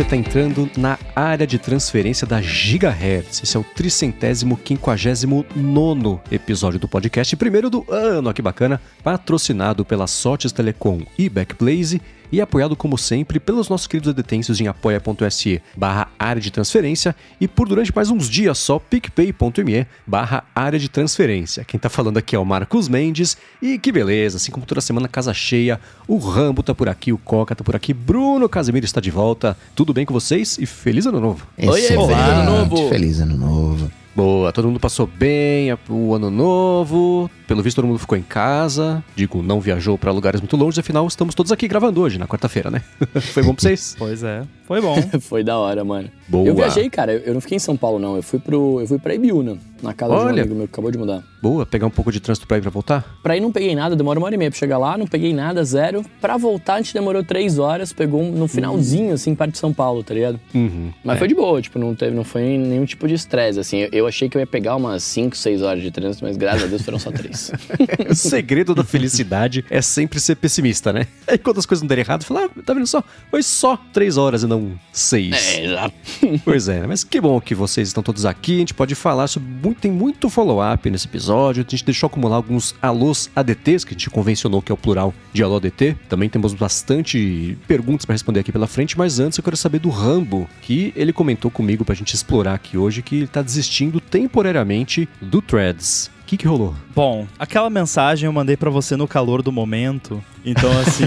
você está entrando na área de transferência da Gigahertz. Esse é o tricentésimo quinquagésimo nono episódio do podcast, primeiro do ano, ó, que bacana, patrocinado pela Sotes Telecom e Backblaze e apoiado como sempre pelos nossos queridos detensos em apoia.se barra área de transferência e por durante mais uns dias só picpay.me barra área de transferência. Quem tá falando aqui é o Marcos Mendes e que beleza, assim como toda semana casa cheia, o Rambo tá por aqui, o Coca tá por aqui, Bruno Casemiro está de volta. Tudo bem com vocês e feliz ano novo. Oi, feliz ano novo. Feliz ano novo. Boa, todo mundo passou bem o ano novo. Pelo visto, todo mundo ficou em casa. Digo, não viajou para lugares muito longe. Afinal, estamos todos aqui gravando hoje, na quarta-feira, né? Foi bom pra vocês? pois é, foi bom. foi da hora, mano. Boa. Eu viajei, cara. Eu não fiquei em São Paulo, não. Eu fui, pro, eu fui pra Ibiúna, na casa Olha. de um amigo meu que acabou de mudar. Boa, pegar um pouco de trânsito pra ir pra voltar? Pra ir não peguei nada, demora uma hora e meia pra chegar lá, não peguei nada, zero. Pra voltar a gente demorou três horas, pegou no finalzinho, uhum. assim, parte de São Paulo, tá ligado? Uhum. Mas é. foi de boa, tipo, não, teve, não foi nenhum tipo de estresse, assim. Eu achei que eu ia pegar umas cinco, seis horas de trânsito, mas graças a Deus foram só três. o segredo da felicidade é sempre ser pessimista, né? Aí quando as coisas não derem errado, fala, ah, tá vendo só? Foi só três horas e não seis. É, exato. Pois é, mas que bom que vocês estão todos aqui, a gente pode falar sobre, muito, tem muito follow-up nesse episódio episódio. A gente deixou acumular alguns alôs ADTs, que a gente convencionou que é o plural de alô ADT. Também temos bastante perguntas para responder aqui pela frente, mas antes eu quero saber do Rambo, que ele comentou comigo pra gente explorar aqui hoje que ele tá desistindo temporariamente do Threads. O que, que rolou? Bom, aquela mensagem eu mandei para você no calor do momento. Então, assim.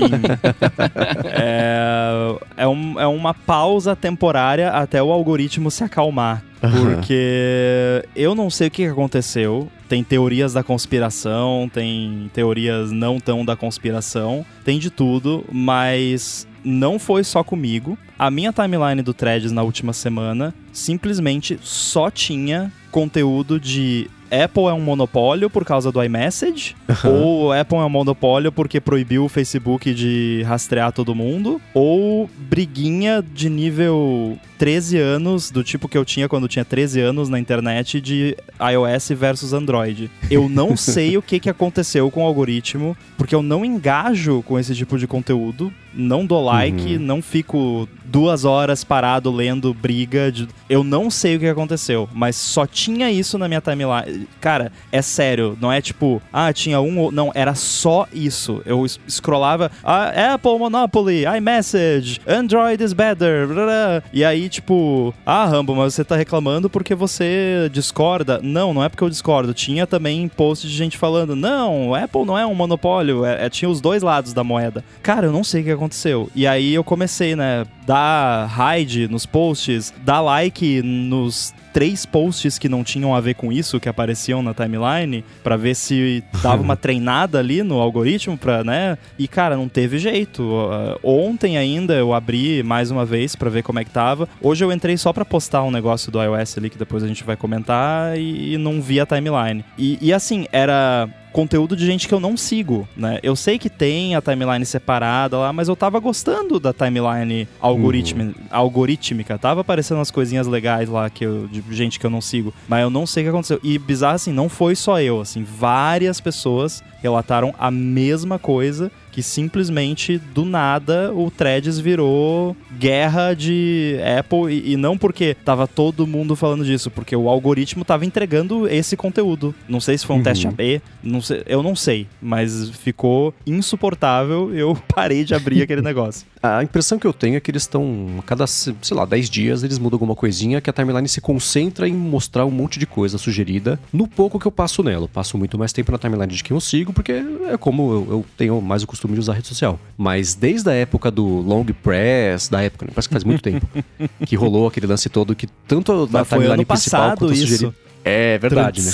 é, é, um, é uma pausa temporária até o algoritmo se acalmar. Porque eu não sei o que aconteceu. Tem teorias da conspiração, tem teorias não tão da conspiração, tem de tudo, mas não foi só comigo. A minha timeline do Threads na última semana simplesmente só tinha conteúdo de Apple é um monopólio por causa do iMessage, ou Apple é um monopólio porque proibiu o Facebook de rastrear todo mundo, ou briguinha de nível 13 anos, do tipo que eu tinha quando eu tinha 13 anos na internet, de iOS versus Android. Eu não sei o que, que aconteceu com o algoritmo, porque eu não engajo com esse tipo de conteúdo, não dou like, uhum. não fico duas horas parado lendo briga. De... Eu não sei o que aconteceu, mas só tinha isso na minha timeline. Cara, é sério, não é tipo, ah, tinha um. Não, era só isso. Eu scrollava, ah, Apple Monopoly, iMessage, Android is better, blá. e aí, tipo, ah, Rambo, mas você tá reclamando porque você discorda. Não, não é porque eu discordo. Tinha também post de gente falando, não, Apple não é um monopólio, é, é, tinha os dois lados da moeda. Cara, eu não sei o que aconteceu. E aí eu comecei, né, dar hide nos posts, dar like nos três posts que não tinham a ver com isso que apareciam na timeline para ver se dava uma treinada ali no algoritmo para, né? E cara, não teve jeito. Uh, ontem ainda eu abri mais uma vez para ver como é que tava. Hoje eu entrei só para postar um negócio do iOS ali que depois a gente vai comentar e, e não vi a timeline. E, e assim, era conteúdo de gente que eu não sigo, né? Eu sei que tem a timeline separada lá, mas eu tava gostando da timeline algoritmi uhum. algorítmica. Tava aparecendo umas coisinhas legais lá que eu, de gente que eu não sigo, mas eu não sei o que aconteceu. E bizarro assim, não foi só eu, assim, várias pessoas relataram a mesma coisa que simplesmente do nada o Threads virou guerra de Apple e, e, não porque tava todo mundo falando disso, porque o algoritmo tava entregando esse conteúdo. Não sei se foi um uhum. teste AB, não sei, eu não sei, mas ficou insuportável. Eu parei de abrir aquele negócio. A impressão que eu tenho é que eles estão, cada, sei lá, 10 dias eles mudam alguma coisinha que a timeline se concentra em mostrar um monte de coisa sugerida no pouco que eu passo nela. Eu passo muito mais tempo na timeline de quem eu sigo, porque é como eu, eu tenho mais o costume de usar rede social. Mas desde a época do Long Press, da época, né? parece que faz muito tempo, que rolou aquele lance todo que tanto a timeline principal quanto a sugerida. É verdade, né?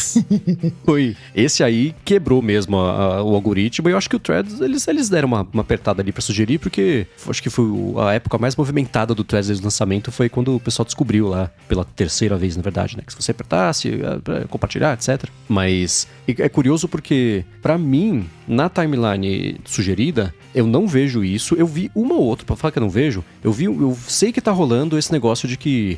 Foi. Esse aí quebrou mesmo a, a, o algoritmo e eu acho que o Threads, eles, eles deram uma, uma apertada ali para sugerir, porque acho que foi a época mais movimentada do Threads desde o lançamento foi quando o pessoal descobriu lá, pela terceira vez, na verdade, né? Que se você apertasse, é, compartilhar, etc. Mas é curioso porque, para mim, na timeline sugerida, eu não vejo isso. Eu vi uma ou outra, pra falar que eu não vejo, eu vi, eu sei que tá rolando esse negócio de que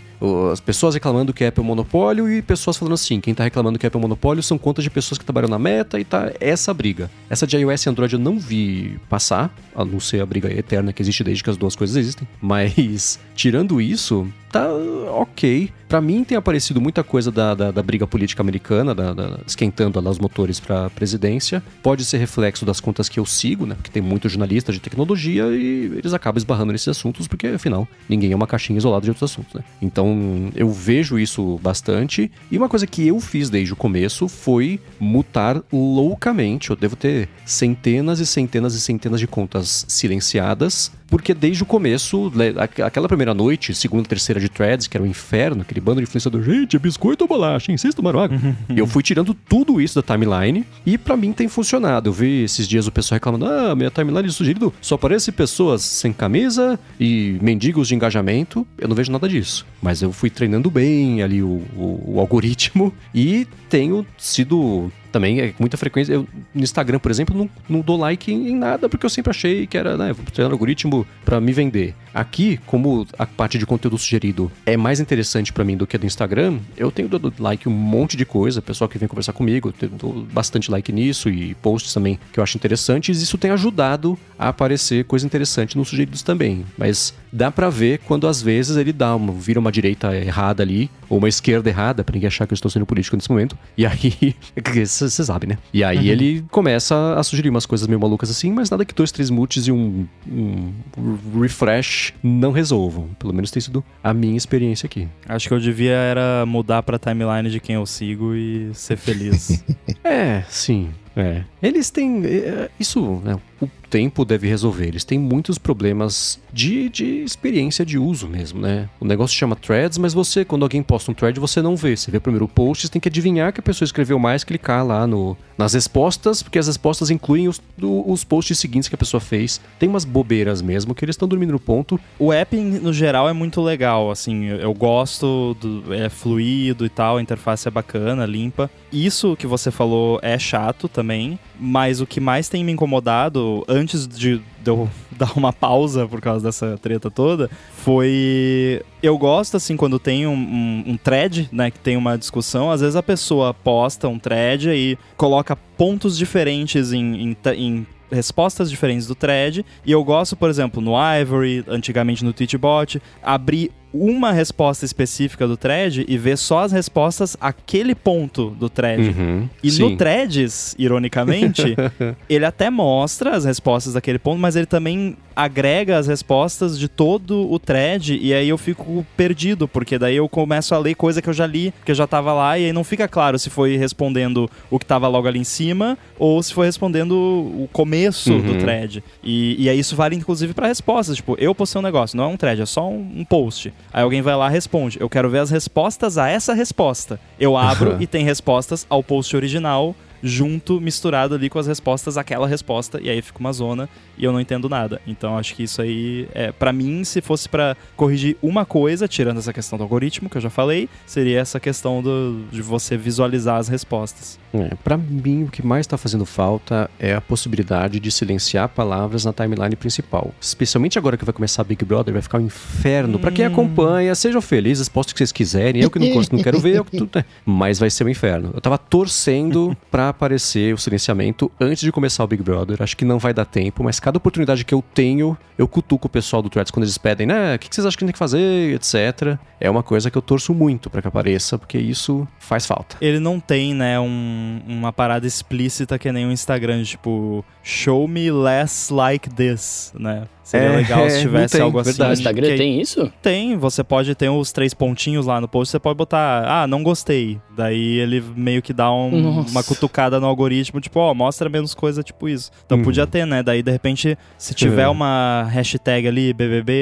as pessoas reclamando que a Apple é um monopólio e pessoas falando assim, quem tá reclamando que a Apple é um monopólio são contas de pessoas que trabalham na meta e tá essa briga. Essa de iOS e Android eu não vi passar, a não ser a briga eterna que existe desde que as duas coisas existem, mas tirando isso, tá ok. Para mim tem aparecido muita coisa da, da, da briga política americana, da, da, esquentando lá os motores para presidência. Pode ser reflexo das contas que eu sigo, né? Porque tem muito jornalista de tecnologia e eles acabam esbarrando nesses assuntos, porque afinal ninguém é uma caixinha isolada de outros assuntos, né? Então eu vejo isso bastante. E uma coisa que eu fiz desde o começo foi mutar loucamente. Eu devo ter centenas e centenas e centenas de contas silenciadas porque desde o começo, aquela primeira noite, segunda, terceira de threads, que era o um inferno, aquele bando de influenciador, gente, é biscoito ou bolacha, insista tomar água. e eu fui tirando tudo isso da timeline e para mim tem funcionado. Eu vi esses dias o pessoal reclamando, ah, minha timeline de sugerido só aparece pessoas sem camisa e mendigos de engajamento. Eu não vejo nada disso. Mas eu fui treinando bem ali o, o, o algoritmo e tenho sido também é muita frequência. Eu, no Instagram, por exemplo, não, não dou like em, nada, porque eu sempre achei que era, né, vou treinar algoritmo para me vender. Aqui, como a parte de conteúdo sugerido é mais interessante para mim do que a do Instagram, eu tenho dado like um monte de coisa, pessoal que vem conversar comigo, eu dou bastante like nisso e posts também que eu acho interessantes. Isso tem ajudado a aparecer coisa interessante nos sugeridos também. Mas dá para ver quando às vezes ele dá uma, vira uma direita errada ali, ou uma esquerda errada, para ninguém achar que eu estou sendo político nesse momento. E aí, você sabe, né? E aí uhum. ele começa a sugerir umas coisas meio malucas assim, mas nada que dois, três mutes e um, um refresh não resolvam. Pelo menos tem sido a minha experiência aqui. Acho que eu devia era mudar pra timeline de quem eu sigo e ser feliz. é, sim. É. Eles têm. É, isso, né, o tempo deve resolver. Eles têm muitos problemas de, de experiência de uso mesmo, né? O negócio chama threads, mas você, quando alguém posta um thread, você não vê. Você vê o primeiro post, você tem que adivinhar que a pessoa escreveu mais, clicar lá no, nas respostas, porque as respostas incluem os, do, os posts seguintes que a pessoa fez. Tem umas bobeiras mesmo, que eles estão dormindo no ponto. O app, no geral, é muito legal, assim, eu gosto, do, é fluido e tal, a interface é bacana, limpa. Isso que você falou é chato também, mas o que mais tem me incomodado, antes de eu dar uma pausa por causa dessa treta toda, foi. Eu gosto, assim, quando tem um, um, um, thread, né, que tem uma discussão, às vezes a pessoa posta um thread e coloca pontos diferentes em, em, em respostas diferentes do thread. E eu gosto, por exemplo, no Ivory, antigamente no Tweetbot, abrir uma resposta específica do thread e ver só as respostas aquele ponto do thread. Uhum, e sim. no threads, ironicamente, ele até mostra as respostas daquele ponto, mas ele também agrega as respostas de todo o thread e aí eu fico perdido, porque daí eu começo a ler coisa que eu já li, que eu já tava lá e aí não fica claro se foi respondendo o que tava logo ali em cima ou se foi respondendo o começo uhum. do thread. E, e aí isso vale inclusive para respostas, tipo, eu postei um negócio, não é um thread, é só um, um post. Aí alguém vai lá e responde. Eu quero ver as respostas a essa resposta. Eu abro e tem respostas ao post original junto, misturado ali com as respostas àquela resposta, e aí fica uma zona e eu não entendo nada. Então acho que isso aí, é, para mim, se fosse para corrigir uma coisa, tirando essa questão do algoritmo que eu já falei, seria essa questão do, de você visualizar as respostas. É, para mim, o que mais está fazendo falta é a possibilidade de silenciar palavras na timeline principal. Especialmente agora que vai começar Big Brother, vai ficar um inferno. Hum. Para quem acompanha, sejam felizes, posto que vocês quiserem. Eu que não, não quero ver, eu que tudo, mas vai ser um inferno. Eu tava torcendo para aparecer o silenciamento antes de começar o Big Brother. Acho que não vai dar tempo, mas cada oportunidade que eu tenho, eu cutuco o pessoal do Threads quando eles pedem, né? O que vocês acham que tem que fazer, etc. É uma coisa que eu torço muito para que apareça, porque isso faz falta. Ele não tem, né, um, uma parada explícita que nem o Instagram, tipo, show me less like this, né? Seria é, legal se tivesse tem, algo assim. Verdade. No Instagram que, tem isso? Tem, você pode ter os três pontinhos lá no post, você pode botar, ah, não gostei. Daí ele meio que dá um, uma cutucada no algoritmo, tipo, ó, oh, mostra menos coisa, tipo isso. Então hum. podia ter, né? Daí, de repente, se tiver é. uma hashtag ali, BBB,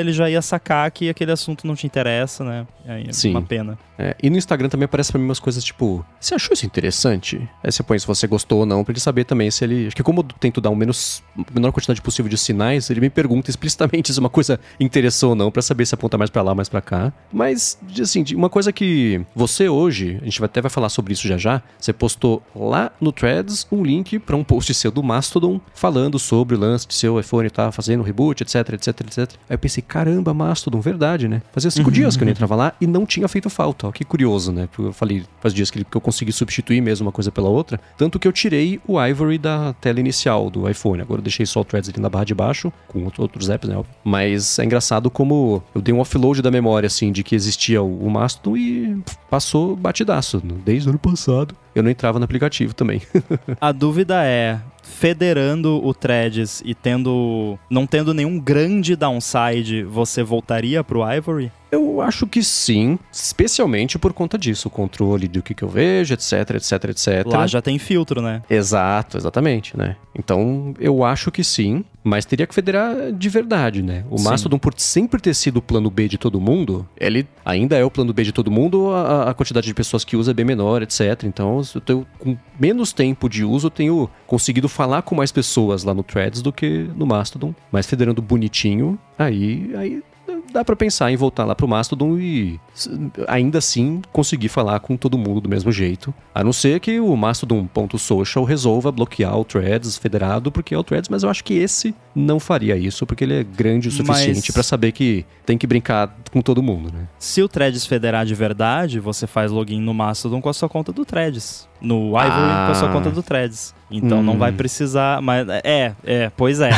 ele já ia sacar que aquele assunto não te interessa, né? Aí é Sim. uma pena. É, e no Instagram também aparece pra mim umas coisas tipo, você achou isso interessante? Aí você põe se você gostou ou não, pra ele saber também se ele. Acho que como eu tento dar o menos, menor quantidade possível de sinais, ele me pergunta explicitamente se uma coisa interessou ou não, para saber se aponta mais para lá, mais para cá. Mas, assim, uma coisa que você hoje, a gente até vai falar sobre isso já já, você postou lá no Threads um link para um post seu do Mastodon falando sobre o lance de seu iPhone tá fazendo reboot, etc, etc, etc. Aí eu pensei, caramba, Mastodon, verdade, né? Fazia cinco uhum, dias que eu não entrava lá e não tinha feito falta. Ó, que curioso, né? Eu falei, faz dias que eu consegui substituir mesmo uma coisa pela outra. Tanto que eu tirei o Ivory da tela inicial do iPhone. Agora eu deixei só o Threads ali na barra de baixo, com outros apps, né? Mas é engraçado como eu dei um offload da memória, assim, de que existia o, o Mastodon e passou batidaço. Desde o ano passado eu não entrava no aplicativo também. A dúvida é, federando o Threads e tendo não tendo nenhum grande downside, você voltaria pro Ivory? Eu acho que sim, especialmente por conta disso, o controle do que, que eu vejo, etc, etc, etc. Lá já tem filtro, né? Exato, exatamente, né? Então, eu acho que sim, mas teria que federar de verdade, né? O sim. Mastodon, por sempre ter sido o plano B de todo mundo, ele ainda é o plano B de todo mundo, a, a quantidade de pessoas que usa é bem menor, etc. Então, eu tenho, com menos tempo de uso, eu tenho conseguido falar com mais pessoas lá no Threads do que no Mastodon. Mas federando bonitinho, aí, aí dá para pensar em voltar lá pro Mastodon e ainda assim conseguir falar com todo mundo do mesmo jeito. A não ser que o Mastodon.social resolva bloquear o Threads federado, porque é o Threads, mas eu acho que esse não faria isso, porque ele é grande o suficiente mas... para saber que tem que brincar com todo mundo, né? Se o Threads federar de verdade, você faz login no Mastodon com a sua conta do Threads. No Ivory ah. com a sua conta do Threads. Então hum. não vai hum. precisar. Mas é, é, pois é.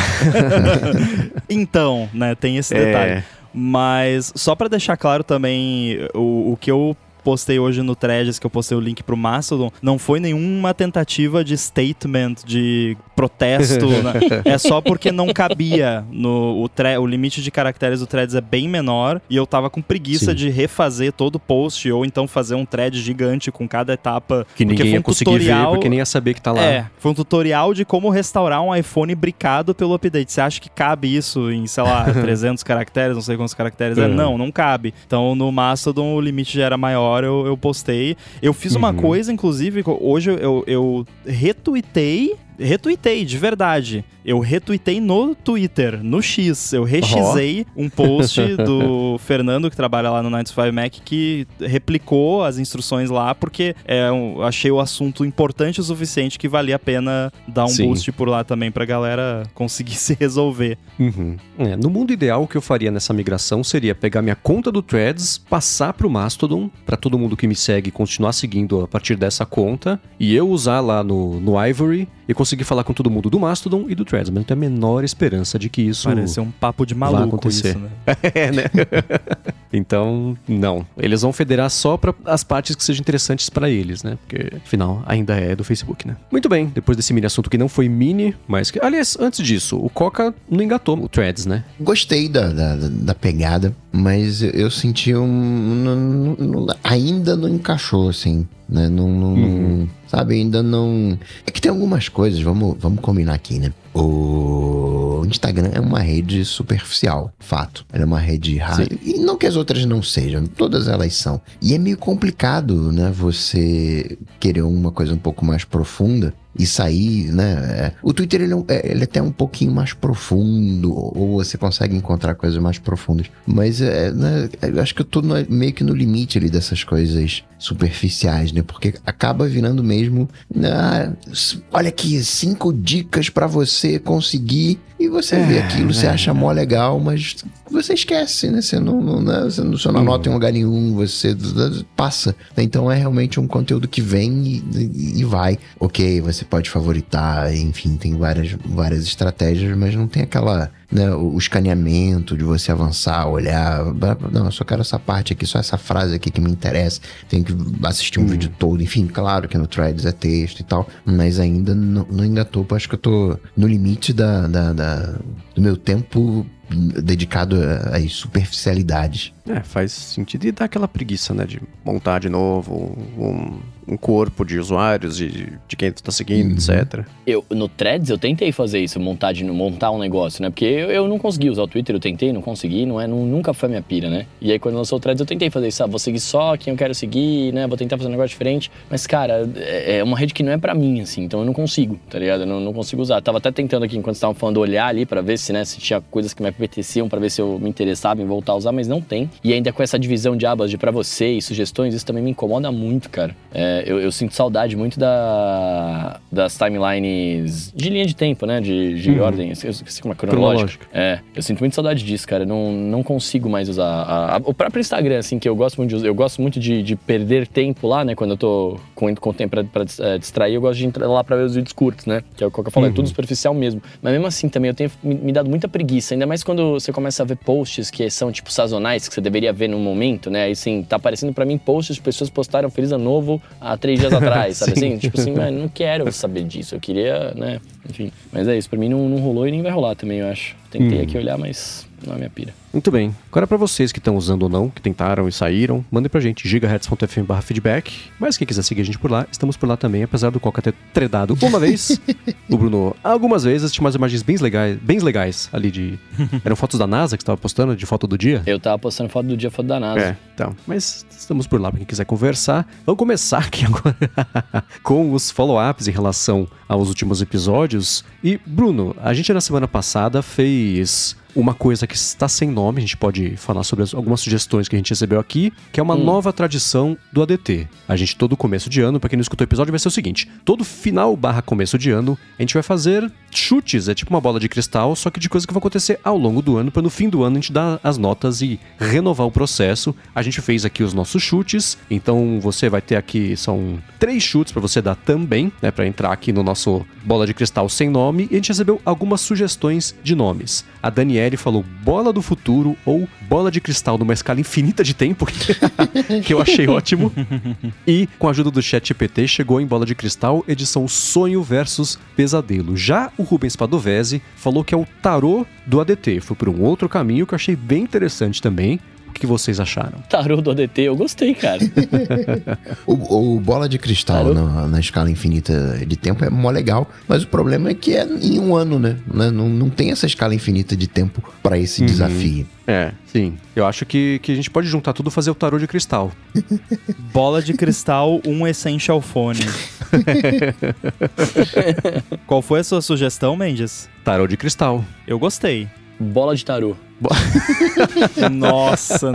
então, né, tem esse detalhe. Mas só para deixar claro também o, o que eu postei hoje no Threads, que eu postei o link pro Mastodon, não foi nenhuma tentativa de statement, de protesto, né? É só porque não cabia no o, tre o limite de caracteres do Threads é bem menor e eu tava com preguiça Sim. de refazer todo o post ou então fazer um thread gigante com cada etapa. Que ninguém ia um conseguir tutorial, ver porque nem ia saber que tá lá. É, foi um tutorial de como restaurar um iPhone bricado pelo update. Você acha que cabe isso em, sei lá, 300 caracteres, não sei quantos caracteres é? é? Não, não cabe. Então no Mastodon o limite já era maior eu, eu postei. Eu fiz uma uhum. coisa, inclusive, hoje eu, eu retuitei retuitei, de verdade. Eu retuitei no Twitter, no X. Eu rexizei oh. um post do Fernando, que trabalha lá no 95 Mac, que replicou as instruções lá, porque é, eu achei o assunto importante o suficiente que valia a pena dar um Sim. boost por lá também pra galera conseguir se resolver. Uhum. É, no mundo ideal, o que eu faria nessa migração seria pegar minha conta do Threads, passar pro Mastodon, para todo mundo que me segue continuar seguindo a partir dessa conta, e eu usar lá no, no Ivory e conseguir falar com todo mundo do Mastodon e do Threads, mas não tenho a menor esperança de que isso Parece um papo de maluco acontecer. Isso, né? é, né? então, não. Eles vão federar só para as partes que sejam interessantes para eles, né? Porque, afinal, ainda é do Facebook, né? Muito bem, depois desse mini assunto que não foi mini, mas que... Aliás, antes disso, o Coca não engatou o Threads, né? Gostei da, da, da pegada, mas eu senti um... ainda não encaixou, assim né? Não, não, uhum. Sabe, ainda não. É que tem algumas coisas, vamos, vamos combinar aqui, né? O Instagram é uma rede superficial, fato. Ela é uma rede rara. E não que as outras não sejam, todas elas são. E é meio complicado, né? Você querer uma coisa um pouco mais profunda e sair, né? É, o Twitter ele é, ele é até um pouquinho mais profundo, ou você consegue encontrar coisas mais profundas. Mas é, né, eu acho que eu tô no, meio que no limite ali dessas coisas superficiais, né? Porque acaba virando mesmo, ah, olha aqui, cinco dicas para você conseguir e você é, vê aquilo, é, você acha mó legal, mas você esquece, né? Você não, não, né? você não, você não anota em lugar nenhum, você passa. Então é realmente um conteúdo que vem e, e vai. Ok, você pode favoritar, enfim, tem várias, várias estratégias, mas não tem aquela né, o escaneamento de você avançar, olhar. Não, eu só quero essa parte aqui, só essa frase aqui que me interessa. Tenho que assistir um hum. vídeo todo. Enfim, claro que no Threads é texto e tal, mas ainda não, não ainda tô. Acho que eu tô no limite da, da, da do meu tempo dedicado às superficialidades. É, faz sentido. E dá aquela preguiça, né? De montar de novo um, um corpo de usuários, de, de quem tu tá seguindo, uhum. etc. Eu, no Threads, eu tentei fazer isso, montar, de, montar um negócio, né? Porque eu, eu não consegui usar o Twitter, eu tentei, não consegui, não é, não, nunca foi a minha pira, né? E aí, quando lançou o Threads, eu tentei fazer isso, ah, vou seguir só quem eu quero seguir, né? Vou tentar fazer um negócio diferente. Mas, cara, é, é uma rede que não é para mim, assim, então eu não consigo, tá ligado? Eu não, não consigo usar. tava até tentando aqui, enquanto estavam falando, olhar ali para ver se, né, se tinha coisas que me apeteciam, para ver se eu me interessava em voltar a usar, mas não tem. E ainda com essa divisão de abas de para você e sugestões, isso também me incomoda muito, cara. É, é, eu, eu, sinto saudade muito da, das timelines de linha de tempo, né? De, de uhum. ordem, eu esqueci como é cronológica. É, eu sinto muito saudade disso, cara. Não, não consigo mais usar. A, a, o próprio Instagram, assim, que eu gosto muito de usar. Eu gosto muito de, de perder tempo lá, né? Quando eu tô com, com tempo pra, pra é, distrair, eu gosto de entrar lá pra ver os vídeos curtos, né? Que é o que eu falo, uhum. é tudo uhum. superficial mesmo. Mas mesmo assim também eu tenho me, me, dado muita preguiça, ainda mais quando você começa a ver posts que são tipo sazonais, que você deveria ver no momento, né? Aí sim, tá aparecendo para mim posts de pessoas postaram Feliz Ano Novo há três dias atrás, sabe assim? Tipo assim, mas não quero saber disso, eu queria, né? Enfim. Mas é isso, pra mim não, não rolou e nem vai rolar também, eu acho. Tentei hum. aqui olhar, mas não é minha pira. Muito bem. Agora para vocês que estão usando ou não, que tentaram e saíram, mandem pra gente gigahertz.fm barra feedback. Mas quem quiser seguir a gente por lá, estamos por lá também, apesar do Coca ter tredado uma vez, o Bruno algumas vezes, tinha umas imagens bem legais, bem legais ali de... Eram fotos da NASA que você estava postando, de foto do dia? Eu tava postando foto do dia, foto da NASA. É, então. Mas estamos por lá pra quem quiser conversar. Vamos começar aqui agora com os follow-ups em relação aos últimos episódios. E, Bruno, a gente na semana passada fez is uma coisa que está sem nome, a gente pode falar sobre algumas sugestões que a gente recebeu aqui, que é uma hum. nova tradição do ADT. A gente, todo começo de ano, para quem não escutou o episódio, vai ser o seguinte: todo final barra começo de ano, a gente vai fazer chutes, é tipo uma bola de cristal, só que de coisas que vão acontecer ao longo do ano, para no fim do ano a gente dar as notas e renovar o processo. A gente fez aqui os nossos chutes, então você vai ter aqui, são três chutes para você dar também, né, para entrar aqui no nosso bola de cristal sem nome, e a gente recebeu algumas sugestões de nomes. A Daniela ele falou bola do futuro ou bola de cristal numa escala infinita de tempo, que eu achei ótimo. E com a ajuda do chat GPT chegou em bola de cristal edição Sonho versus Pesadelo. Já o Rubens Padovese falou que é o tarô do ADT. Foi por um outro caminho que eu achei bem interessante também que vocês acharam? Tarô do ADT, eu gostei, cara. o, o, bola de cristal na, na, escala infinita de tempo é mó legal, mas o problema é que é em um ano, né? Não, não tem essa escala infinita de tempo para esse uhum. desafio. É, sim. Eu acho que, que a gente pode juntar tudo e fazer o tarô de cristal. Bola de cristal, um essential phone. Qual foi a sua sugestão, Mendes? Tarô de cristal. Eu gostei. Bola de tarô. Nossa.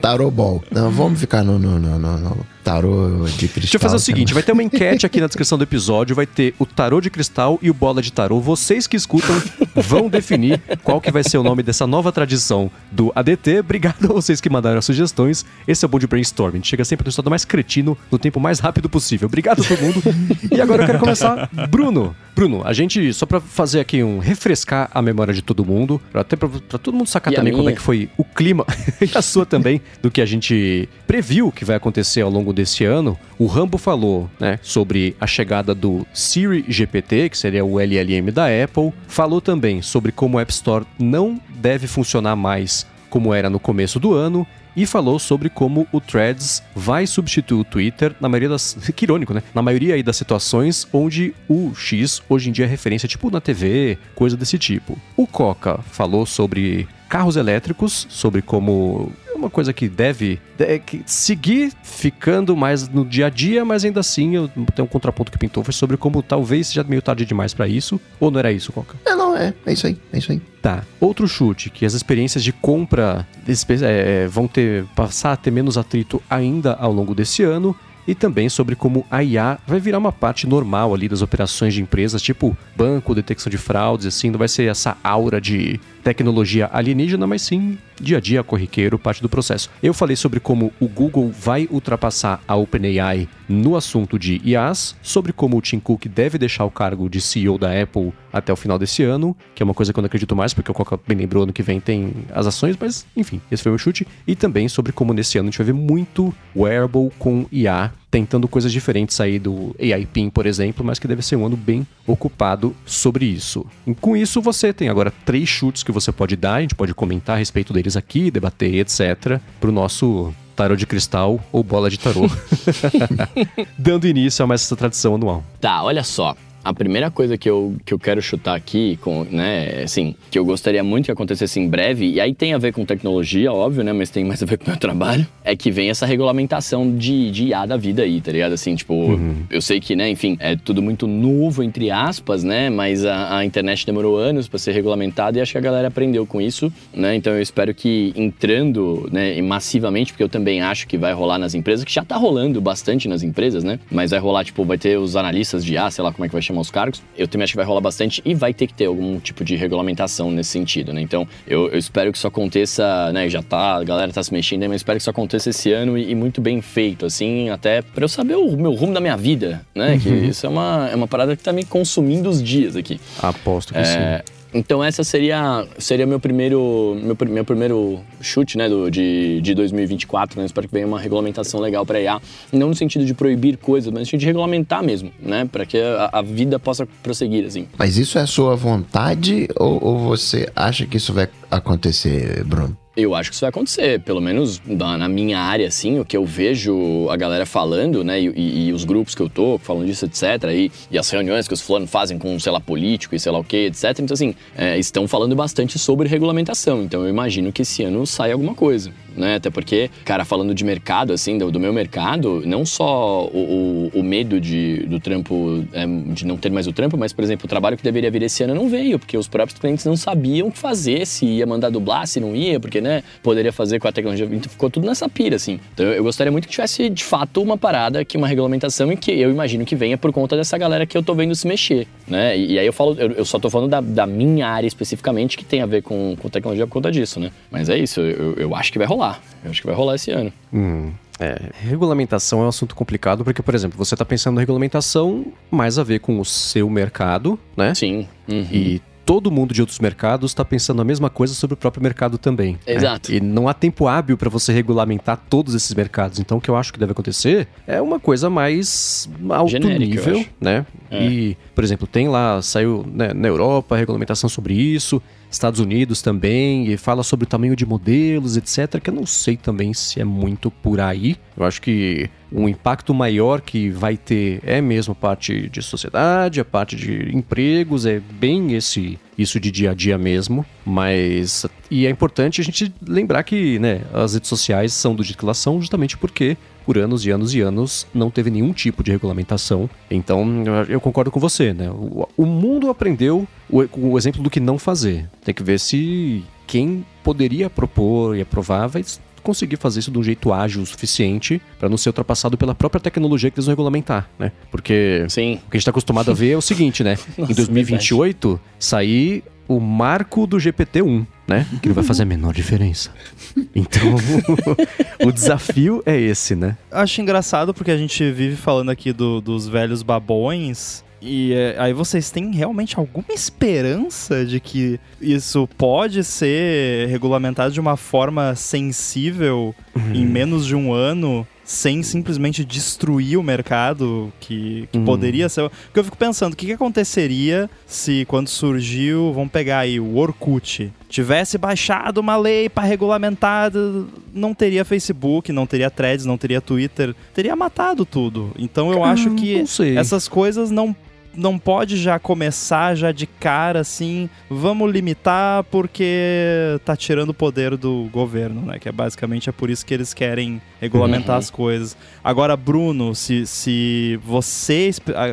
Tarô ball. Não, vamos ficar no, no, no, no, tarô de cristal. Deixa eu fazer o seguinte: vai ter uma enquete aqui na descrição do episódio, vai ter o tarô de cristal e o bola de tarô. Vocês que escutam vão definir qual que vai ser o nome dessa nova tradição do ADT. Obrigado a vocês que mandaram as sugestões. Esse é o Bom de Brainstorming. Chega sempre no estado mais cretino, no tempo mais rápido possível. Obrigado a todo mundo. e agora eu quero começar. Bruno. Bruno, a gente, só pra fazer aqui um refrescar a memória de todo mundo, até pra, pra todo mundo sacar e também como é que foi o clima, e a sua também, do que a gente previu que vai acontecer ao longo desse ano. O Rambo falou, né, sobre a chegada do Siri GPT, que seria o LLM da Apple. Falou também sobre como o App Store não deve funcionar mais como era no começo do ano e falou sobre como o Threads vai substituir o Twitter na maioria das. Que irônico, né? Na maioria aí das situações onde o X hoje em dia é referência, tipo na TV, coisa desse tipo. O Coca falou sobre carros elétricos, sobre como é uma coisa que deve, deve seguir ficando mais no dia a dia, mas ainda assim eu tenho um contraponto que pintou foi sobre como talvez seja meio tarde demais para isso, ou não era isso, Coca? É, não, é, é isso aí, é isso aí. Tá. Outro chute, que as experiências de compra é, vão ter passar a ter menos atrito ainda ao longo desse ano e também sobre como a IA vai virar uma parte normal ali das operações de empresas, tipo banco, detecção de fraudes, assim, não vai ser essa aura de tecnologia alienígena, mas sim dia a dia corriqueiro, parte do processo. Eu falei sobre como o Google vai ultrapassar a OpenAI no assunto de IAs, sobre como o Tim Cook deve deixar o cargo de CEO da Apple até o final desse ano, que é uma coisa que eu não acredito mais, porque o Coca bem lembrou ano que vem tem as ações, mas enfim, esse foi o meu chute. E também sobre como nesse ano a gente vai ver muito wearable com IA tentando coisas diferentes aí do AI PIN, por exemplo, mas que deve ser um ano bem ocupado sobre isso. E com isso, você tem agora três chutes que você pode dar, a gente pode comentar a respeito deles aqui, debater, etc., para o nosso tarô de cristal ou bola de tarô. Dando início a mais essa tradição anual. Tá, olha só. A primeira coisa que eu, que eu quero chutar aqui, com, né, assim, que eu gostaria muito que acontecesse em breve, e aí tem a ver com tecnologia, óbvio, né, mas tem mais a ver com o meu trabalho, é que vem essa regulamentação de, de IA da vida aí, tá ligado? Assim, tipo, uhum. eu sei que, né, enfim, é tudo muito novo, entre aspas, né, mas a, a internet demorou anos para ser regulamentada e acho que a galera aprendeu com isso, né, então eu espero que entrando, né, massivamente, porque eu também acho que vai rolar nas empresas, que já tá rolando bastante nas empresas, né, mas vai rolar, tipo, vai ter os analistas de IA, sei lá como é que vai chamar os cargos, eu também acho que vai rolar bastante e vai ter que ter algum tipo de regulamentação nesse sentido, né? Então, eu, eu espero que isso aconteça, né? Já tá, a galera tá se mexendo aí, mas espero que isso aconteça esse ano e, e muito bem feito, assim, até para eu saber o meu rumo da minha vida, né? Uhum. Que isso é uma, é uma parada que tá me consumindo os dias aqui. Aposto que é, sim. Então essa seria seria meu primeiro meu, meu primeiro chute, né, do, de, de 2024, né? Espero que venha uma regulamentação legal para IA, não no sentido de proibir coisas, mas no sentido de regulamentar mesmo, né, para que a, a, vida possa prosseguir assim. Mas isso é a sua vontade ou, ou você acha que isso vai acontecer, Bruno? Eu acho que isso vai acontecer, pelo menos na, minha área, assim, o que eu vejo a galera falando, né, e, e, e os grupos que eu tô falando disso, etc, e, e, as reuniões que os fulanos fazem com, sei lá, político e sei lá o que, etc. Então, assim, é, estão falando bastante sobre regulamentação. Então, eu imagino que esse ano saia alguma coisa né? Até porque, cara, falando de mercado, assim, do, do meu mercado, não só o, o, o medo de, do trampo, é, de não ter mais o trampo, mas, por exemplo, o trabalho que deveria vir esse ano não veio, porque os próprios clientes não sabiam o que fazer, se ia mandar dublar, se não ia, porque, né, poderia fazer com a tecnologia. Então ficou tudo nessa pira, assim. Então eu, eu gostaria muito que tivesse, de fato, uma parada, que uma regulamentação e que eu imagino que venha por conta dessa galera que eu tô vendo se mexer, né? E, e aí eu falo, eu, eu, só tô falando da, da minha área especificamente, que tem a ver com, com tecnologia por conta disso, né? Mas é isso, eu, eu acho que vai rolar. Eu acho que vai rolar esse ano. Hum. É, regulamentação é um assunto complicado porque, por exemplo, você está pensando na regulamentação mais a ver com o seu mercado, né? Sim. Uhum. E todo mundo de outros mercados está pensando a mesma coisa sobre o próprio mercado também. Né? Exato. Né? E não há tempo hábil para você regulamentar todos esses mercados. Então, o que eu acho que deve acontecer é uma coisa mais alto Genérica, nível, né? É. E, por exemplo, tem lá, saiu né, na Europa a regulamentação sobre isso. Estados Unidos também, e fala sobre o tamanho de modelos, etc., que eu não sei também se é muito por aí. Eu acho que um impacto maior que vai ter é mesmo parte de sociedade, a parte de empregos, é bem esse isso de dia a dia mesmo, mas e é importante a gente lembrar que, né, as redes sociais são do jeito que elas são justamente porque por anos e anos e anos não teve nenhum tipo de regulamentação. Então, eu concordo com você, né? O, o mundo aprendeu o, o exemplo do que não fazer. Tem que ver se quem poderia propor e aprovar vai conseguir fazer isso de um jeito ágil o suficiente para não ser ultrapassado pela própria tecnologia que eles vão regulamentar, né? Porque Sim. o que a gente está acostumado a ver é o seguinte, né? Nossa, em 2028, verdade. sair o marco do GPT-1, né? Que não vai fazer a menor diferença. Então, o desafio é esse, né? Acho engraçado porque a gente vive falando aqui do, dos velhos babões e é, aí vocês têm realmente alguma esperança de que isso pode ser regulamentado de uma forma sensível uhum. em menos de um ano? Sem simplesmente destruir o mercado que, que uhum. poderia ser. Porque eu fico pensando, o que, que aconteceria se quando surgiu, vamos pegar aí o Orkut, tivesse baixado uma lei para regulamentar, não teria Facebook, não teria Threads, não teria Twitter, teria matado tudo. Então eu acho que essas coisas não não pode já começar já de cara assim, vamos limitar porque tá tirando o poder do governo, né? Que é basicamente é por isso que eles querem regulamentar uhum. as coisas. Agora, Bruno, se, se você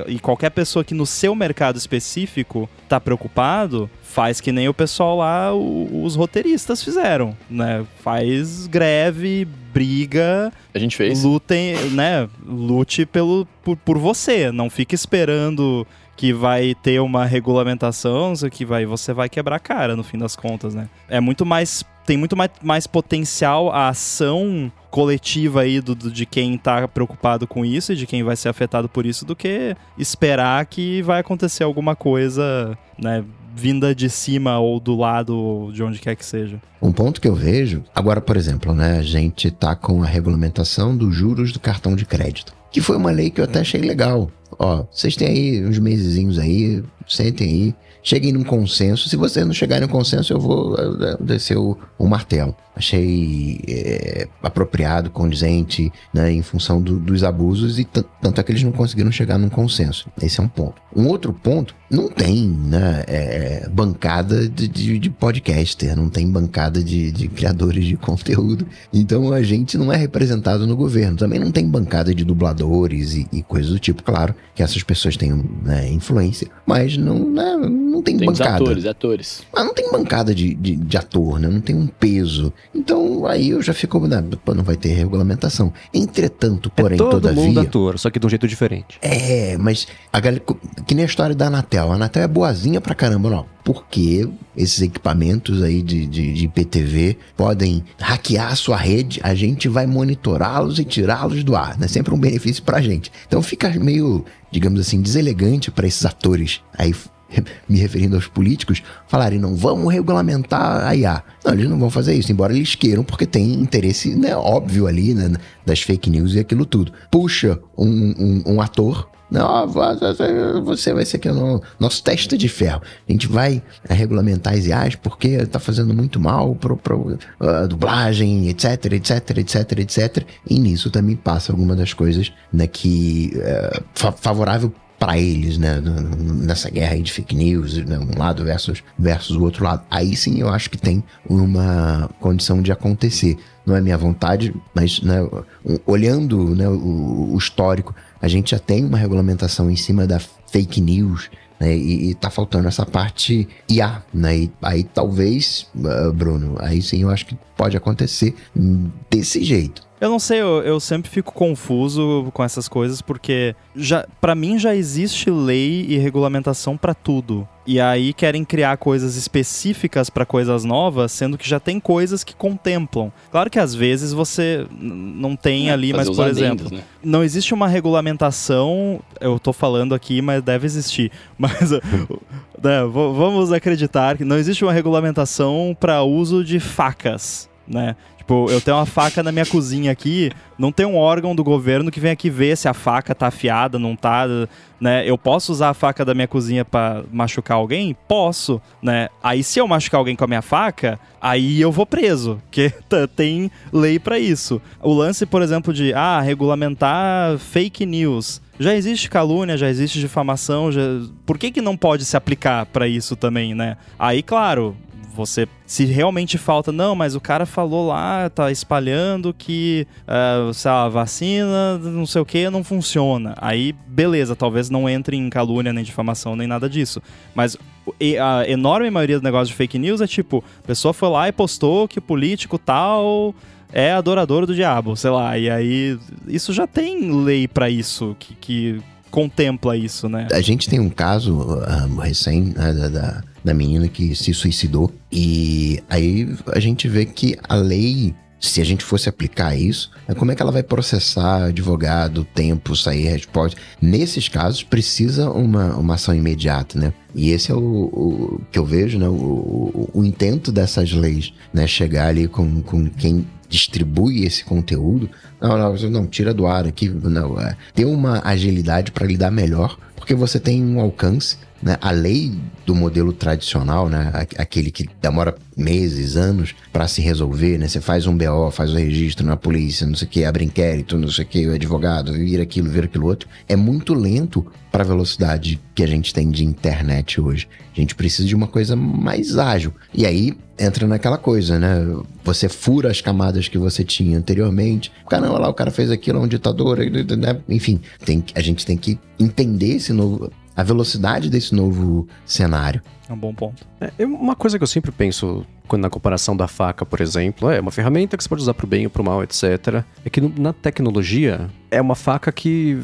e qualquer pessoa que no seu mercado específico tá preocupado, faz que nem o pessoal lá, os roteiristas fizeram, né? Faz greve, briga. A gente fez. Lutem, né? Lute pelo, por, por você. Não fique esperando que vai ter uma regulamentação, que vai, você vai quebrar a cara no fim das contas, né? É muito mais. Tem muito mais, mais potencial a ação coletiva aí do, do, de quem tá preocupado com isso e de quem vai ser afetado por isso do que esperar que vai acontecer alguma coisa, né? Vinda de cima ou do lado, de onde quer que seja. Um ponto que eu vejo, agora, por exemplo, né, a gente tá com a regulamentação dos juros do cartão de crédito, que foi uma lei que eu até achei legal. ó, vocês têm aí uns mesezinhos aí, sentem aí, cheguem num consenso. Se vocês não chegarem num consenso, eu vou descer o, o martelo. Achei é, apropriado, condizente, né, em função do, dos abusos, e tanto é que eles não conseguiram chegar num consenso. Esse é um ponto. Um outro ponto, não tem né, é, bancada de, de, de, podcaster, não tem bancada de, de criadores de conteúdo. Então a gente não é representado no governo. Também não tem bancada de dubladores e, e coisas do tipo. Claro que essas pessoas têm né, influência, mas não, né, não tem, tem bancada. atores, atores. Mas não tem bancada de, de, de ator, né? Não tem um peso. Então aí eu já fico, né, não vai ter regulamentação. Entretanto, porém, é todo todavia. Mundo ator, só que de um jeito diferente. É, mas a galera, que nem a história da Anatel. A Anatel é boazinha pra caramba, não. Porque esses equipamentos aí de, de, de IPTV podem hackear a sua rede, a gente vai monitorá-los e tirá-los do ar, né? Sempre um benefício pra gente. Então fica meio, digamos assim, deselegante para esses atores aí me referindo aos políticos, falarem, não, vamos regulamentar a IA. Não, eles não vão fazer isso, embora eles queiram, porque tem interesse né, óbvio ali né, das fake news e aquilo tudo. Puxa um, um, um ator não, você vai ser aqui no nosso teste de ferro. A gente vai é, regulamentar as IAs porque está fazendo muito mal para a dublagem, etc, etc, etc, etc. E nisso também passa alguma das coisas né, que é favorável para eles, né? Nessa guerra aí de fake news, né? um lado versus, versus o outro lado. Aí sim eu acho que tem uma condição de acontecer. Não é minha vontade, mas né, olhando né, o, o histórico, a gente já tem uma regulamentação em cima da fake news, né, e, e tá faltando essa parte IA, né? E aí talvez, uh, Bruno, aí sim eu acho que pode acontecer desse jeito. Eu não sei, eu, eu sempre fico confuso com essas coisas porque já para mim já existe lei e regulamentação para tudo. E aí querem criar coisas específicas para coisas novas, sendo que já tem coisas que contemplam. Claro que às vezes você não tem é, ali, mas por exemplo, né? não existe uma regulamentação, eu tô falando aqui, mas deve existir. Mas né, vamos acreditar que não existe uma regulamentação para uso de facas, né? Tipo, eu tenho uma faca na minha cozinha aqui, não tem um órgão do governo que vem aqui ver se a faca tá afiada, não tá, né? Eu posso usar a faca da minha cozinha para machucar alguém? Posso, né? Aí se eu machucar alguém com a minha faca, aí eu vou preso, porque tem lei para isso. O lance, por exemplo, de ah, regulamentar fake news. Já existe calúnia, já existe difamação, já... por que, que não pode se aplicar para isso também, né? Aí, claro, você, se realmente falta, não, mas o cara falou lá, tá espalhando que, uh, sei lá, vacina, não sei o que, não funciona. Aí, beleza, talvez não entre em calúnia, nem difamação, nem nada disso. Mas a enorme maioria do negócio de fake news é tipo, a pessoa foi lá e postou que o político tal é adorador do diabo, sei lá, e aí isso já tem lei para isso, que, que contempla isso, né? A gente tem um caso uh, recém né, da, da, da menina que se suicidou e aí a gente vê que a lei se a gente fosse aplicar isso, é como é que ela vai processar advogado, tempo, sair resposta? Nesses casos, precisa uma, uma ação imediata, né? E esse é o, o que eu vejo, né? O, o, o, intento dessas leis, né? Chegar ali com, com quem distribui esse conteúdo. Não, não, não, tira do ar aqui. Não, é, ter uma agilidade para lidar melhor, porque você tem um alcance. Né? A lei do modelo tradicional, né? aquele que demora meses, anos para se resolver, né? Você faz um BO, faz o registro na polícia, não sei o que, abre inquérito, não sei o que, o advogado, vira aquilo, vira aquilo outro. É muito lento para a velocidade que a gente tem de internet hoje. A gente precisa de uma coisa mais ágil. E aí entra naquela coisa, né? Você fura as camadas que você tinha anteriormente. Caramba, lá o cara fez aquilo, é um ditador, né? enfim, tem, a gente tem que entender esse novo a velocidade desse novo cenário. É um bom ponto. É, uma coisa que eu sempre penso quando na comparação da faca, por exemplo, é uma ferramenta que você pode usar para o bem ou para o mal, etc. É que na tecnologia é uma faca que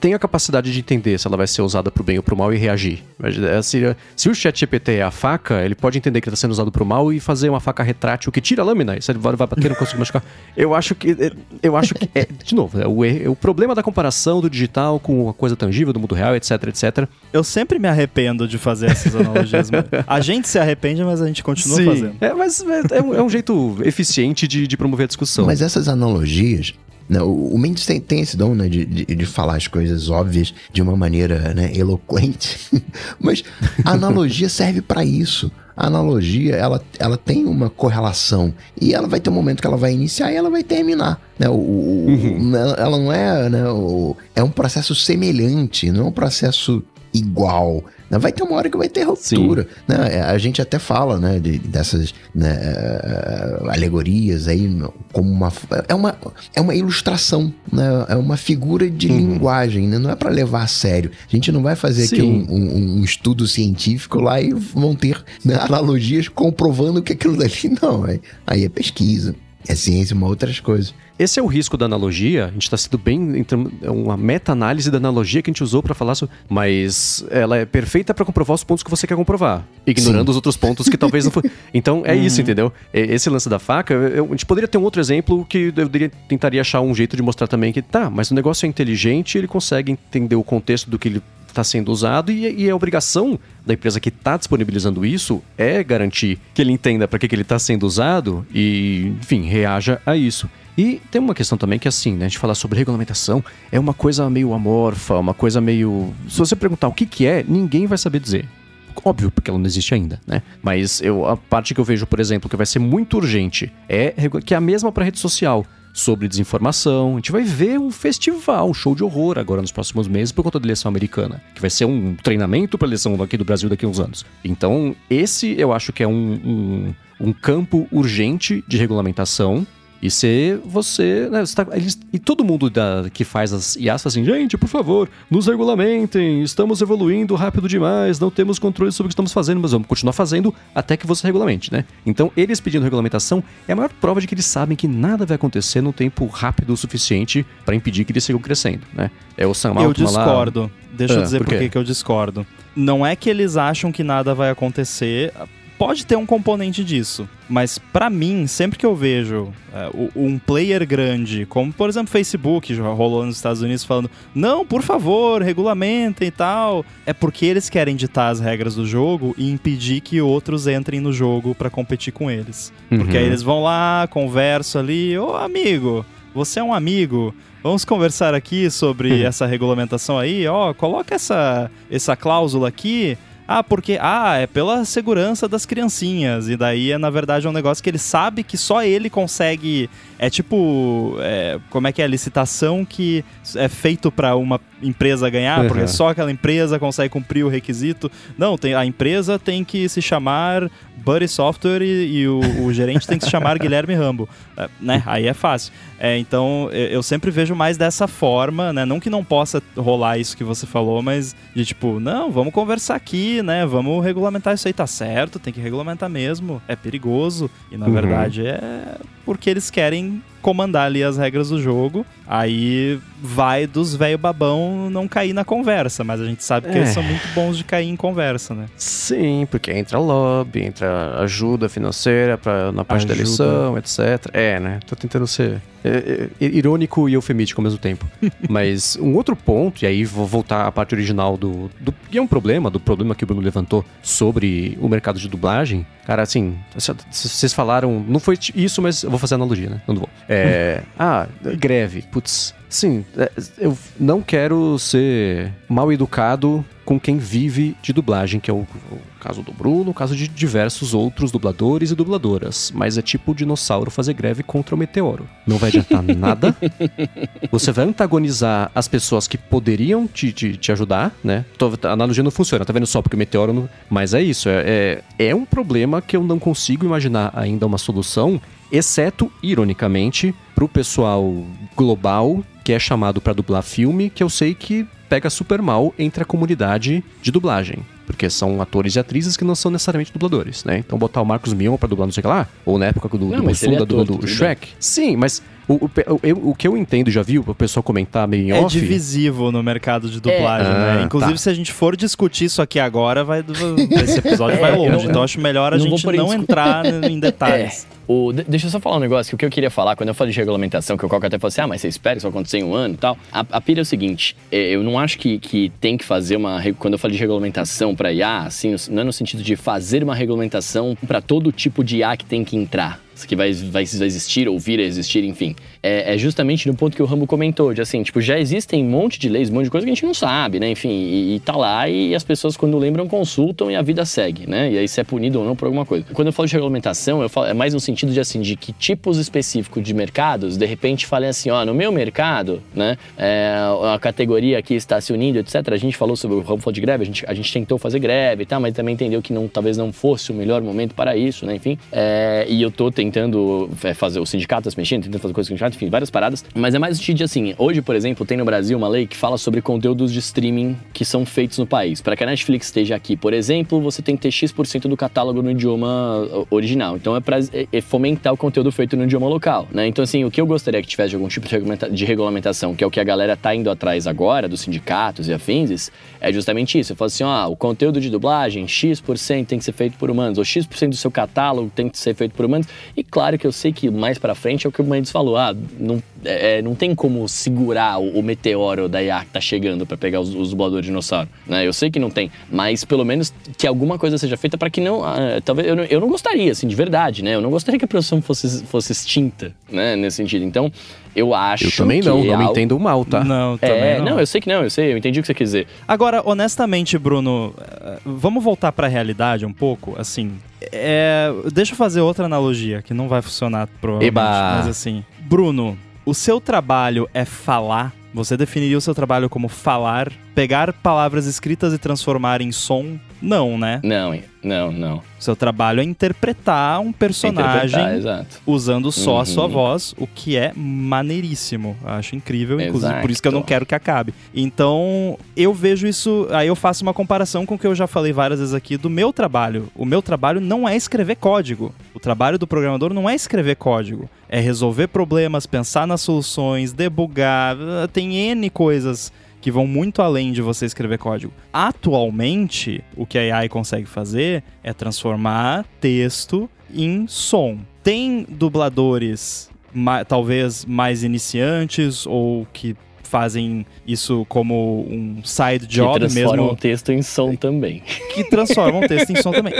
tem a capacidade de entender se ela vai ser usada para o bem ou para o mal e reagir. É, se, se o chat GPT é a faca, ele pode entender que está sendo usado para o mal e fazer uma faca retrátil que tira a lâmina. E ele vai bater, não consegue machucar. Eu acho que. É, eu acho que. É, de novo, é o, é o problema da comparação do digital com a coisa tangível do mundo real, etc, etc. Eu sempre me arrependo de fazer essas analogias. A gente se arrepende, mas a gente continua Sim. fazendo. É, mas é, é, um, é um jeito eficiente de, de promover a discussão. Mas essas analogias Né? O, o Mendes tem, tem esse dom né, de, de, de, falar as coisas óbvias de uma maneira né, eloquente, mas a analogia serve para isso. A analogia, ela, ela tem uma correlação e ela vai ter um momento que ela vai iniciar e ela vai terminar. Né? O, o, uhum. Ela não é, né, o, é um processo semelhante, não é um processo igual. Vai ter uma hora que vai ter ruptura. Né? A gente até fala né, de, dessas né, eh, alegorias aí como uma é uma, é uma ilustração, né? é uma figura de uhum. linguagem, né? não é para levar a sério. A gente não vai fazer Sim. aqui um, um, um, estudo científico lá e vão ter né, analogias comprovando que aquilo dali não. Aí, aí é pesquisa. É ciência, uma outras coisas. Esse é o risco da analogia. A gente está sendo bem. É uma meta-análise da analogia que a gente usou para falar sobre. Mas ela é perfeita para comprovar os pontos que você quer comprovar, ignorando Sim. os outros pontos que talvez não foi. Então é isso, uhum. entendeu? Esse lance da faca, eu, a gente poderia ter um outro exemplo que eu deveria, tentaria achar um jeito de mostrar também que tá, mas o negócio é inteligente, ele consegue entender o contexto do que ele está sendo usado e, e, a obrigação da empresa que está disponibilizando isso é garantir que ele entenda para que, que ele está sendo usado e, enfim, reaja a isso. E tem uma questão também que, assim, né, a gente falar sobre regulamentação é uma coisa meio amorfa, uma coisa meio. Se você perguntar o que, que é, ninguém vai saber dizer. Óbvio, porque ela não existe ainda, né? Mas eu, a parte que eu vejo, por exemplo, que vai ser muito urgente é que é a mesma para rede social sobre desinformação. A gente vai ver um festival, um show de horror agora nos próximos meses por conta da eleição americana, que vai ser um treinamento para a eleição aqui do Brasil daqui a uns anos. Então, esse eu acho que é um, um, um campo urgente de regulamentação e se você. Né, você tá, eles, e todo mundo da, que faz as IAs fala assim: gente, por favor, nos regulamentem, estamos evoluindo rápido demais, não temos controle sobre o que estamos fazendo, mas vamos continuar fazendo até que você regulamente, né? Então, eles pedindo regulamentação é a maior prova de que eles sabem que nada vai acontecer num tempo rápido o suficiente para impedir que eles sigam crescendo, né? É o Sam Altman Eu discordo. Lá... Deixa ah, eu dizer por, por que eu discordo. Não é que eles acham que nada vai acontecer pode ter um componente disso, mas para mim, sempre que eu vejo é, um player grande, como por exemplo Facebook, já rolou nos Estados Unidos falando, não, por favor, regulamentem e tal, é porque eles querem ditar as regras do jogo e impedir que outros entrem no jogo para competir com eles. Uhum. Porque aí eles vão lá, conversam ali, ô amigo, você é um amigo, vamos conversar aqui sobre uhum. essa regulamentação aí, ó, coloca essa, essa cláusula aqui ah, porque ah, é pela segurança das criancinhas. E daí é na verdade é um negócio que ele sabe que só ele consegue. É tipo. É, como é que é a licitação que é feito para uma empresa ganhar, uhum. porque só aquela empresa consegue cumprir o requisito. Não, tem, a empresa tem que se chamar Buddy Software e, e o, o, gerente tem que se chamar Guilherme Rambo. É, né? Aí é fácil. É, então eu sempre vejo mais dessa forma, né? Não que não possa rolar isso que você falou, mas de tipo, não, vamos conversar aqui, né? Vamos regulamentar isso aí, tá certo, tem que regulamentar mesmo, é perigoso. E na uhum. verdade é porque eles querem comandar ali as regras do jogo. Aí vai dos velho babão não cair na conversa, mas a gente sabe que é. eles são muito bons de cair em conversa, né? Sim, porque entra lobby, entra ajuda financeira pra, na parte ajuda. da eleição, etc. É, né? Tô tentando ser é, é, irônico e eufemístico ao mesmo tempo. Mas um outro ponto, e aí vou voltar à parte original do, do. E é um problema, do problema que o Bruno levantou sobre o mercado de dublagem. Cara, assim, vocês falaram. Não foi isso, mas eu vou fazer analogia, né? Não vou. É. ah, greve. Putz. Sim, é, eu não quero ser mal educado com quem vive de dublagem, que é o, o, caso do Bruno, o caso de diversos outros dubladores e dubladoras. Mas é tipo o dinossauro fazer greve contra o meteoro. Não vai adiantar nada. Você vai antagonizar as pessoas que poderiam te, te, te ajudar, né? A analogia não funciona, tá vendo só porque o meteoro não. Mas é isso, é, é, é um problema que eu não consigo imaginar ainda uma solução exceto, ironicamente, pro pessoal global que é chamado para dublar filme, que eu sei que pega super mal entre a comunidade de dublagem. Porque são atores e atrizes que não são necessariamente dubladores, né? Então botar o Marcos Mion pra dublar não sei o que lá, ou na época do, não, do Mussum, é o Shrek. Sim, mas o, o, o, o, que eu entendo, já viu o pessoal comentar meio em é off... É divisivo no mercado de dublagem, é. né? Ah, Inclusive, tá. se a gente for discutir isso aqui agora, vai, esse episódio é, vai longe. Eu, então, acho melhor a gente não entrar em detalhes. É. O, deixa eu só falar um negócio, que o que eu queria falar, quando eu falei de regulamentação, que o Coca até falou assim, ah, mas você espera que isso acontecer em um ano e tal. A, a pilha é o seguinte, é, eu não acho que, que tem que fazer uma... Quando eu falo de regulamentação para IA, assim, não é no sentido de fazer uma regulamentação para todo tipo de IA que tem que entrar que vai, vai, vai existir ou vir a existir, enfim. É, é, justamente no ponto que o Rambo comentou, de assim, tipo, já existem um monte de leis, um monte de coisa que a gente não sabe, né? Enfim, e, e tá lá e as pessoas, quando lembram, consultam e a vida segue, né? E aí se é punido ou não por alguma coisa. Quando eu falo de regulamentação, eu falo, é mais no sentido de, assim, de que tipos específicos de mercados, de repente, falem assim, ó, no meu mercado, né, é, a categoria aqui está se unindo, etc. A gente falou sobre o Rambo de greve, a gente, a gente tentou fazer greve e tal, mas também entendeu que não, talvez não fosse o melhor momento para isso, né? Enfim, é, e eu tô tentando é, fazer o sindicato tá mexendo, tentando fazer coisas com o sindicato, enfim, várias paradas. Mas é mais de assim, hoje, por exemplo, tem no Brasil uma lei que fala sobre conteúdos de streaming que são feitos no país. Para que a Netflix esteja aqui, por exemplo, você tem que ter X% do catálogo no idioma original. Então é para é, é fomentar o conteúdo feito no idioma local, né? Então assim, o que eu gostaria que tivesse algum tipo de regulamentação, que é o que a galera tá indo atrás agora, dos sindicatos e afins, é justamente isso. Eu falo assim, ó, o conteúdo de dublagem, X% tem que ser feito por humanos, ou X% do seu catálogo tem que ser feito por humanos. E claro que eu sei que mais para frente é o que o Mendes falou, ah, não, é, é, não tem como segurar o, o, meteoro da IA que tá chegando para pegar os, os dubladores de dinossauro, né? Eu sei que não tem, mas pelo menos que alguma coisa seja feita para que não, ah, talvez eu, não, eu não gostaria, assim, de verdade, né? Eu não gostaria que a profissão fosse, fosse extinta, né, nesse sentido. Então, eu acho. Eu também não, não me entendo mal, tá? Não, também é, não. não. eu sei que não, eu sei, eu entendi o que você quer dizer. Agora, honestamente, Bruno, eh, vamos voltar para a realidade um pouco, assim. É, deixa eu fazer outra analogia que não vai funcionar provavelmente, Eba. mas assim, Bruno, o seu trabalho é falar? Você definiria o seu trabalho como falar, pegar palavras escritas e transformar em som? Não, né? Não, não, não. Seu trabalho é interpretar um personagem interpretar, usando só uhum. a sua uhum. voz, o que é maneiríssimo. Acho incrível, inclusive exato. por isso que eu não quero que acabe. Então, eu vejo isso, aí eu faço uma comparação com o que eu já falei várias vezes aqui do meu trabalho. O meu trabalho não é escrever código. O trabalho do programador não é escrever código. É resolver problemas, pensar nas soluções, debugar, tem N coisas que vão muito além de você escrever código. Atualmente, o que a AI consegue fazer é transformar texto em som. Tem dubladores talvez mais iniciantes ou que fazem isso como um side job mesmo. Que transformam o texto em som também. Que transformam o texto em som também.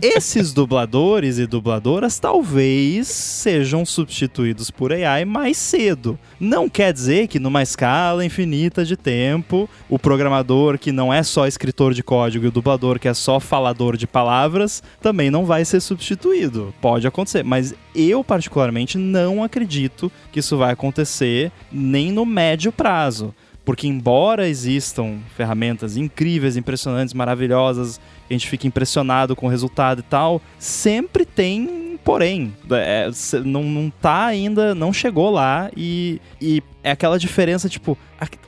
Esses dubladores e dubladoras talvez sejam substituídos por AI mais cedo. Não quer dizer que numa escala infinita de tempo, o programador que não é só escritor de código e o dublador que é só falador de palavras também não vai ser substituído. Pode acontecer, mas eu particularmente não acredito que isso vai acontecer nem no médio prazo. Porque, embora existam ferramentas incríveis, impressionantes, maravilhosas, a gente fica impressionado com o resultado e tal, sempre tem porém. É, não, não tá ainda, não chegou lá e, e é aquela diferença, tipo,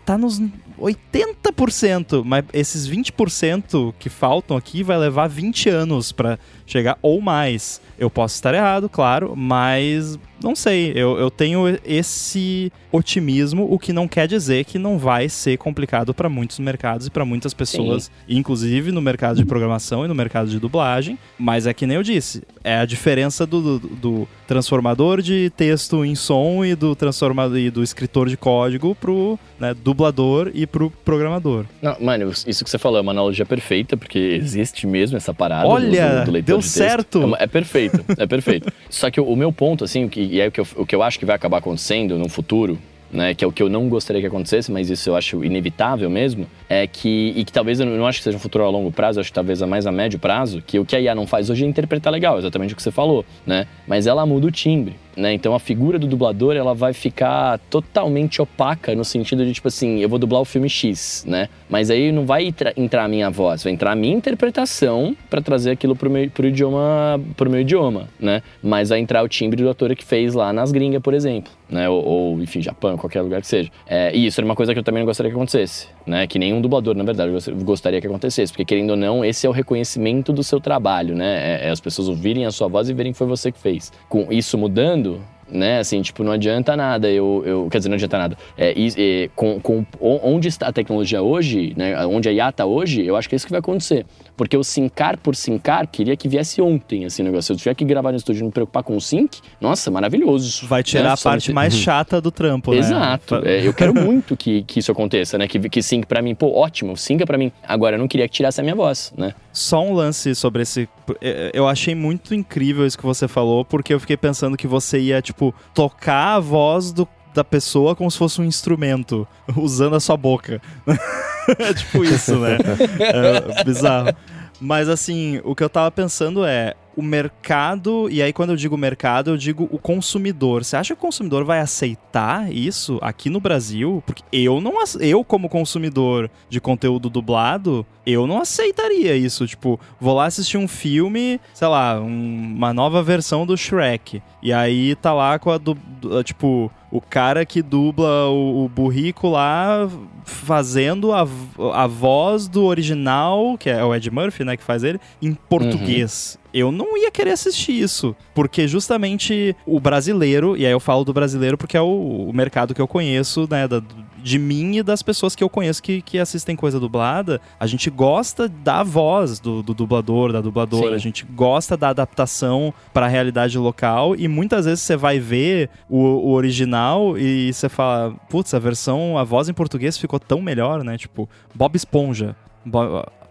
tá nos 80%, mas esses 20% que faltam aqui vai levar 20 anos para chegar ou mais. Eu posso estar errado, claro, mas não sei. Eu, eu tenho esse otimismo, o que não quer dizer que não vai ser complicado para muitos mercados e para muitas pessoas, Sim. inclusive no mercado de programação e no mercado de dublagem. Mas é que nem eu disse, é a diferença do, do, do transformador de texto em som e do transformador e do escritor de código pro né, dublador e pro programador. Não, mano, isso que você falou é uma analogia perfeita, porque existe mesmo essa parada Olha, do, do, leitor deu de certo! É, é perfeito, é perfeito. Só que o, o meu ponto, assim, que, e é o que, eu, o que eu acho que vai acabar acontecendo no futuro, né, que é o que eu não gostaria que acontecesse, mas isso eu acho inevitável mesmo, é que, e que talvez eu não acho que seja um futuro a longo prazo, acho que talvez a mais a médio prazo, que o que a IA não faz hoje é interpretar legal, exatamente o que você falou, né? Mas ela muda o timbre. Né? Então a figura do dublador ela vai ficar totalmente opaca no sentido de tipo assim, eu vou dublar o filme X, né? Mas aí não vai entrar a minha voz, vai entrar a minha interpretação para trazer aquilo pro meu, pro idioma, pro meu idioma, né? Mas vai entrar o timbre do ator que fez lá nas gringas, por exemplo, né? Ou, ou enfim, Japão, qualquer lugar que seja. É, e isso era uma coisa que eu também não gostaria que acontecesse, né? Que nenhum dublador, na verdade, gostaria que acontecesse, porque querendo ou não, esse é o reconhecimento do seu trabalho, né? É, é as pessoas ouvirem a sua voz e verem que foi você que fez. Com isso mudando né? Assim, tipo, não adianta nada. Eu, eu quer dizer, não adianta nada. É, e, com, com onde está a tecnologia hoje, né? Onde a IA está hoje, eu acho que é isso que vai acontecer. Porque o sincar por sincar, queria que viesse ontem, assim, o negócio. Se eu tiver que gravar no estúdio e me preocupar com o sync, nossa, maravilhoso. Vai tirar né? a parte mais chata do trampo, né? Exato. É, eu quero muito que, que isso aconteça, né? Que, que sync pra mim, pô, ótimo, sync é pra mim. Agora, eu não queria que tirasse a minha voz, né? Só um lance sobre esse... É, eu achei muito incrível isso que você falou, porque eu fiquei pensando que você ia, tipo, tocar a voz do da pessoa como se fosse um instrumento, usando a sua boca. é tipo isso, né? É bizarro. Mas assim, o que eu tava pensando é, o mercado, e aí quando eu digo mercado, eu digo o consumidor. Você acha que o consumidor vai aceitar isso aqui no Brasil? Porque eu não eu como consumidor de conteúdo dublado, eu não aceitaria isso, tipo, vou lá assistir um filme, sei lá, um, uma nova versão do Shrek. E aí tá lá com a do, tipo, o cara que dubla o, o burrico lá fazendo a, a voz do original, que é o Ed Murphy, né, que faz ele, em português. Uhum eu não ia querer assistir isso. Porque justamente o brasileiro, e aí eu falo do brasileiro porque é o, o mercado que eu conheço, né? Da, de mim e das pessoas que eu conheço que, que assistem coisa dublada, a gente gosta da voz do, do dublador, da dubladora, Sim. a gente gosta da adaptação para a realidade local e muitas vezes você vai ver o, o original e você fala, putz, a versão, a voz em português ficou tão melhor, né? Tipo, Bob Esponja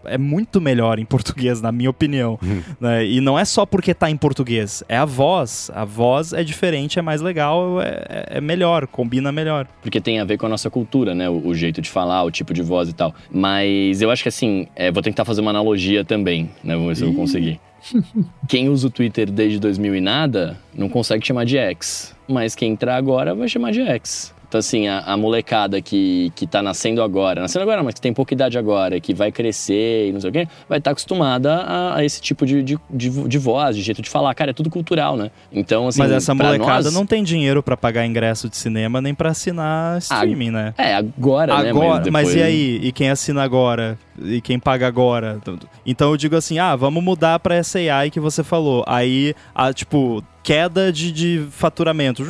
é muito melhor em português, na minha opinião. Uhum. Né? E não é só porque tá em português, é a voz. A voz é diferente, é mais legal, é, é melhor, combina melhor. Porque tem a ver com a nossa cultura, né? O, o jeito de falar, o tipo de voz e tal. Mas eu acho que assim, é, vou tentar fazer uma analogia também, né? Vamos ver se eu vou conseguir. Quem usa o Twitter desde 2000 e nada, não consegue chamar de ex. Mas quem entrar agora vai chamar de ex. Então, assim, a, a, molecada que, que tá nascendo agora, nascendo agora, mas que tem pouca idade agora, que vai crescer e não sei o quê, vai estar tá acostumada a, a, esse tipo de, de, de, de, voz, de jeito de falar. Cara, é tudo cultural, né? Então, assim. Mas essa molecada nós... não tem dinheiro para pagar ingresso de cinema nem para assinar streaming, a, né? É, agora, né? agora né? Mas, depois... mas e aí? E quem assina agora? E quem paga agora? Então eu digo assim, ah, vamos mudar pra essa AI que você falou. Aí, a, tipo, queda de, de faturamento,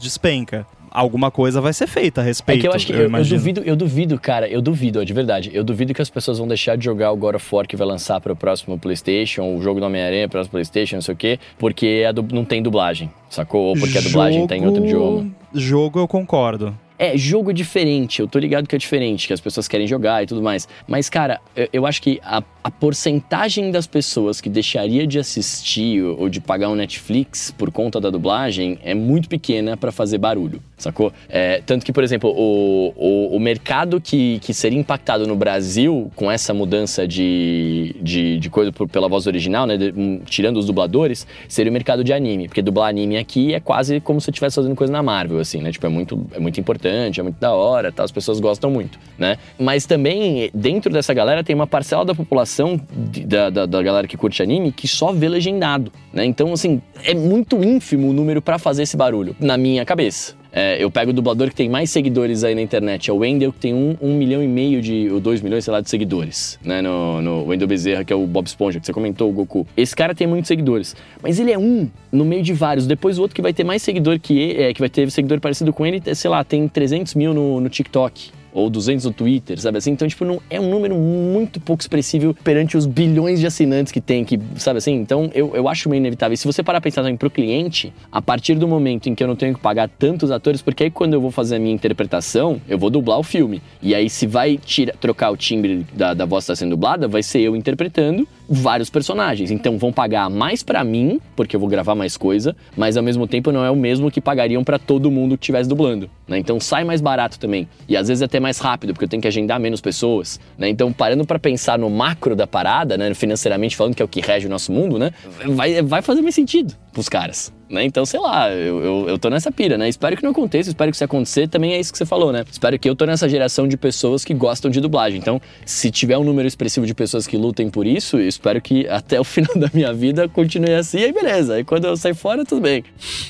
despenca alguma coisa vai ser feita a respeito. É que eu acho que eu, eu, eu duvido, eu duvido, cara, eu duvido, de verdade. Eu duvido que as pessoas vão deixar de jogar o God of War que vai lançar para o próximo PlayStation, o jogo do Homem-Aranha para o próximo PlayStation, não sei o quê, porque não tem dublagem, sacou? Ou porque a dublagem jogo... tá em outro idioma. Jogo eu concordo. É, jogo é diferente, eu tô ligado que é diferente, que as pessoas querem jogar e tudo mais. Mas, cara, eu, eu acho que a, a, porcentagem das pessoas que deixaria de assistir ou, ou de pagar um Netflix por conta da dublagem é muito pequena para fazer barulho, sacou? É, tanto que, por exemplo, o, o, o, mercado que, que seria impactado no Brasil com essa mudança de, de, de coisa por, pela voz original, né, de, um, tirando os dubladores, seria o mercado de anime. Porque dublar anime aqui é quase como se eu estivesse fazendo coisa na Marvel, assim, né? Tipo, é muito, é muito importante importante, é muito da hora, tá? as pessoas gostam muito, né? Mas também, dentro dessa galera, tem uma parcela da população, da, da, da galera que curte anime, que só vê legendado, né? Então, assim, é muito ínfimo o número para fazer esse barulho, na minha cabeça. É, eu pego o dublador que tem mais seguidores aí na internet, é o Wendel, que tem um, um milhão e meio de, ou dois milhões, sei lá, de seguidores, né? No, no Wendel Bezerra, que é o Bob Esponja, que você comentou, o Goku. Esse cara tem muitos seguidores, mas ele é um no meio de vários. Depois o outro que vai ter mais seguidor que ele, é, que vai ter seguidor parecido com ele, sei lá, tem 300 mil no, no TikTok ou 200 no Twitter, sabe assim? Então, tipo, não, é um número muito pouco expressivo perante os bilhões de assinantes que tem, que, sabe assim? Então, eu, eu acho meio inevitável. E se você parar pra pensar também pro cliente, a partir do momento em que eu não tenho que pagar tantos atores, porque aí quando eu vou fazer a minha interpretação, eu vou dublar o filme. E aí, se vai tira, trocar o timbre da, da voz que tá sendo dublada, vai ser eu interpretando vários personagens. Então vão pagar mais para mim, porque eu vou gravar mais coisa, mas ao mesmo tempo não é o mesmo que pagariam para todo mundo que estivesse dublando. Né? Então sai mais barato também. E às vezes até mais rápido, porque eu tenho que agendar menos pessoas. Né? Então, parando para pensar no macro da parada, né? financeiramente falando, que é o que rege o nosso mundo, né? vai, vai fazer mais sentido pros caras. Né? Então, sei lá, eu, eu, eu, tô nessa pira, né? Espero que não aconteça, espero que se acontecer, também é isso que você falou, né? Espero que eu tô nessa geração de pessoas que gostam de dublagem. Então, se tiver um número expressivo de pessoas que lutem por isso, eu espero que até o final da minha vida continue assim, aí beleza. Aí quando eu sair fora, tudo bem.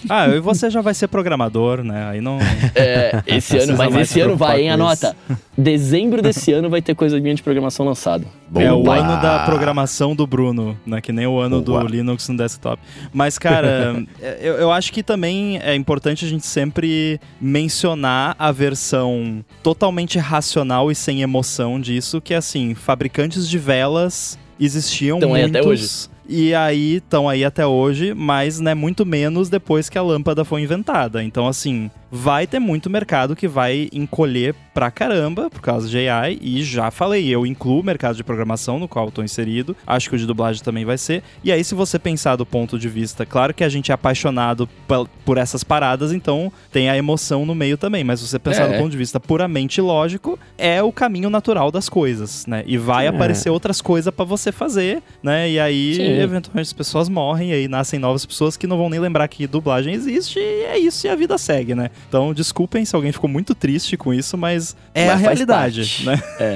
Ah, e você já vai ser programador, né? Aí não. É, esse ano, mas esse ano vai, hein? Anota. Dezembro desse ano vai ter coisa minha de programação lançada. É o ano da programação do Bruno, né? Que nem o ano Boa. do Linux no desktop. Mas, cara, eu, eu acho que também é importante a gente sempre mencionar a versão totalmente racional e sem emoção disso, que é assim, fabricantes de velas existiam Tão aí muitos. até hoje. E aí estão aí até hoje, mas né, muito menos depois que a lâmpada foi inventada. Então, assim, vai ter muito mercado que vai encolher pra caramba por causa de AI. E já falei, eu incluo o mercado de programação no qual eu tô inserido. Acho que o de dublagem também vai ser. E aí, se você pensar do ponto de vista, claro que a gente é apaixonado por essas paradas, então tem a emoção no meio também. Mas se você pensar É. do ponto de vista puramente lógico, é o caminho natural das coisas, né? E vai É. aparecer outras coisas pra você fazer, né? E aí, Sim. eventualmente, as pessoas morrem e aí nascem novas pessoas que não vão nem lembrar que dublagem existe e é isso e a vida segue, né? Então, desculpem se alguém ficou muito triste com isso, mas é Mas a faz realidade, parte. né? É.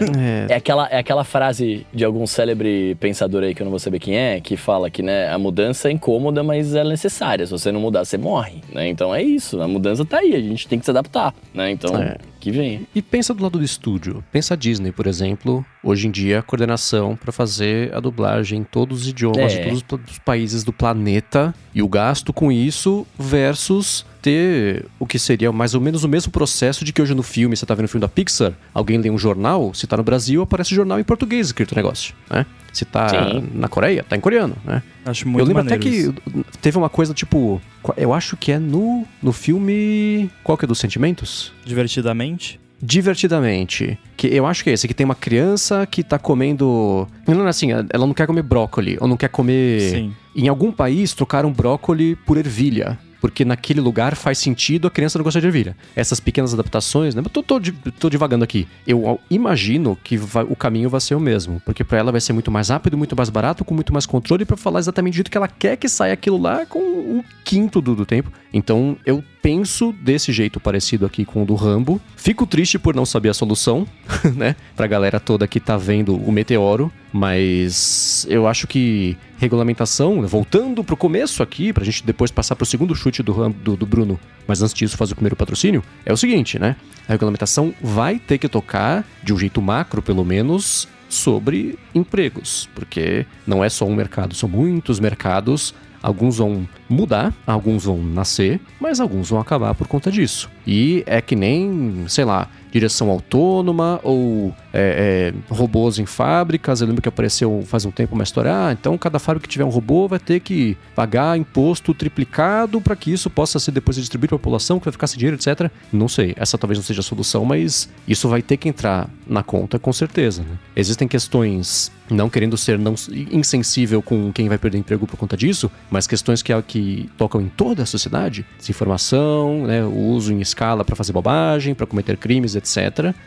É, É aquela, é aquela frase de algum célebre pensador aí que eu não vou saber quem é, que fala que né, a mudança é incômoda, mas é necessária. Se você não mudar, você morre. Né? Então é isso, a mudança tá aí, a gente tem que se adaptar. Né? Então, É. que venha. E pensa do lado do estúdio. Pensa a Disney, por exemplo. Hoje em dia, a coordenação para fazer a dublagem em todos os idiomas É. de todos os países do planeta. E o gasto com isso versus ter o que seria mais ou menos o mesmo processo de que hoje no filme, você tá vendo o filme da Pixar, alguém lê um jornal, se tá no Brasil, aparece jornal em português escrito o negócio, né? Se tá Sim. na Coreia, tá em coreano, né? Acho muito eu lembro maneiro até que isso. teve uma coisa tipo. Eu acho que é no, no filme. Qual que é dos sentimentos? Divertidamente. Divertidamente. Que eu acho que é esse, que tem uma criança que tá comendo. Não é assim, ela não quer comer brócoli, ou não quer comer. Sim. Em algum país trocaram brócoli por ervilha. Porque naquele lugar faz sentido a criança não gostar de ervilha. Essas pequenas adaptações, né? Eu tô, tô, tô divagando aqui. Eu imagino que vai- o caminho vai ser o mesmo. Porque pra ela vai ser muito mais rápido, muito mais barato, com muito mais controle pra falar exatamente do jeito que ela quer que saia aquilo lá com um quinto do, do tempo. Então eu penso desse jeito parecido aqui com o do Rambo. Fico triste por não saber a solução, né? Pra galera toda que tá vendo o meteoro. Mas eu acho que regulamentação, voltando pro começo aqui, pra gente depois passar pro segundo chute do, do, do Bruno, mas antes disso fazer o primeiro patrocínio, é o seguinte, né? A regulamentação vai ter que tocar, de um jeito macro pelo menos, sobre empregos, porque não é só um mercado, são muitos mercados. Alguns vão mudar, alguns vão nascer, mas alguns vão acabar por conta disso. E é que nem, sei lá, direção autônoma ou é, é, robôs em fábricas. Eu lembro que apareceu faz um tempo uma história. Ah, então cada fábrica que tiver um robô vai ter que pagar imposto triplicado para que isso possa ser depois distribuído para a população, que vai ficar sem dinheiro, etc. Não sei, essa talvez não seja a solução, mas isso vai ter que entrar na conta com certeza. né? Existem questões, não querendo ser não insensível com quem vai perder emprego por conta disso, mas questões que, que tocam em toda a sociedade: desinformação, né, o uso em escala para fazer bobagem, para cometer crimes, etc.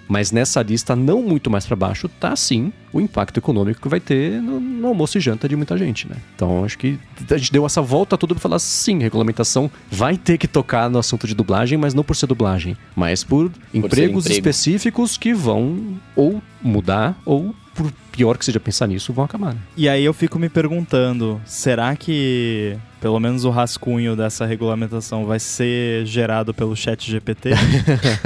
Mas nessa lista, não muito mais para baixo, tá sim o impacto econômico que vai ter no, no almoço e janta de muita gente, né? Então acho que a gente deu essa volta toda para falar sim, regulamentação vai ter que tocar no assunto de dublagem, mas não por ser dublagem, mas por, empregos emprego. específicos que vão ou mudar ou por pior que seja pensar nisso, vão acabar. né? E aí eu fico me perguntando, será que pelo menos o rascunho dessa regulamentação vai ser gerado pelo chat GPT?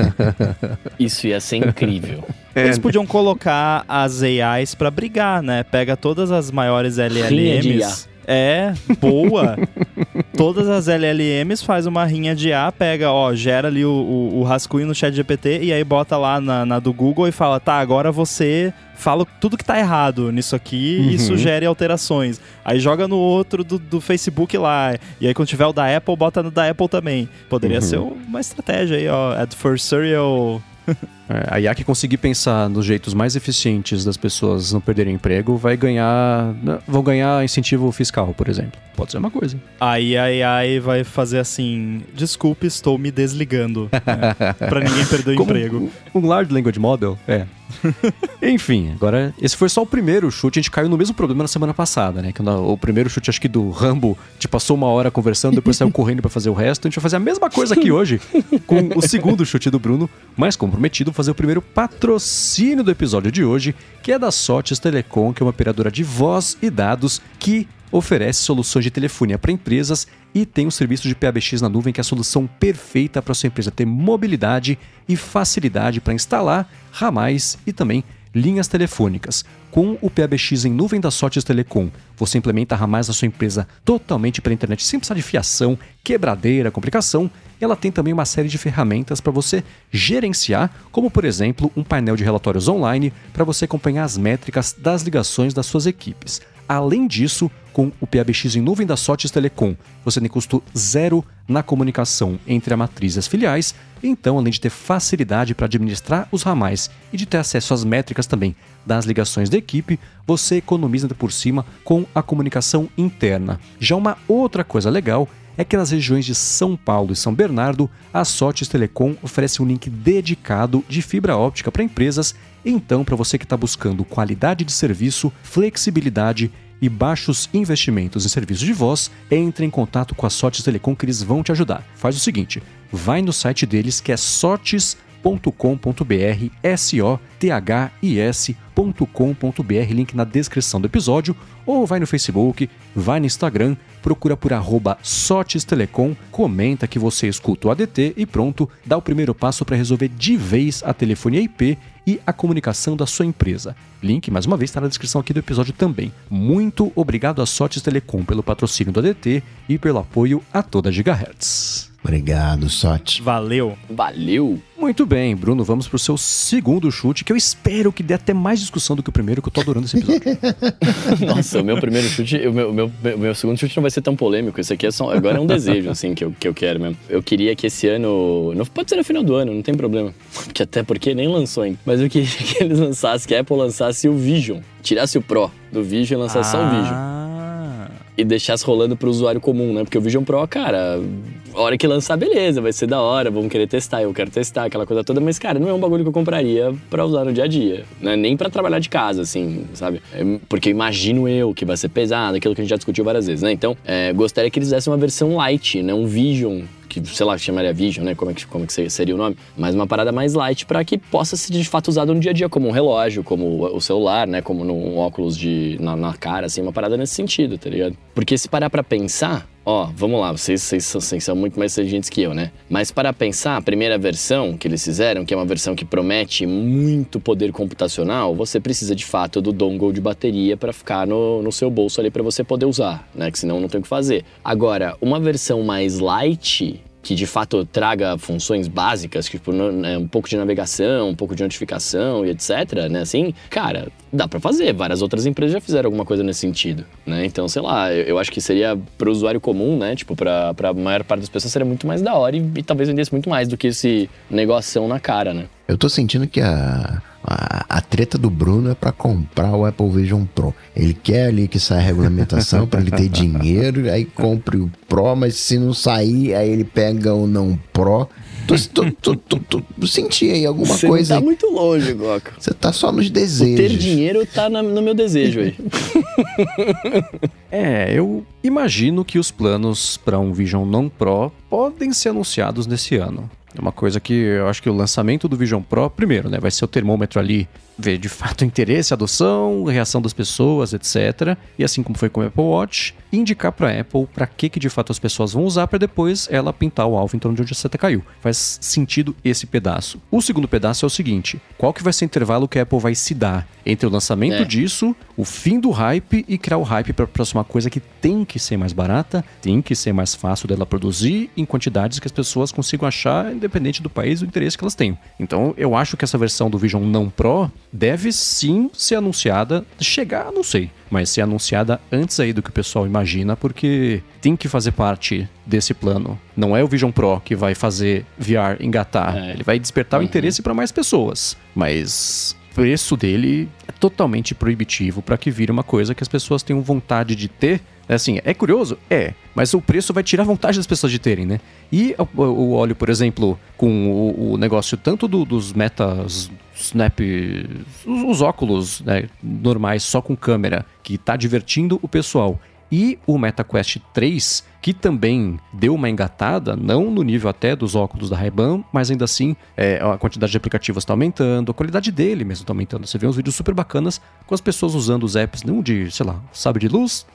Isso ia ser incrível. Eles podiam colocar as AIs pra brigar, né? Pega todas as maiores Rinha de IA. LLMs. É, boa. Todas as LLMs faz uma rinha de A, pega, ó, gera ali o, o, o rascunho no chat GPT e aí bota lá na, na do Google e fala, tá, agora você fala tudo que tá errado nisso aqui e Uhum. sugere alterações. Aí joga no outro do, do Facebook lá. E aí quando tiver o da Apple, bota no da Apple também. Poderia Uhum. ser uma estratégia aí, ó, adversarial É, a IA que conseguir pensar nos jeitos mais eficientes das pessoas não perderem emprego vai ganhar. vão ganhar incentivo fiscal, por exemplo. Pode ser uma coisa. Aí a AI vai fazer assim: desculpe, estou me desligando. né? pra ninguém perder o Como emprego. Um um Large Language Model? É. Enfim, agora, esse foi só o primeiro chute. A gente caiu no mesmo problema na semana passada, né? Que no- o primeiro chute, acho que do Rambo, te passou uma hora conversando, depois saiu correndo pra fazer o resto. A gente vai fazer a mesma coisa aqui hoje, com o segundo chute do Bruno, mais comprometido, fazer o primeiro patrocínio do episódio de hoje, que é da Sotes Telecom, que é uma operadora de voz e dados que oferece soluções de telefonia para empresas e tem um serviço de PABX na nuvem que é a solução perfeita para sua empresa ter mobilidade e facilidade para instalar ramais e também linhas telefônicas. Com o PABX em nuvem da Sotes Telecom, você implementa a ramais sua empresa totalmente pela internet, sem precisar de fiação, quebradeira, complicação. Ela tem também uma série de ferramentas para você gerenciar, como por exemplo um painel de relatórios online para você acompanhar as métricas das ligações das suas equipes. Além disso, com o PABX em nuvem da Sotes Telecom, você tem custo zero na comunicação entre a matriz e as filiais, então, além de ter facilidade para administrar os ramais e de ter acesso às métricas também das ligações da equipe, você economiza por cima com a comunicação interna. Já uma outra coisa legal é que nas regiões de São Paulo e São Bernardo, a Sotes Telecom oferece um link dedicado de fibra óptica para empresas. Então, para você que está buscando qualidade de serviço, flexibilidade e baixos investimentos em serviços de voz, entre em contato com a Sotes Telecom que eles vão te ajudar. Faz o seguinte, vai no site deles que é sotes.com.br, S-O-T-H-I-S.com.br, link na descrição do episódio, ou vai no Facebook, vai no Instagram, procura por arroba Sotes Telecom, comenta que você escuta o ADT e pronto, dá o primeiro passo para resolver de vez a telefonia IP e a comunicação da sua empresa. Link, mais uma vez, está na descrição aqui do episódio também. Muito obrigado a Sotes Telecom pelo patrocínio do ADT e pelo apoio a toda Gigahertz. Obrigado, Sote. Valeu. Valeu! Muito bem, Bruno, vamos pro seu segundo chute, que eu espero que dê até mais discussão do que o primeiro, que eu tô adorando esse episódio. Nossa, o meu primeiro chute, o meu, meu, meu segundo chute não vai ser tão polêmico. Esse aqui é só, agora é um desejo, assim, que eu, que eu quero mesmo. Eu queria que esse ano. Não, pode ser no final do ano, não tem problema. Que até porque nem lançou ainda. Mas eu queria que eles lançassem, que a Apple lançasse o Vision. Tirasse o Pro do Vision e lançasse só o Vision. E deixasse rolando pro usuário comum, né? Porque o Vision Pro, cara, hora que lançar, beleza, vai ser da hora, vamos querer testar, eu quero testar, aquela coisa toda, mas, cara, não é um bagulho que eu compraria pra usar no dia a dia, né? Nem pra trabalhar de casa, assim, sabe? É, Porque imagino eu que vai ser pesado, aquilo que a gente já discutiu várias vezes, né? Então, é, gostaria que eles dessem uma versão light, né? Um Vision que, sei lá, chamaria Vision, né? Como é que, como é que seria o nome? Mas uma parada mais light para que possa ser de fato usado no dia a dia, como um relógio, como o celular, né? Como num óculos de, na, na cara, assim, uma parada nesse sentido, tá ligado? Porque se parar pra pensar, Ó, vamos lá, vocês, vocês, são- vocês são muito mais inteligentes que eu, né? Mas para pensar, a primeira versão que eles fizeram, que é uma versão que promete muito poder computacional, você precisa de fato do dongle de bateria para ficar no, no seu bolso ali para você poder usar, né? Que senão não tem o que fazer. Agora, uma versão mais light, que de fato traga funções básicas, tipo né, um pouco de navegação, um pouco de notificação e etc, né? Assim, cara, dá pra fazer. Várias outras empresas já fizeram alguma coisa nesse sentido, né? Então, sei lá, eu, eu acho que seria pro usuário comum, né? Tipo, pra, pra maior parte das pessoas seria muito mais da hora e, e talvez vendesse muito mais do que esse negoção na cara, né? Eu tô sentindo que a, a, a treta do Bruno é pra comprar o Apple Vision Pro. Ele quer ali que saia a regulamentação pra ele ter dinheiro, aí compre o Pro, mas se não sair, aí ele pega o não Pro. Tô, tô, tô, tô, tô- tô- senti aí alguma Você coisa. não tá aí. muito longe, Goka. Você tá só nos O desejos. ter dinheiro tá na- no meu desejo aí. É, eu imagino que os planos para um Vision não Pro podem ser anunciados nesse ano. É uma coisa que eu acho que o lançamento do Vision Pro, primeiro, né, vai ser o termômetro ali, ver de fato interesse, adoção, reação das pessoas, etc. E assim como foi com o Apple Watch, indicar para a Apple para que que de fato as pessoas vão usar para depois ela pintar o alvo em torno de onde a seta caiu. Faz sentido esse pedaço. O segundo pedaço é o seguinte: qual que vai ser o intervalo que a Apple vai se dar entre o lançamento É. disso, o fim do hype e criar o hype para próxima coisa que tem que ser mais barata, tem que ser mais fácil dela produzir em quantidades que as pessoas consigam achar, independente do país do interesse que elas tenham. Então, eu acho que essa versão do Vision não Pro deve sim ser anunciada, chegar, não sei, mas ser anunciada antes aí do que o pessoal imagina, porque tem que fazer parte desse plano. Não é o Vision Pro que vai fazer VR engatar, É. ele vai despertar o interesse para mais pessoas, mas o preço dele é totalmente proibitivo para que vire uma coisa que as pessoas tenham vontade de ter. É Assim, é curioso? É, mas o preço vai tirar vontade das pessoas de terem, né? E o, o óleo, por exemplo, com o, o negócio tanto do- dos metas Snap, os, os óculos né, normais só com câmera, que tá divertindo o pessoal. E o MetaQuest 3, que também deu uma engatada, não no nível até dos óculos da Ray-Ban, mas ainda assim é, a quantidade de aplicativos está aumentando, a qualidade dele mesmo está aumentando. Você vê uns vídeos super bacanas com as pessoas usando os apps, não de, sei lá, sabe de luz,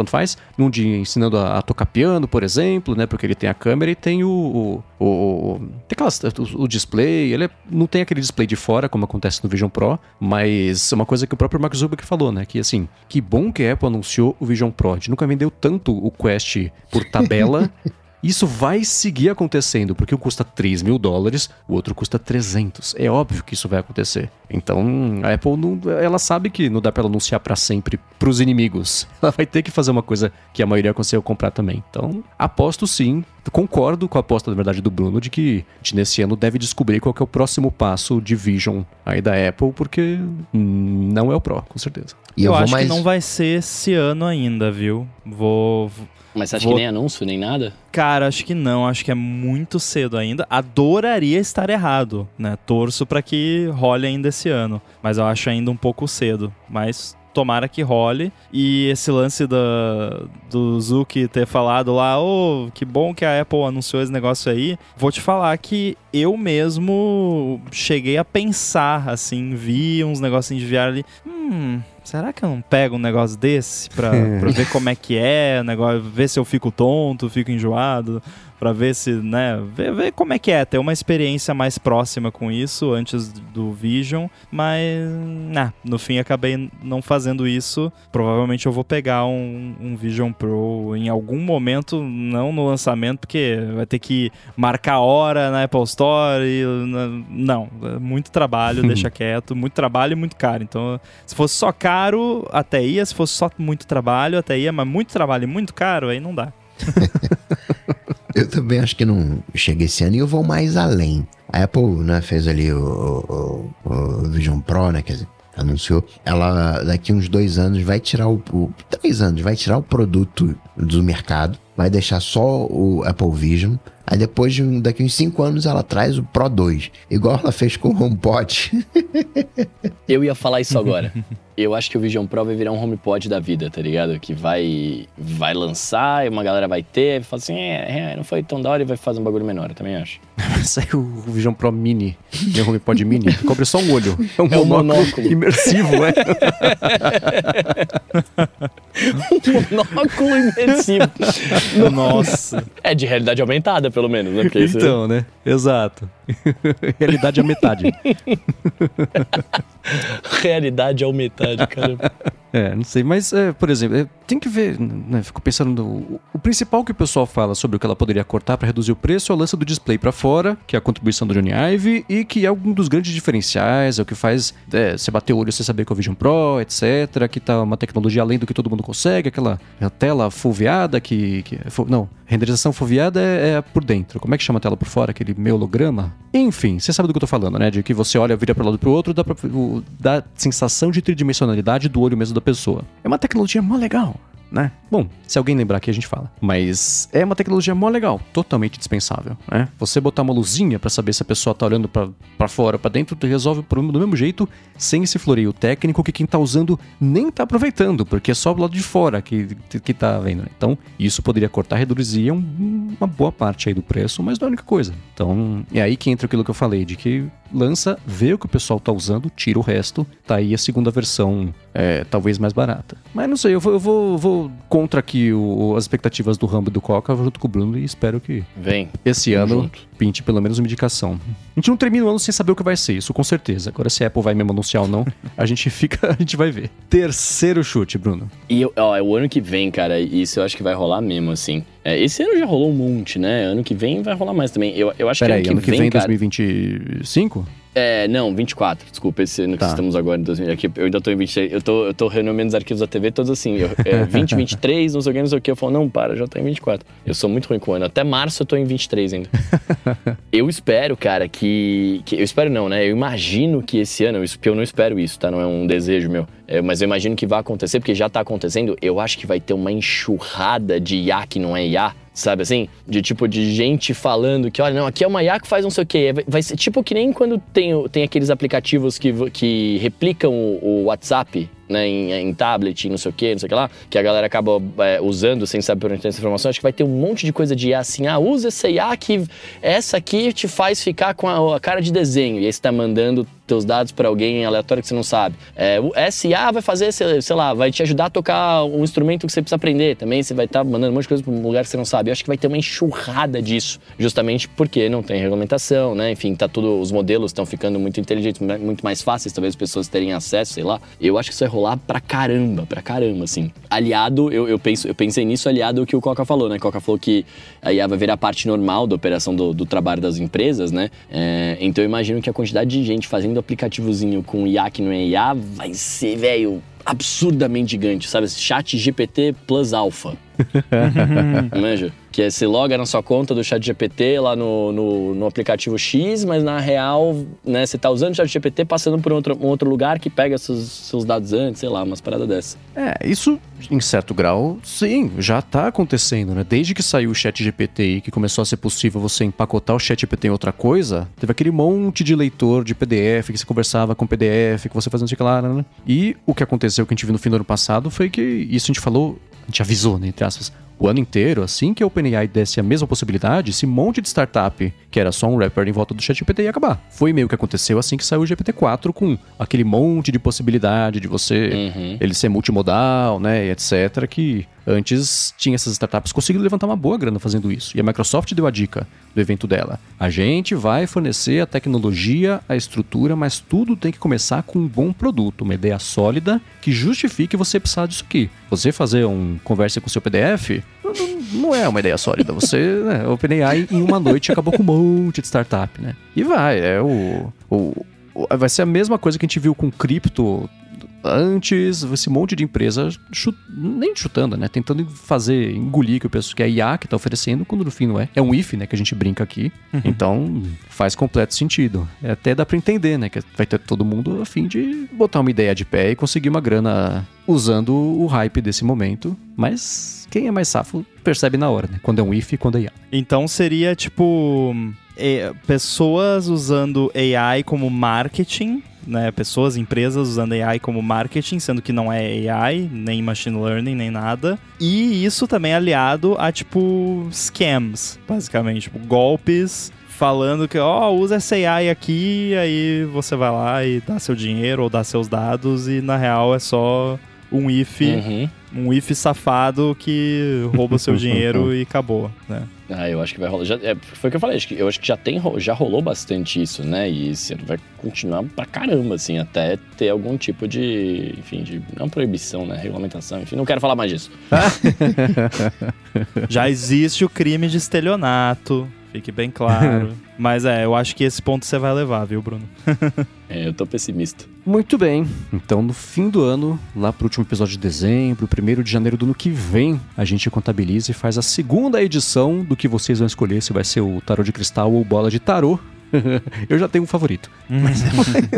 tanto faz. Num dia ensinando a, a, tocar piano, por exemplo, né? Porque ele tem a câmera e tem o. o, o tem aquelas, o, o, display. Ele é, não tem aquele display de fora, como acontece no Vision Pro, mas é uma coisa que o próprio Mark Zuckerberg falou, né? Que assim, que bom que a Apple anunciou o Vision Pro. A gente nunca vendeu tanto o Quest por tabela. Isso vai seguir acontecendo, porque um custa 3 mil dólares, o outro custa 300. É óbvio que isso vai acontecer. Então, a Apple, não, ela sabe que não dá para anunciar para sempre pros inimigos. Ela vai ter que fazer uma coisa que a maioria conseguiu comprar também. Então, aposto sim, concordo com a aposta, na verdade, do Bruno, de que a gente nesse ano deve descobrir qual é o próximo passo de Vision aí da Apple, porque não é o Pro, com certeza. E eu, eu acho mais... que não vai ser esse ano ainda, viu? Vou mas você acha Vou... que nem anúncio, nem nada? Cara, acho que não. Acho que é muito cedo ainda. Adoraria estar errado, né? Torço para que role ainda esse ano. Mas eu acho ainda um pouco cedo. Mas tomara que role. E esse lance da, do Zuki ter falado lá, ô, oh, que bom que a Apple anunciou esse negócio aí. Vou te falar que eu mesmo cheguei a pensar, assim, vi uns negocinhos de VR ali. Hum, será que eu não pego um negócio desse pra, pra ver como é que é, negócio, ver se eu fico tonto, fico enjoado? Para ver se, né, ver, ver, como é que é, ter uma experiência mais próxima com isso antes do Vision, mas, nah, no fim acabei não fazendo isso. Provavelmente eu vou pegar um, um Vision Pro em algum momento, não no lançamento, porque vai ter que marcar hora na Apple Store e, não, é muito trabalho, deixa quieto, muito trabalho e muito caro. Então, se fosse só caro, até ia, se fosse só muito trabalho, até ia, mas muito trabalho e muito caro, aí não dá. eu também acho que não chega esse ano e eu vou mais além. A Apple né, fez ali o, o, o Vision Pro, né? Quer dizer, anunciou. Ela daqui uns dois anos vai tirar o, o. Três anos, vai tirar o produto do mercado, vai deixar só o Apple Vision Aí depois, de, daqui uns 5 anos, ela traz o Pro 2. Igual ela fez com o HomePod. Eu ia falar isso agora. Eu acho que o Vision Pro vai virar um HomePod da vida, tá ligado? Que vai vai lançar, e uma galera vai ter, e fala assim, é, é, não foi tão da hora e vai fazer um bagulho menor, eu também acho. Sai o Vision Pro Mini, o HomePod Mini, cobre só um olho. É um, é um monóculo, imersivo, é? um monóculo imersivo. Nossa. É de realidade aumentada, pelo menos, né? Porque então, né? Exato. Realidade é metade. Realidade é metade, cara. É, não sei, mas, é, por exemplo, é, tem que ver, né, fico pensando, no, o principal que o pessoal fala sobre o que ela poderia cortar para reduzir o preço é o lance do display para fora, que é a contribuição do Johnny Ive, e que é um dos grandes diferenciais, é o que faz é, você bater o olho, você saber que é o Vision Pro, etc, que tá uma tecnologia além do que todo mundo consegue, aquela tela foveada que... que não, renderização foveada é, é, por dentro, como é que chama a tela por fora, aquele meio holograma? Enfim, você sabe do que eu tô falando, né, de que você olha, vira para lado e pro outro, dá, pra, o, dá sensação de tridimensionalidade do olho mesmo da pessoa. É uma tecnologia mó legal né? Bom, se alguém lembrar aqui a gente fala. Mas é uma tecnologia mó legal, totalmente dispensável, né? Você botar uma luzinha para saber se a pessoa tá olhando para fora, para dentro, resolve o problema do mesmo jeito, sem esse floreio técnico que quem tá usando nem tá aproveitando, porque é só do lado de fora que, que tá vendo. Né? Então, isso poderia cortar, reduzir um, uma boa parte aí do preço, mas não é a única coisa. Então, é aí que entra aquilo que eu falei, de que lança, vê o que o pessoal tá usando, tira o resto, tá aí a segunda versão, é, talvez mais barata. Mas não sei, eu vou, eu vou, vou contra aqui o, as expectativas do Rambo e do Coca junto com o Bruno e espero que Vem. esse ano junto. pinte pelo menos uma indicação. A gente não termina o ano sem saber o que vai ser, isso com certeza. Agora se a Apple vai mesmo anunciar ou não, a gente fica, a gente vai ver. Terceiro chute, Bruno. E ó, é o ano que vem, cara, isso eu acho que vai rolar mesmo, assim. É, esse ano já rolou um monte, né? Ano que vem vai rolar mais também. Eu, eu acho Pera que aí, ano que vem, vem cara... 2025? É, não, 24, desculpa, esse ano tá. que estamos agora em 2000. Aqui, eu ainda tô em 23. Eu tô, eu tô renomeando os arquivos da TV todos assim. Eu, é, 20, 23, não sei o que, não sei o que. Eu falo, não, para, já tô em 24. Eu sou muito ruim com o ano. Até março eu tô em 23 ainda. eu espero, cara, que, que. Eu espero não, né? Eu imagino que esse ano. Eu não espero isso, tá? Não é um desejo meu. É, mas eu imagino que vai acontecer, porque já tá acontecendo. Eu acho que vai ter uma enxurrada de IA que não é IA sabe assim? De tipo, de gente falando que, olha, não, aqui é uma IA que faz não sei o quê. Vai ser tipo que nem quando tem, tem aqueles aplicativos que, que replicam o, o WhatsApp, né, em, em, tablet, não sei o que, não sei o que lá, que a galera acaba é, usando sem saber por onde tem essa informação. Acho que vai ter um monte de coisa de IA assim, ah, usa essa IA que essa aqui te faz ficar com a, a cara de desenho. E aí você tá mandando teus dados para alguém aleatório que você não sabe. É, o SA vai fazer, sei lá, vai te ajudar a tocar um instrumento que você precisa aprender. Também você vai estar tá mandando um monte de coisa para um lugar que você não sabe. Eu acho que vai ter uma enxurrada disso, justamente porque não tem regulamentação, né? Enfim, tá tudo, os modelos estão ficando muito inteligentes, muito mais fáceis, talvez as pessoas terem acesso, sei lá. Eu acho que isso vai rolar pra caramba, pra caramba, assim. Aliado, eu, eu, penso, eu pensei nisso aliado ao que o Coca falou, né? Coca falou que a IA vai virar parte normal da operação do, do trabalho das empresas, né? É, então eu imagino que a quantidade de gente fazendo aplicativozinho com IA que não é IA vai ser, velho, absurdamente gigante, sabe? Chat GPT plus alpha. Manja? Que é, você loga na sua conta do chat GPT lá no, no, no, aplicativo X, mas na real, né, você tá usando o chat GPT passando por um outro, um outro lugar que pega seus, seus dados antes, sei lá, umas paradas dessas. É, isso, em certo grau, sim, já tá acontecendo, né? Desde que saiu o chat GPT e que começou a ser possível você empacotar o chat GPT em outra coisa, teve aquele monte de leitor de PDF que você conversava com PDF, que você fazia sei lá, né? E o que aconteceu, que a gente viu no fim do ano passado, foi que isso a gente falou, a gente avisou, né, entre aspas, o ano inteiro, assim que a OpenAI desse a mesma possibilidade, esse monte de startup que era só um rapper em volta do ChatGPT ia acabar. Foi meio que aconteceu assim que saiu o GPT-4 com aquele monte de possibilidade de você uhum. ele ser multimodal, né, e etc, que Antes tinha essas startups conseguindo levantar uma boa grana fazendo isso. E a Microsoft deu a dica do evento dela. A gente vai fornecer a tecnologia, a estrutura, mas tudo tem que começar com um bom produto, uma ideia sólida que justifique você precisar disso aqui. Você fazer um conversa com seu PDF não é uma ideia sólida. Você, né, OpenAI em uma noite acabou com um monte de startup, né? E vai, é o, o vai ser a mesma coisa que a gente viu com cripto antes, esse monte de empresa chut, nem chutando, né? Tentando fazer, engolir que o pessoal que é a IA que está oferecendo, quando no fim não é. É um if, né? Que a gente brinca aqui. Uhum. Então faz completo sentido. É até dá para entender, né? Que vai ter todo mundo a fim de botar uma ideia de pé e conseguir uma grana usando o hype desse momento. Mas quem é mais safo percebe na hora, né? Quando é um if e quando é IA. Então seria tipo. É, pessoas usando AI como marketing né, pessoas, empresas usando AI como marketing, sendo que não é AI, nem machine learning, nem nada. E isso também é aliado a, tipo, scams, basicamente. Tipo, golpes falando que, ó, oh, usa essa AI aqui, aí você vai lá e dá seu dinheiro ou dá seus dados e na real é só um if, uhum. um if safado que rouba seu dinheiro e acabou, né? Ah, eu acho que vai rolar. Já, é, foi o que eu falei, acho que, eu acho que já, tem, já rolou bastante isso, né? E isso vai continuar pra caramba, assim, até ter algum tipo de, enfim, de. Não proibição, né? Regulamentação, enfim, não quero falar mais disso. já existe o crime de estelionato, fique bem claro. Mas é, eu acho que esse ponto você vai levar, viu, Bruno? é, eu tô pessimista. Muito bem. Então, no fim do ano, lá pro último episódio de dezembro, primeiro de janeiro do ano que vem, a gente contabiliza e faz a segunda edição do que vocês vão escolher, se vai ser o tarô de cristal ou bola de tarô. eu já tenho um favorito. Mas...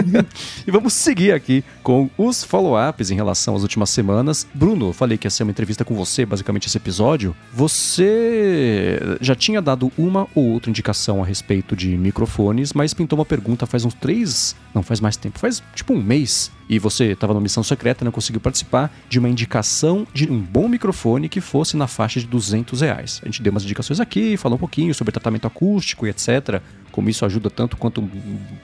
e vamos seguir aqui com os follow-ups em relação às últimas semanas. Bruno, falei que ia ser uma entrevista com você, basicamente, esse episódio. Você já tinha dado uma ou outra indicação a respeito de microfones, mas pintou uma pergunta faz uns três. Não, faz mais tempo, faz tipo um mês. E você estava numa missão secreta e não conseguiu participar de uma indicação de um bom microfone que fosse na faixa de 200 reais. A gente deu umas indicações aqui, falou um pouquinho sobre tratamento acústico e etc como isso ajuda tanto quanto um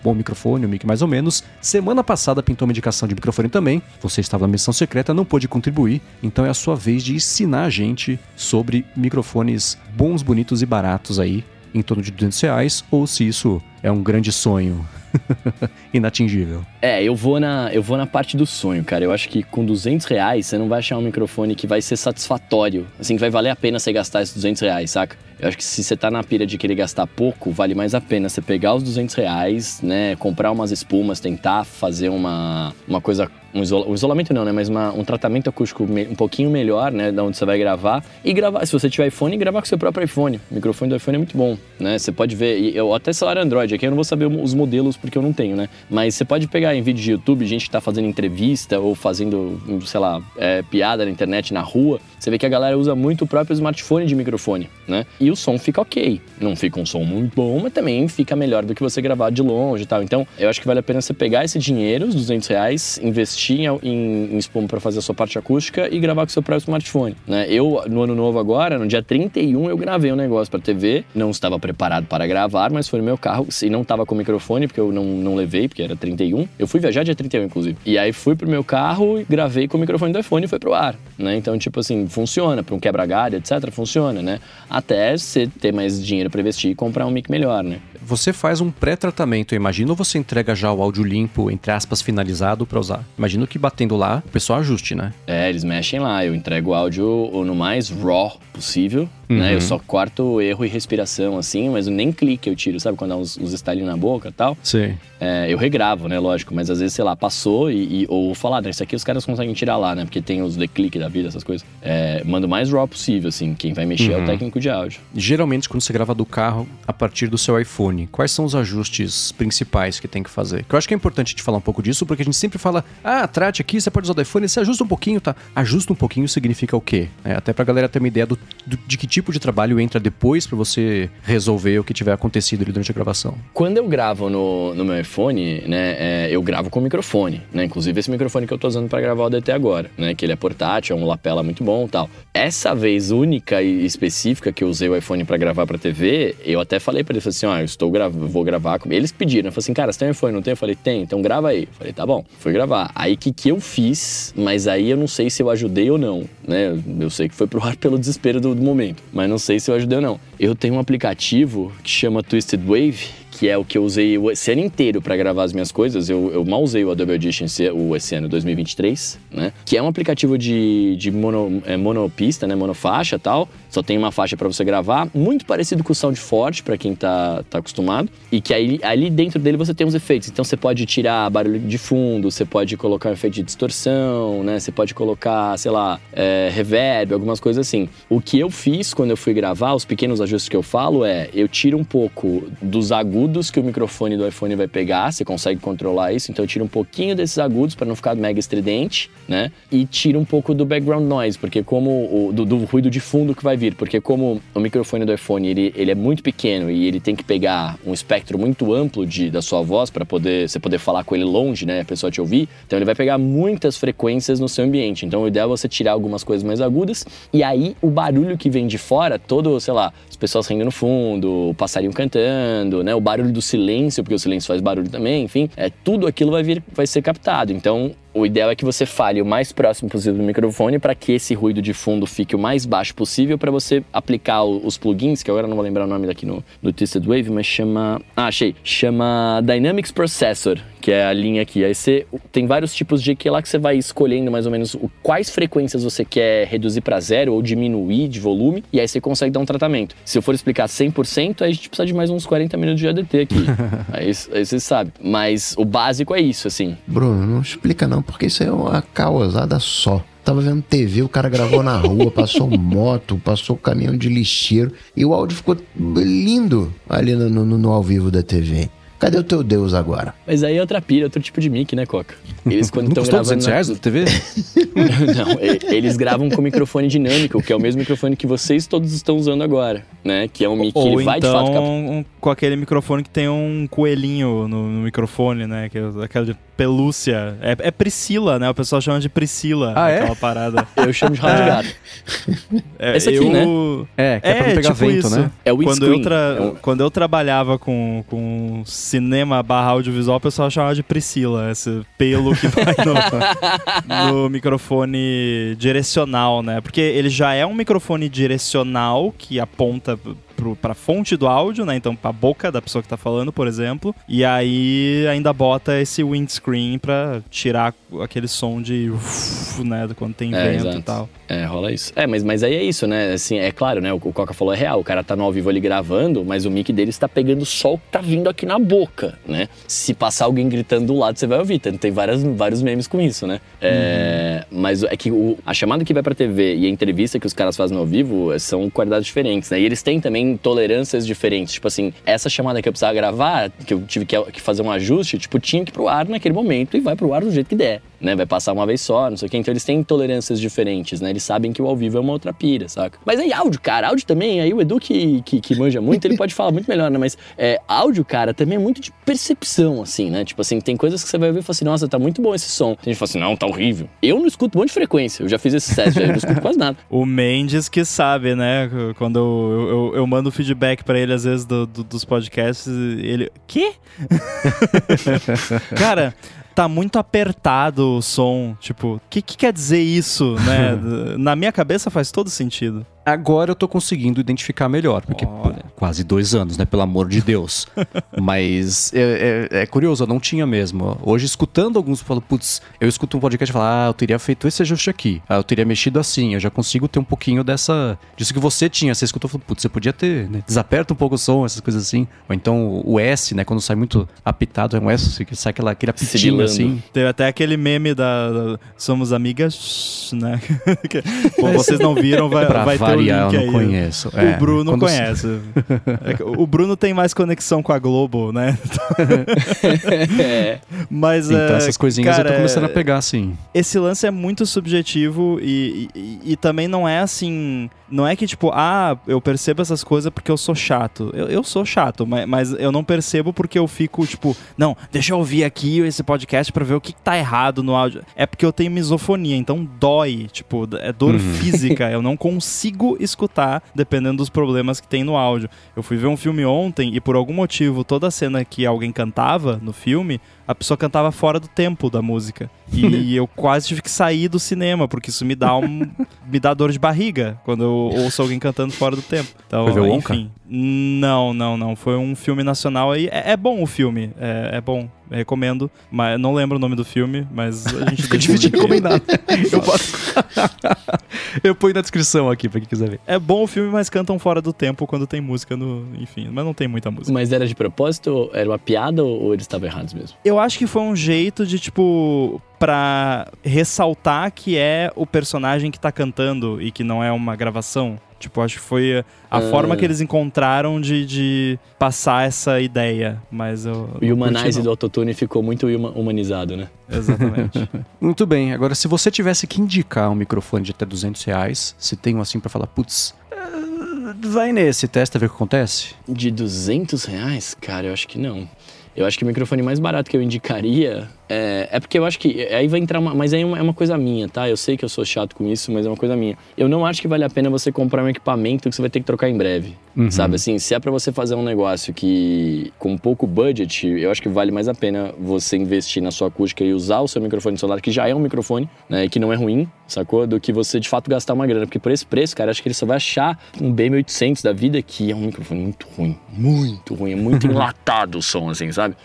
bom microfone, um mic mais ou menos. Semana passada pintou uma indicação de microfone também. Você estava na missão secreta, não pôde contribuir, então é a sua vez de ensinar a gente sobre microfones bons, bonitos e baratos aí, em torno de 200 reais, ou se isso é um grande sonho inatingível. É, eu vou, na, eu vou na parte do sonho, cara. Eu acho que com 200 reais você não vai achar um microfone que vai ser satisfatório. Assim, que vai valer a pena você gastar esses 200 reais, saca? Eu acho que se você tá na pira de querer gastar pouco, vale mais a pena você pegar os 200 reais, né? Comprar umas espumas, tentar fazer uma, uma coisa um, isola, um, isolamento não, né? Mas uma, um tratamento acústico um pouquinho melhor, né? Da onde você vai gravar. E gravar, se você tiver iPhone, gravar com seu próprio iPhone. O microfone do iPhone é muito bom, né? Você pode ver, eu até celular Android, aqui eu não vou saber os modelos porque eu não tenho, né? Mas você pode pegar em vídeo de YouTube, gente que tá fazendo entrevista ou fazendo, sei lá, é, piada na internet, na rua. Você vê que a galera usa muito o próprio smartphone de microfone né? E o som fica ok. Não fica um som muito bom, mas também fica melhor do que você gravar de longe e tal. Então, eu acho que vale a pena você pegar esse dinheiro, os 200 reais, investir em, em, em espuma para fazer a sua parte acústica e gravar com o seu próprio smartphone, né? Eu, no ano novo agora, no dia 31, eu gravei um negócio para TV. Não estava preparado para gravar, mas foi no meu carro. E não estava com microfone, porque eu não, não levei, porque era 31. Eu fui viajar dia 31, inclusive. E aí fui pro meu carro e gravei com o microfone do iPhone e foi pro ar, né? Então, tipo assim, funciona. Para um quebra-galho, etc., funciona, né? Até você ter mais dinheiro para investir e comprar um mic melhor, né? Você faz um pré-tratamento, eu imagino, ou você entrega já o áudio limpo, entre aspas, finalizado para usar? Imagino que batendo lá, o pessoal ajuste, né? É, eles mexem lá. Eu entrego o áudio no mais raw possível, uhum. né? Eu só corto erro e respiração, assim, mas nem clique eu tiro, sabe? Quando dá uns, uns estalinhos na boca e tal. Sim. É, eu regravo, né? Lógico, mas às vezes, sei lá, passou e, e ou falar, né? Isso aqui os caras conseguem tirar lá, né? Porque tem os declique da vida, essas coisas. É, mando o mais raw possível, assim. Quem vai mexer uhum. é o técnico de áudio. Geralmente, quando você grava do carro, a partir do seu iPhone, quais são os ajustes principais que tem que fazer? Que eu acho que é importante te falar um pouco disso, porque a gente sempre fala, ah, trate aqui, você pode usar do iPhone, você ajusta um pouquinho, tá? Ajusta um pouquinho significa o quê? É, até pra galera ter uma ideia do, de que tipo de trabalho entra depois para você resolver o que tiver acontecido ali durante a gravação. Quando eu gravo no, no meu iPhone, né, é, eu gravo com microfone, né? Inclusive esse microfone que eu tô usando para gravar o DT agora, né? Que ele é portátil, é um lapela muito bom tal. Essa vez única e específica que eu usei o iPhone para gravar para TV, eu até falei para ele assim, ó, oh, eu estou vou gravar com eles pediram, eu falei assim, cara, você tem iPhone, não tem? Eu falei, tem, então grava aí. Eu falei, tá bom. Fui gravar. Aí que que eu fiz, mas aí eu não sei se eu ajudei ou não, né? Eu sei que foi pro ar pelo desespero do, do momento, mas não sei se eu ajudei ou não. Eu tenho um aplicativo que chama Twisted Wave, que é o que eu usei esse ano inteiro para gravar as minhas coisas. Eu, eu mal usei o Adobe Audition esse, esse ano, 2023, né? Que é um aplicativo de, de mono, é, monopista, né? Monofaixa e tal. Só tem uma faixa para você gravar. Muito parecido com o SoundForge, para quem tá, tá acostumado. E que aí, ali dentro dele você tem os efeitos. Então você pode tirar barulho de fundo, você pode colocar um efeito de distorção, né? Você pode colocar, sei lá, é, reverb, algumas coisas assim. O que eu fiz quando eu fui gravar, os pequenos ajustes que eu falo é... Eu tiro um pouco dos agudos que o microfone do iPhone vai pegar, você consegue controlar isso, então tira um pouquinho desses agudos para não ficar mega estridente, né? E tira um pouco do background noise, porque como o, do, do, ruído de fundo que vai vir, porque como o microfone do iPhone ele, ele é muito pequeno e ele tem que pegar um espectro muito amplo de, da sua voz para poder você poder falar com ele longe, né? A pessoa te ouvir, então ele vai pegar muitas frequências no seu ambiente. Então o ideal é você tirar algumas coisas mais agudas e aí o barulho que vem de fora, todo, sei lá, as pessoas rindo no fundo, o passarinho cantando, né? O barulho do silêncio, porque o silêncio faz barulho também, enfim, é, tudo aquilo vai vir, vai ser captado. Então, o ideal é que você fale o mais próximo possível do microfone para que esse ruído de fundo fique o mais baixo possível para você aplicar os plugins, que agora não vou lembrar o nome daqui no, no Twisted Wave, mas chama. Ah, achei. Chama Dynamics Processor, que é a linha aqui. Aí você tem vários tipos de que lá que você vai escolhendo mais ou menos o, quais frequências você quer reduzir para zero ou diminuir de volume, e aí você consegue dar um tratamento. Se eu for explicar 100%, aí a gente precisa de mais uns 40 minutos de ADT aqui. aí, aí você sabe. Mas o básico é isso, assim. Bruno, não explica não, porque isso é uma causada só. Tava vendo TV, o cara gravou na rua, passou moto, passou caminhão de lixeiro e o áudio ficou lindo ali no, no, no ao vivo da TV. Cadê o teu Deus agora? Mas aí é outra pira, outro tipo de mic, né, Coca? Eles quando estão gravando. 200 reais na TV? não, eles gravam com microfone dinâmico, que é o mesmo microfone que vocês todos estão usando agora, né? Que é um mic que ele vai então, de fato. Cap... com aquele microfone que tem um coelhinho no, no microfone, né? Que é aquela de pelúcia. É, é, Priscila, né? O pessoal chama de Priscila. Ah, é? aquela parada. Eu chamo de rabo de gato. É, Esse aqui, eu... né? É, que é, é pra não pegar tipo vento, isso. né? É o quando eu, tra... é um... quando eu trabalhava com, com cinema barra audiovisual, o pessoal chamava de Priscila. Esse pelo que vai no, no microfone direcional, né? Porque ele já é um microfone direcional que aponta para a fonte do áudio, né? Então, para a boca da pessoa que está falando, por exemplo. E aí ainda bota esse windscreen para tirar aquele som de uf, né, quando tem é, vento exato. e tal. É, rola isso. É, mas, mas aí é isso, né? Assim, é claro, né? O, o Coca falou é real. O cara tá no ao vivo ali gravando, mas o mic dele está pegando só o que tá vindo aqui na boca, né? Se passar alguém gritando do lado, você vai ouvir. Tem várias, vários memes com isso, né? É, uhum. Mas é que o, a chamada que vai pra TV e a entrevista que os caras fazem ao vivo é, são qualidades diferentes, né? E eles têm também tolerâncias diferentes. Tipo assim, essa chamada que eu precisava gravar, que eu tive que, que fazer um ajuste, tipo, tinha que ir pro ar naquele momento e vai pro ar do jeito que der né? Vai passar uma vez só, não sei o quê. Então eles têm tolerâncias diferentes, né? Eles sabem que o ao vivo é uma outra pira, saca? Mas aí áudio, cara, áudio também, aí o Edu que, que, que manja muito, ele pode falar muito melhor, né? Mas é, áudio, cara, também é muito de percepção, assim, né? Tipo assim, tem coisas que você vai ouvir e fala assim, nossa, tá muito bom esse som. Tem gente que fala assim, não, tá horrível. Eu não escuto um monte de frequência, eu já fiz esse teste, eu não escuto quase nada. O Mendes que sabe, né? Quando eu, eu, eu mando feedback pra ele, às vezes, do, do, dos podcasts, ele. Quê? Cara, tá muito apertado o som. Tipo, o que, que quer dizer isso, né? Na minha cabeça faz todo sentido. Agora eu tô conseguindo identificar melhor, porque pô, quase dois anos, né? Pelo amor de Deus. Mas é, é- é curioso, eu não tinha mesmo. Hoje, escutando alguns, eu falo, putz, eu escuto um podcast e falo, ah, eu teria feito esse ajuste aqui. Ah, eu teria mexido assim. Eu já consigo ter um pouquinho dessa. disso que você tinha. Você escutou e falou, putz, você podia ter, né? Desaperta um pouco o som, essas coisas assim. Ou então o S, né? Quando sai muito apitado, é um S, que sai aquela, aquele apitinho assim. Teve até aquele meme da, da- Somos amigas, né? Que- Pô, vocês não viram, vai, Pra vai ter link eu aí. não conheço. É, o Bruno quando- conhece. É o Bruno tem mais conexão com a Globo, né? É. Mas Então é, essas coisinhas cara, eu tô começando a é- pegar, assim. esse lance é muito subjetivo e, e, e também não é assim. Não é que tipo, ah, eu percebo essas coisas porque eu sou chato. Eu, eu sou chato, mas, mas eu não percebo porque eu fico, tipo, não, deixa eu ouvir aqui esse podcast pra ver o que, que tá errado no áudio. É porque eu tenho misofonia, então dói. Tipo, é dor Uhum. física. Eu não consigo escutar dependendo dos problemas que tem no áudio. Eu fui ver um filme ontem e por algum motivo toda cena que alguém cantava no filme, a pessoa cantava fora do tempo da música. E eu quase tive que sair do cinema, porque isso me dá um me dá dor de barriga quando eu ouço alguém cantando fora do tempo. Então, Foi ver o Wonka? enfim. Não, não, não. Foi um filme nacional aí. É, é bom o filme, é, é bom. Recomendo, mas não lembro o nome do filme, mas a gente Fica difícil de recomendar. eu, boto... eu ponho na descrição aqui pra quem quiser ver. É bom o filme, mas cantam fora do tempo quando tem música no, enfim, mas não tem muita música. Mas era de propósito? Era uma piada ou ou eles estavam errados mesmo? Eu acho que foi um jeito de, tipo, pra ressaltar que é o personagem que tá cantando e que não é uma gravação. Tipo, acho que foi a Ah. forma que eles encontraram de, de passar essa ideia. Mas eu. O Humanize do autotune ficou muito huma- humanizado, né? Exatamente. Muito bem, agora se você tivesse que indicar um microfone de até 200 reais, se tem um assim pra falar, putz, eh, vai nesse, testa, vê o que acontece. De 200 reais? Cara, eu acho que não. Eu acho que o microfone mais barato que eu indicaria é, é porque eu acho que aí vai entrar uma, mas aí é uma, é uma coisa minha, tá? Eu sei que eu sou chato com isso, mas é uma coisa minha. Eu não acho que vale a pena você comprar um equipamento que você vai ter que trocar em breve, sabe? Assim, se é pra você fazer um negócio que com pouco budget, eu acho que vale mais a pena você investir na sua acústica e usar o seu microfone celular, que já é um microfone, né? E que não é ruim, sacou? Do que você de fato gastar uma grana, porque por esse preço, cara, acho que ele só vai achar um B1800 da vida que é um microfone muito ruim, muito ruim, é muito enlatado o som, assim, sabe?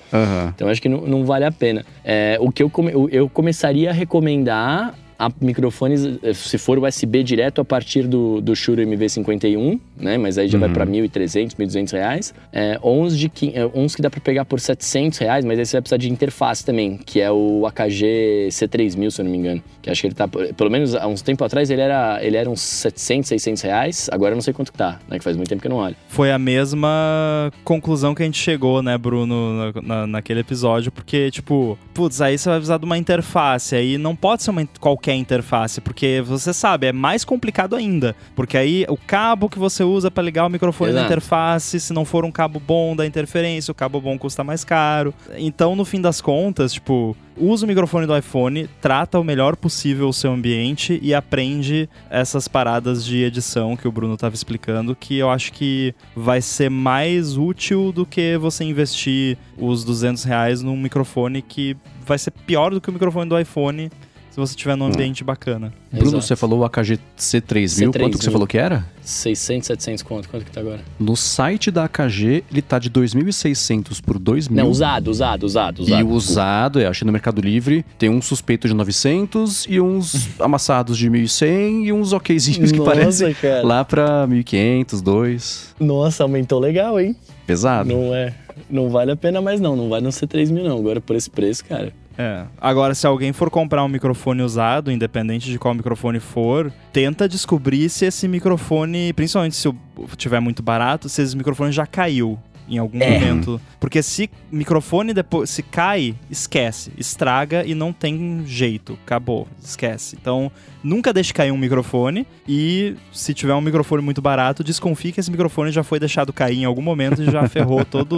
Então acho que não, não vale a pena. É, o que eu, come- eu começaria a recomendar a microfones, eh, se for USB direto a partir do, do Shure MV51, né? Mas aí já vai pra 1.300, 1.200 reais. É, uns, de, quin- é, uns que dá pra pegar por 700 reais, mas aí você vai precisar de interface também, que é o AKG C3000, se eu não me engano. Que acho que ele tá, pelo menos há uns tempo atrás, ele era, ele era uns 700, 600 reais. Agora eu não sei quanto que tá, né? Que faz muito tempo que eu não olho. Foi a mesma conclusão que a gente chegou, né, Bruno, na, na- naquele episódio, porque, tipo, putz, aí você vai precisar de uma interface, aí não pode ser uma, in- qualquer interface, porque você sabe, é mais complicado ainda, porque aí o cabo que você usa pra ligar o microfone na Exato. interface, se não for um cabo bom da interferência, o cabo bom custa mais caro. Então, no fim das contas, tipo, usa o microfone do iPhone, trata o melhor possível o seu ambiente e aprende essas paradas de edição que o Bruno estava explicando, que eu acho que vai ser mais útil do que você investir os 200 reais num microfone que vai ser pior do que o microfone do iPhone se você tiver num ambiente bacana. Bruno, Exato. você falou o AKG C3000, quanto que você C3000. falou que era? 600, 700 quanto? Quanto que tá agora? No site da AKG, ele tá de 2.600 por 2.000. Não, usado, usado, usado, usado. E o usado, eu achei no Mercado Livre, tem um suspeito de 900 e uns amassados de 1.100 e uns okzinhos que Nossa, parecem cara. lá pra 1.500, 2. Nossa, aumentou legal, hein? Pesado. Não é. Não vale a pena mais, não. Não vai não ser 3 mil, não. Agora, por esse preço, cara. É. Agora, se alguém for comprar um microfone usado, independente de qual microfone for, tenta descobrir se esse microfone, principalmente se tiver muito barato, se esse microfone já caiu. em algum É. momento. Porque se microfone depois se cai, esquece, estraga e não tem jeito, acabou, esquece. Então, nunca deixe cair um microfone e se tiver um microfone muito barato, desconfie que esse microfone já foi deixado cair em algum momento e já ferrou todo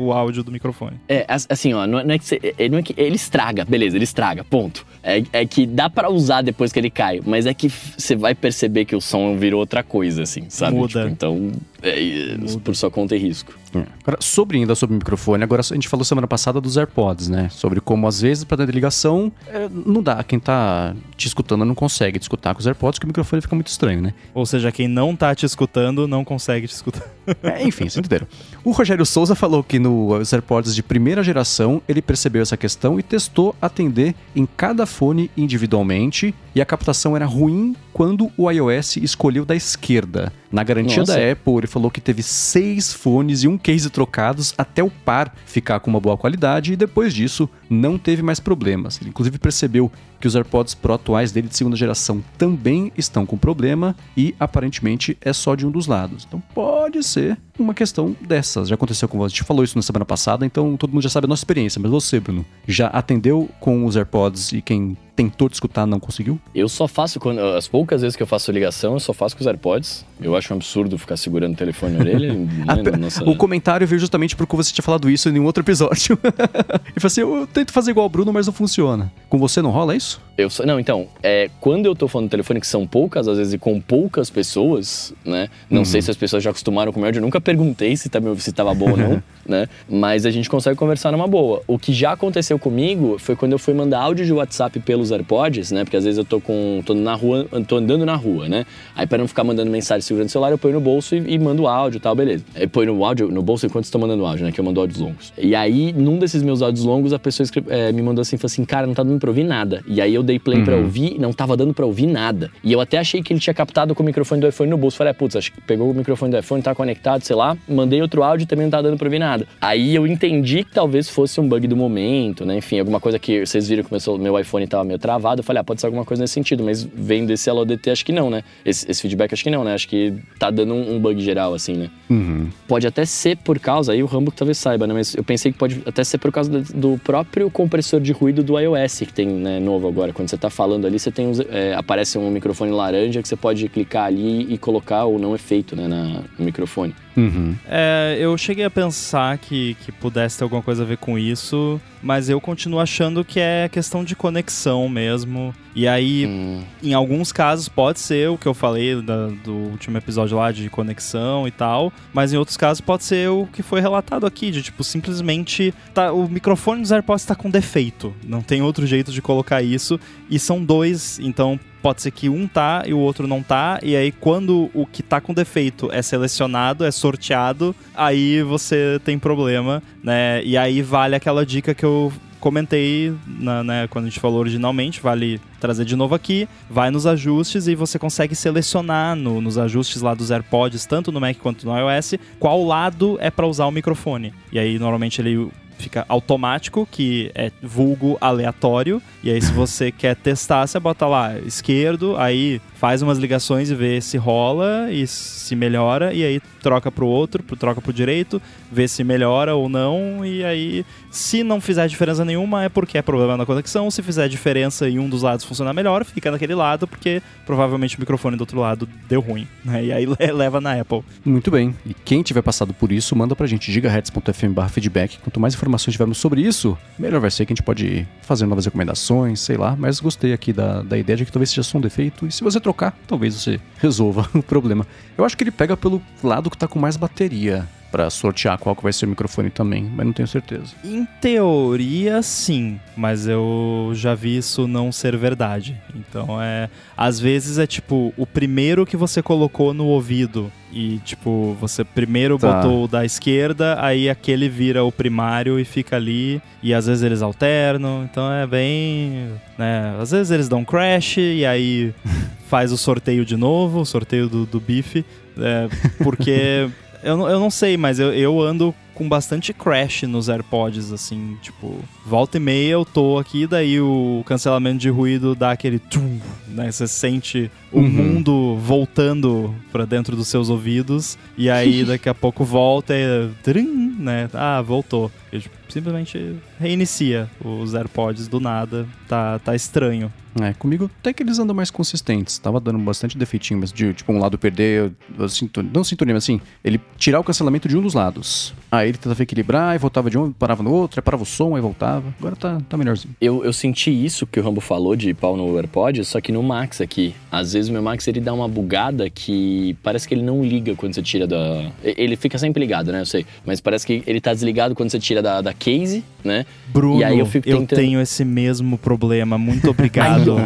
o áudio do microfone. É, as- assim, ó, não é, não é que, você- é- não é que ele estraga, beleza, ele estraga, ponto. É, é que dá pra usar depois que ele cai, mas é que você vai perceber que o som virou outra coisa, assim, sabe? Muda. Tipo, então, é, é, Muda. por sua conta e risco. Agora, sobre ainda sobre o microfone, agora a gente falou semana passada dos AirPods, né? Sobre como às vezes para ter ligação é, não dá, quem tá te escutando não consegue te escutar com os AirPods, que o microfone fica muito estranho, né? Ou seja, quem não tá te escutando não consegue te escutar. É, enfim, vocês entenderam. O Rogério Souza falou que nos AirPods de primeira geração ele percebeu essa questão e testou atender em cada fone individualmente e a captação era ruim quando o iOS escolheu da esquerda. Na garantia Nossa. da Apple, ele falou que teve seis fones e um case trocados até o par ficar com uma boa qualidade e depois disso não teve mais problemas. Ele inclusive percebeu que os AirPods Pro atuais dele de segunda geração também estão com problema e aparentemente é só de um dos lados. Então pode ser uma questão dessas. Já aconteceu com você, a gente falou isso na semana passada, então todo mundo já sabe a nossa experiência. Mas você, Bruno, já atendeu com os AirPods e quem tentou te escutar não conseguiu? Eu só faço, quando, as poucas vezes que eu faço ligação, eu só faço com os AirPods. Eu acho um absurdo ficar segurando o telefone na orelha. né, na nossa- O comentário veio justamente porque você tinha falado isso em um outro episódio. e falou assim: eu tento fazer igual o Bruno, mas não funciona. Com você não rola isso? Eu só- não, então, é, quando eu tô falando no telefone, que são poucas, às vezes, e com poucas pessoas, né? Não Uhum. sei se as pessoas já acostumaram com o meu eu nunca perguntei se, me- se tava bom ou não, né? Mas a gente consegue conversar numa boa. O que já aconteceu comigo foi quando eu fui mandar áudio de WhatsApp pelos AirPods, né? Porque às vezes eu tô com. tô na rua, tô andando na rua, né? Aí pra não ficar mandando mensagem segurando o celular, eu ponho no bolso e, e mando áudio e tal, beleza. Eu ponho no áudio, no bolso enquanto estou mandando áudio, né? Que eu mando áudios longos. E aí, num desses meus áudios longos, a pessoa escre- eh, me mandou assim, falou assim, cara, não tá dando pra ouvir nada. E aí eu dei play pra ouvir, não tava dando pra ouvir nada. E eu até achei que ele tinha captado com o microfone do iPhone no bolso. Falei, ah, putz, acho que pegou o microfone do iPhone, tá conectado, sei lá. Mandei outro áudio e também não tá dando pra ouvir nada. Aí eu entendi que talvez fosse um bug do momento, né? Enfim, alguma coisa que vocês viram que meu, celu- meu iPhone tava meio travado. Eu falei, ah, pode ser alguma coisa nesse sentido. Mas vendo esse Alô DT, acho que não, né? Esse, esse feedback, acho que não, né? Acho que tá dando um, um bug geral, assim, né? Uhum. Pode até ser por causa, aí o Rambo talvez saiba, né? Mas eu pensei que pode até ser por causa do, do próprio compressor de ruído do iOS que tem né, novo agora. Quando você tá falando ali, você tem uns, é, aparece um microfone laranja que você pode clicar ali e colocar o não efeito né, na, no microfone. Uhum. É, eu cheguei a pensar que, que pudesse ter alguma coisa a ver com isso, mas eu continuo achando que é questão de conexão mesmo. E aí, Hum, em alguns casos, pode ser o que eu falei da- do último episódio lá de conexão e tal, mas em outros casos pode ser o que foi relatado aqui, de tipo, simplesmente tá, o microfone dos AirPods tá com defeito. Não tem outro jeito de colocar isso. E são dois, então pode ser que um tá e o outro não tá, e aí quando o que tá com defeito é selecionado, é sorteado, aí você tem problema, né? E aí vale aquela dica que eu comentei na, né, quando a gente falou originalmente, vale trazer de novo aqui, vai nos ajustes e você consegue selecionar no- nos ajustes lá dos AirPods, tanto no Mac quanto no iOS, qual lado é para usar o microfone. E aí normalmente ele fica automático, que é vulgo aleatório. E aí, se você quer testar, você bota lá esquerdo, aí faz umas ligações e vê se rola e se melhora, e aí troca pro outro, troca pro direito, vê se melhora ou não, e aí, se não fizer diferença nenhuma, é porque é problema na conexão. Se fizer diferença e um dos lados funcionar melhor, fica naquele lado, porque provavelmente o microfone do outro lado deu ruim, né? E aí le- leva na Apple. Muito bem. E quem tiver passado por isso, manda pra gente gigahertz.fm feedback. Quanto mais informações tivermos sobre isso, melhor vai ser que a gente pode fazer novas recomendações, sei lá. Mas gostei aqui da, da ideia de que talvez seja só um defeito. E se você talvez você resolva o problema. Eu acho que ele pega pelo lado que tá com mais bateria pra sortear qual que vai ser o microfone também, mas não tenho certeza. Em teoria, sim, mas eu já vi isso não ser verdade. Então é. Às vezes é tipo o primeiro que você colocou no ouvido. E, tipo, você primeiro Tá. botou o da esquerda, aí aquele vira o primário e fica ali. E às vezes eles alternam, então é bem. né? Às vezes eles dão crash e aí faz o sorteio de novo, o sorteio do, do bife. é, porque eu, não- eu não sei, mas eu, eu ando com bastante crash nos AirPods, assim, tipo, volta e meia eu tô aqui, daí o cancelamento de ruído dá aquele tum, né? Você sente o Uhum. mundo voltando pra dentro dos seus ouvidos, e aí daqui a pouco volta e. trim, né? Ah, voltou. Eu, tipo, simplesmente reinicia os AirPods do nada. Tá, tá estranho. É, comigo até que eles andam mais consistentes. Tava dando bastante defeitinho, mas de tipo um lado perder, sintonia, não sintonia, mas assim, ele tirar o cancelamento de um dos lados. Aí ele tentava equilibrar, e voltava de um, parava no outro, aí parava o som, aí voltava. Agora tá, tá melhorzinho. Eu, eu senti isso que o Rambo falou de pau no AirPod, só que no Max aqui. Às vezes o meu Max ele dá uma bugada que parece que ele não liga quando você tira da. Ele fica sempre ligado, né? Eu sei. Mas parece que ele tá desligado quando você tira da, da case, né? Bruno, e aí eu, fico tentando... eu tenho esse mesmo problema. Muito obrigado.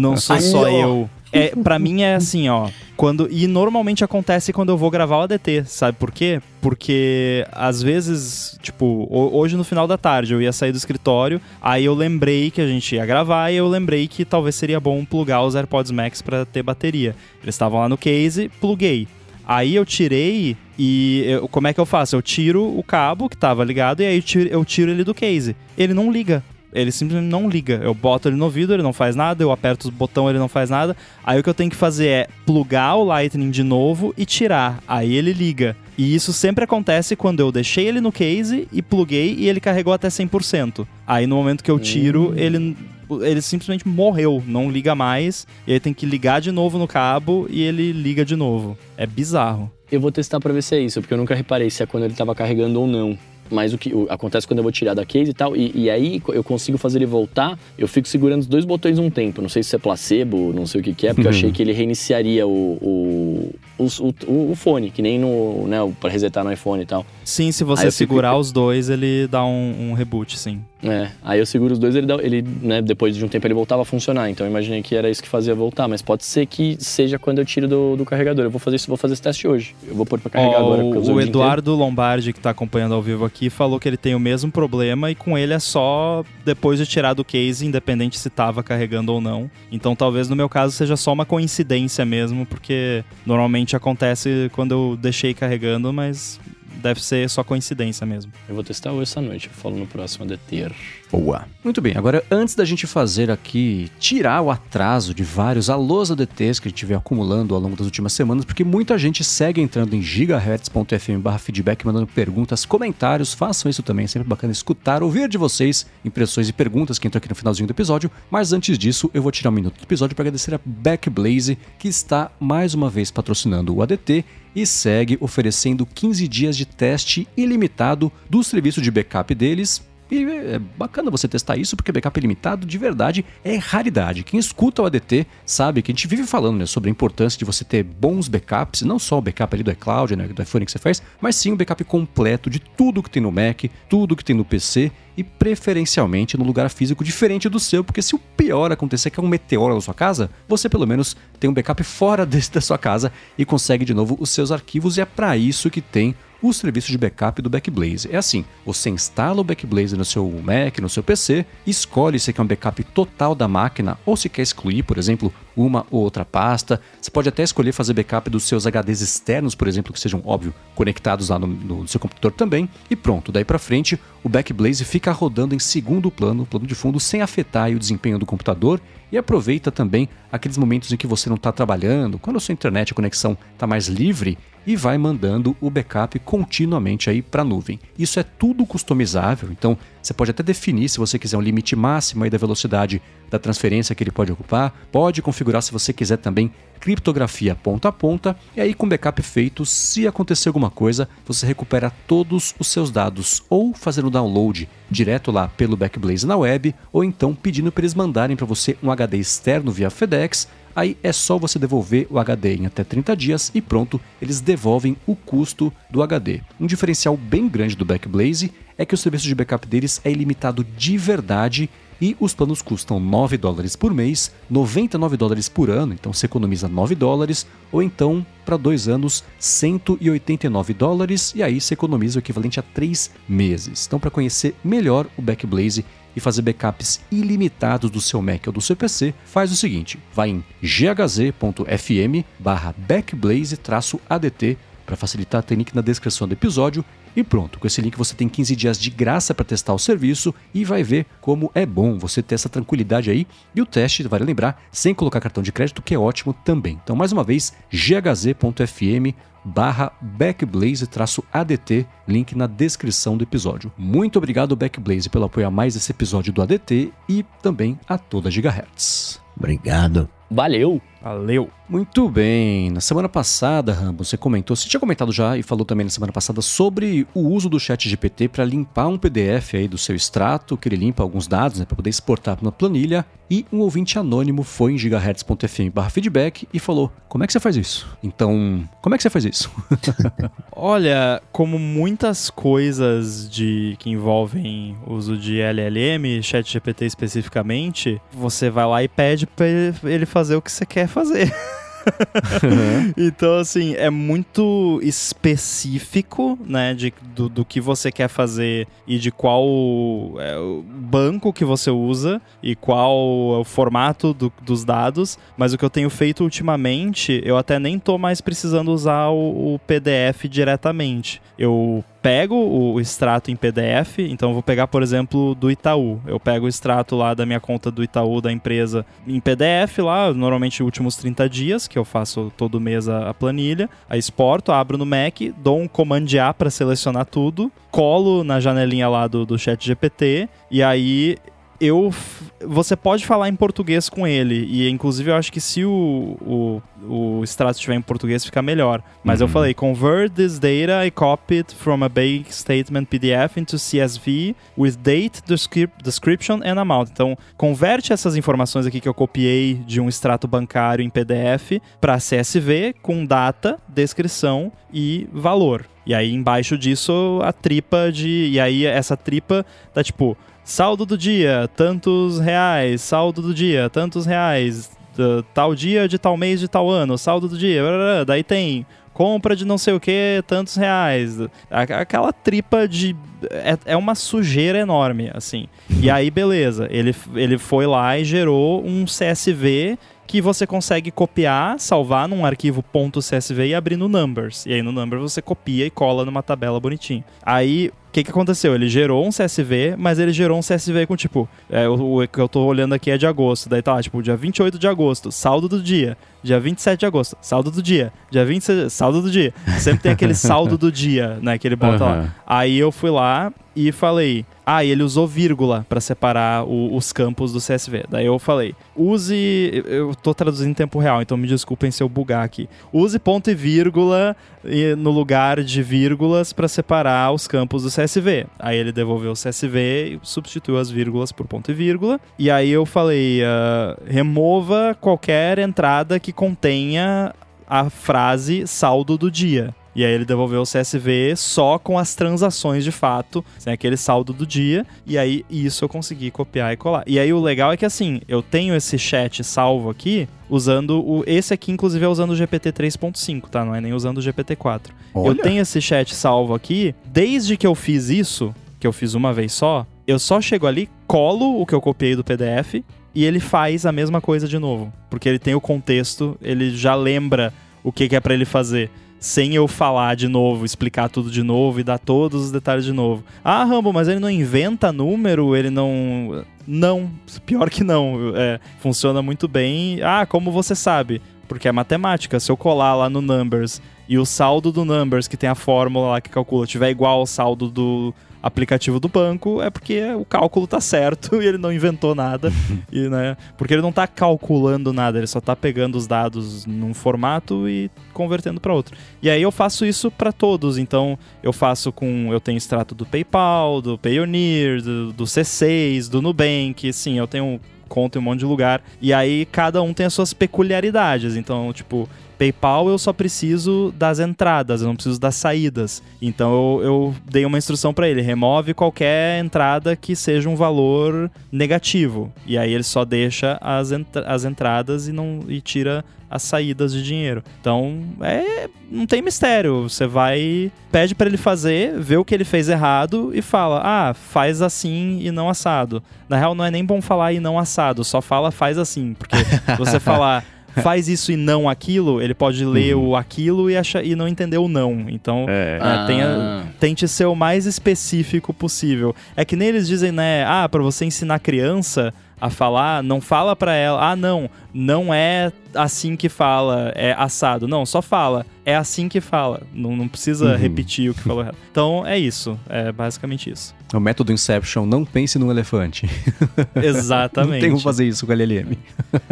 Não sou só eu. É, pra mim é assim, ó. Quando, e normalmente acontece quando eu vou gravar o ADT, sabe por quê? Porque às vezes, tipo, hoje no final da tarde eu ia sair do escritório, aí eu lembrei que a gente ia gravar e eu lembrei que talvez seria bom plugar os AirPods Max para ter bateria. Eles estavam lá no case, pluguei. Aí eu tirei e eu, como é que eu faço? Eu tiro o cabo que tava ligado e aí eu tiro, eu tiro ele do case. Ele não liga ele simplesmente não liga. Eu boto ele no ouvido, ele não faz nada, eu aperto o botão, ele não faz nada. Aí o que eu tenho que fazer é plugar o Lightning de novo e tirar. Aí ele liga. E isso sempre acontece quando eu deixei ele no case e pluguei e ele carregou até 100%. Aí no momento que eu tiro, hum. ele ele simplesmente morreu, não liga mais, e aí tem que ligar de novo no cabo e ele liga de novo. É bizarro. Eu vou testar pra ver se é isso, porque eu nunca reparei se é quando ele tava carregando ou não. Mas o que o, acontece quando eu vou tirar da case e tal, e, e, aí eu consigo fazer ele voltar, eu fico segurando os dois botões um tempo. Não sei se é placebo, não sei o que, que é, porque uhum. eu achei que ele reiniciaria o, o, o, o, fone, que nem no. né, para resetar no iPhone e tal. Sim, se você segurar fico... os dois, ele dá um, um reboot, sim. É, aí eu seguro os dois, ele, dá, ele né, depois de um tempo ele voltava a funcionar. Então eu imaginei que era isso que fazia voltar, mas pode ser que seja quando eu tiro do, do carregador. Eu vou fazer isso, vou fazer esse teste hoje. Eu vou pôr para carregar oh, agora. O Eduardo Lombardi, que tá acompanhando ao vivo aqui, falou que ele tem o mesmo problema e com ele é só depois de tirar do case, independente se tava carregando ou não. Então talvez no meu caso seja só uma coincidência mesmo, porque normalmente acontece quando eu deixei carregando, mas deve ser só coincidência mesmo. Eu vou testar hoje essa noite, eu falo no próximo ADT. Boa. Muito bem, agora antes da gente fazer aqui, tirar o atraso de vários alôs ADTs que a gente vem acumulando ao longo das últimas semanas, porque muita gente segue entrando em gigahertz.fm barra feedback, mandando perguntas, comentários, façam isso também, é sempre bacana escutar, ouvir de vocês, impressões e perguntas que entram aqui no finalzinho do episódio, mas antes disso eu vou tirar um minuto do episódio para agradecer a Backblaze, que está mais uma vez patrocinando o ADT e segue oferecendo 15 dias de teste ilimitado do serviço de backup deles e é bacana você testar isso, porque backup ilimitado de verdade é raridade. Quem escuta o ADT sabe que a gente vive falando né, sobre a importância de você ter bons backups, não só o backup ali do iCloud, né, do iPhone que você faz, mas sim o backup completo de tudo que tem no Mac, tudo que tem no PC e preferencialmente no lugar físico diferente do seu, porque se o pior acontecer que é um meteoro na sua casa, você pelo menos tem um backup fora desse da sua casa e consegue de novo os seus arquivos e é para isso que tem o serviço de backup do Backblaze. É assim, você instala o Backblaze no seu Mac, no seu PC, escolhe se quer um backup total da máquina ou se quer excluir, por exemplo, uma ou outra pasta. Você pode até escolher fazer backup dos seus HDs externos, por exemplo, que sejam, óbvio, conectados lá no, no seu computador também. E pronto, daí para frente, o Backblaze fica rodando em segundo plano, plano de fundo, sem afetar o desempenho do computador e aproveita também aqueles momentos em que você não está trabalhando, quando a sua internet, a conexão está mais livre e vai mandando o backup continuamente aí para a nuvem. Isso é tudo customizável, então você pode até definir se você quiser um limite máximo aí da velocidade da transferência que ele pode ocupar, pode configurar se você quiser também criptografia ponta a ponta, e aí com backup feito, se acontecer alguma coisa, você recupera todos os seus dados ou fazendo download direto lá pelo Backblaze na web, ou então pedindo para eles mandarem para você um HD externo via FedEx Aí é só você devolver o HD em até 30 dias e pronto, eles devolvem o custo do HD. Um diferencial bem grande do Backblaze é que o serviço de backup deles é ilimitado de verdade e os planos custam 9 dólares por mês, 99 dólares por ano, então você economiza 9 dólares, ou então para dois anos 189 dólares e aí você economiza o equivalente a 3 meses. Então para conhecer melhor o Backblaze e fazer backups ilimitados do seu Mac ou do seu PC, faz o seguinte: vai em ghz.fm barra backblaze-adt Para facilitar, tem link na descrição do episódio e pronto. Com esse link você tem 15 dias de graça para testar o serviço e vai ver como é bom você ter essa tranquilidade aí. E o teste, vale lembrar, sem colocar cartão de crédito, que é ótimo também. Então, mais uma vez, ghz.fm barra backblaze-adt, link na descrição do episódio. Muito obrigado, Backblaze, pelo apoio a mais esse episódio do ADT e também a toda Gigahertz. Obrigado. Valeu! Valeu! Muito bem. Na semana passada, Rambo, você comentou, você tinha comentado já e falou também na semana passada sobre o uso do chat GPT para limpar um PDF aí do seu extrato, que ele limpa alguns dados, né, para poder exportar para uma planilha. E um ouvinte anônimo foi em gigahertz.fm/feedback e falou: "Como é que você faz isso?". Então, como é que você faz isso? Olha, como muitas coisas de que envolvem uso de LLM, chat GPT especificamente, você vai lá e pede para ele fazer o que você quer fazer. então, assim, é muito específico, né, de, do, do que você quer fazer e de qual é, banco que você usa e qual é o formato do, dos dados. Mas o que eu tenho feito ultimamente, eu até nem tô mais precisando usar o, o PDF diretamente. Eu pego o extrato em PDF, então vou pegar, por exemplo, do Itaú. Eu pego o extrato lá da minha conta do Itaú, da empresa, em PDF lá, normalmente últimos 30 dias, que eu faço todo mês a, a planilha. Aí exporto, abro no Mac, dou um Command A para selecionar tudo, colo na janelinha lá do, do chat GPT, e aí eu você pode falar em português com ele e inclusive eu acho que se o, o, o extrato estiver em português fica melhor. Mas uhum. eu falei convert this data I copied from a bank statement PDF into CSV with date description and amount. Então converte essas informações aqui que eu copiei de um extrato bancário em PDF para CSV com data descrição e valor e aí embaixo disso a tripa de e aí essa tripa tá tipo Saldo do dia, tantos reais. Saldo do dia, tantos reais. Tal dia de tal mês de tal ano. Saldo do dia. Daí tem compra de não sei o que, tantos reais. Aquela tripa de. É, é uma sujeira enorme, assim. E aí, beleza. Ele, ele foi lá e gerou um CSV que você consegue copiar, salvar num arquivo .csv e abrir no Numbers. E aí no Numbers você copia e cola numa tabela bonitinho. Aí que, que aconteceu? Ele gerou um CSV, mas ele gerou um CSV com tipo. É, o, o que eu tô olhando aqui é de agosto. Daí tá, tipo, dia 28 de agosto, saldo do dia. Dia 27 de agosto, saldo do dia. Dia 26, saldo do dia. Sempre tem aquele saldo do dia, né? Que ele bota uhum. lá. Aí eu fui lá e falei. Ah, e ele usou vírgula para separar o, os campos do CSV. Daí eu falei, use. Eu tô traduzindo em tempo real, então me desculpem se eu bugar aqui. Use ponto e vírgula no lugar de vírgulas para separar os campos do CSV. Aí ele devolveu o CSV e substituiu as vírgulas por ponto e vírgula. E aí eu falei, uh, remova qualquer entrada que contenha a frase saldo do dia. E aí ele devolveu o CSV só com as transações de fato, sem aquele saldo do dia. E aí isso eu consegui copiar e colar. E aí o legal é que assim, eu tenho esse chat salvo aqui, usando o. Esse aqui, inclusive, é usando o GPT 3.5, tá? Não é nem usando o GPT 4. Olha. Eu tenho esse chat salvo aqui. Desde que eu fiz isso, que eu fiz uma vez só, eu só chego ali, colo o que eu copiei do PDF e ele faz a mesma coisa de novo. Porque ele tem o contexto, ele já lembra o que, que é para ele fazer sem eu falar de novo, explicar tudo de novo e dar todos os detalhes de novo. Ah, Rambo, mas ele não inventa número, ele não. Não, pior que não. É, funciona muito bem. Ah, como você sabe? Porque é matemática. Se eu colar lá no Numbers e o saldo do Numbers, que tem a fórmula lá que calcula, tiver igual ao saldo do aplicativo do banco, é porque o cálculo tá certo e ele não inventou nada. e, né, porque ele não tá calculando nada, ele só tá pegando os dados num formato e convertendo para outro. E aí eu faço isso para todos, então eu faço com eu tenho extrato do PayPal, do Payoneer, do, do C6, do Nubank, sim, eu tenho conta em um monte de lugar. E aí cada um tem as suas peculiaridades. Então, tipo, PayPal eu só preciso das entradas, eu não preciso das saídas. Então eu, eu dei uma instrução para ele: remove qualquer entrada que seja um valor negativo. E aí ele só deixa as, as entradas e não e tira as saídas de dinheiro. Então, é, não tem mistério. Você vai, pede para ele fazer, vê o que ele fez errado e fala: "Ah, faz assim e não assado". Na real não é nem bom falar e não assado, só fala faz assim, porque você falar faz isso e não aquilo, ele pode ler o aquilo e, achar, e não entender o não. Então, É. é, tenha- Ah. tente ser o mais específico possível. É que nem eles dizem, né? Ah, pra você ensinar criança a falar, não fala pra ela, ah, não, não é assim que fala, é assado. Não, só fala, é assim que fala. Não, não precisa Uhum. repetir o que falou errado. Então, é isso. É basicamente isso. O método Inception, não pense num elefante. Não Exatamente. tem como fazer isso com o LLM.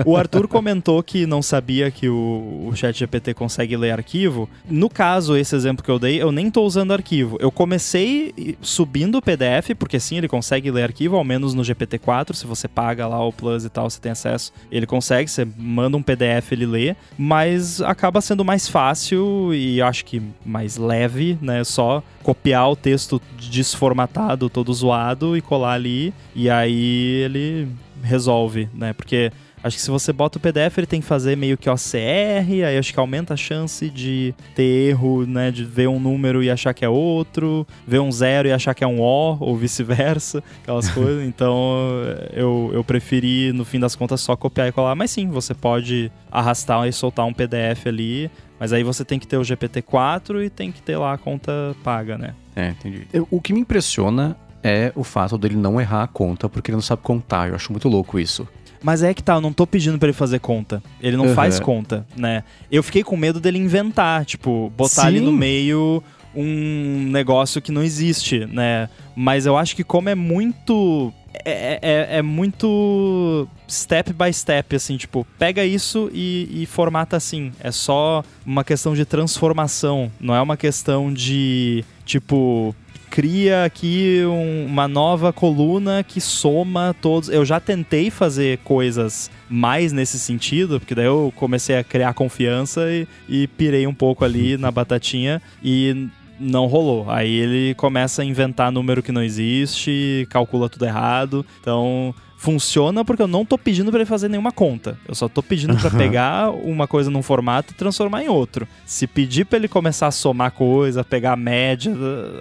O Arthur comentou que não sabia que o, o ChatGPT consegue ler arquivo. No caso, esse exemplo que eu dei, eu nem tô usando arquivo. Eu comecei subindo o PDF, porque sim, ele consegue ler arquivo, ao menos no GPT-4. Se você paga lá o Plus e tal, você tem acesso. Ele consegue, você manda um PDF, ele lê. Mas acaba sendo mais fácil e acho que mais leve, né? Só copiar o texto desformatado, todo zoado e colar ali. E aí ele resolve, né? Porque acho que se você bota o PDF, ele tem que fazer meio que OCR, aí acho que aumenta a chance de ter erro, né? De ver um número e achar que é outro, ver um zero e achar que é um O, ou vice-versa, aquelas coisas. Então eu, eu preferi, no fim das contas, só copiar e colar. Mas sim, você pode arrastar e soltar um PDF ali. Mas aí você tem que ter o GPT-4 e tem que ter lá a conta paga, né? É, entendi. Eu- o que me impressiona é o fato dele não errar a conta, porque ele não sabe contar. Eu acho muito louco isso. Mas é que tá, eu não tô pedindo pra ele fazer conta. Ele não Uhum. faz conta, né? Eu fiquei com medo dele inventar, tipo, botar ali Sim. no meio um negócio que não existe, né? Mas eu acho que como é muito. É, é- é muito step by step, assim, tipo, pega isso e, e formata assim. É só uma questão de transformação, não é uma questão de, tipo, cria aqui um- uma nova coluna que soma todos. Eu já tentei fazer coisas mais nesse sentido, porque daí eu comecei a criar confiança e, e pirei um pouco ali na batatinha e não rolou. Aí ele começa a inventar número que não existe, calcula tudo errado. Então funciona porque eu não tô pedindo pra ele fazer nenhuma conta. Eu só tô pedindo pra pegar uma coisa num formato e transformar em outro. Se pedir pra ele começar a somar coisa, pegar a média,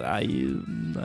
aí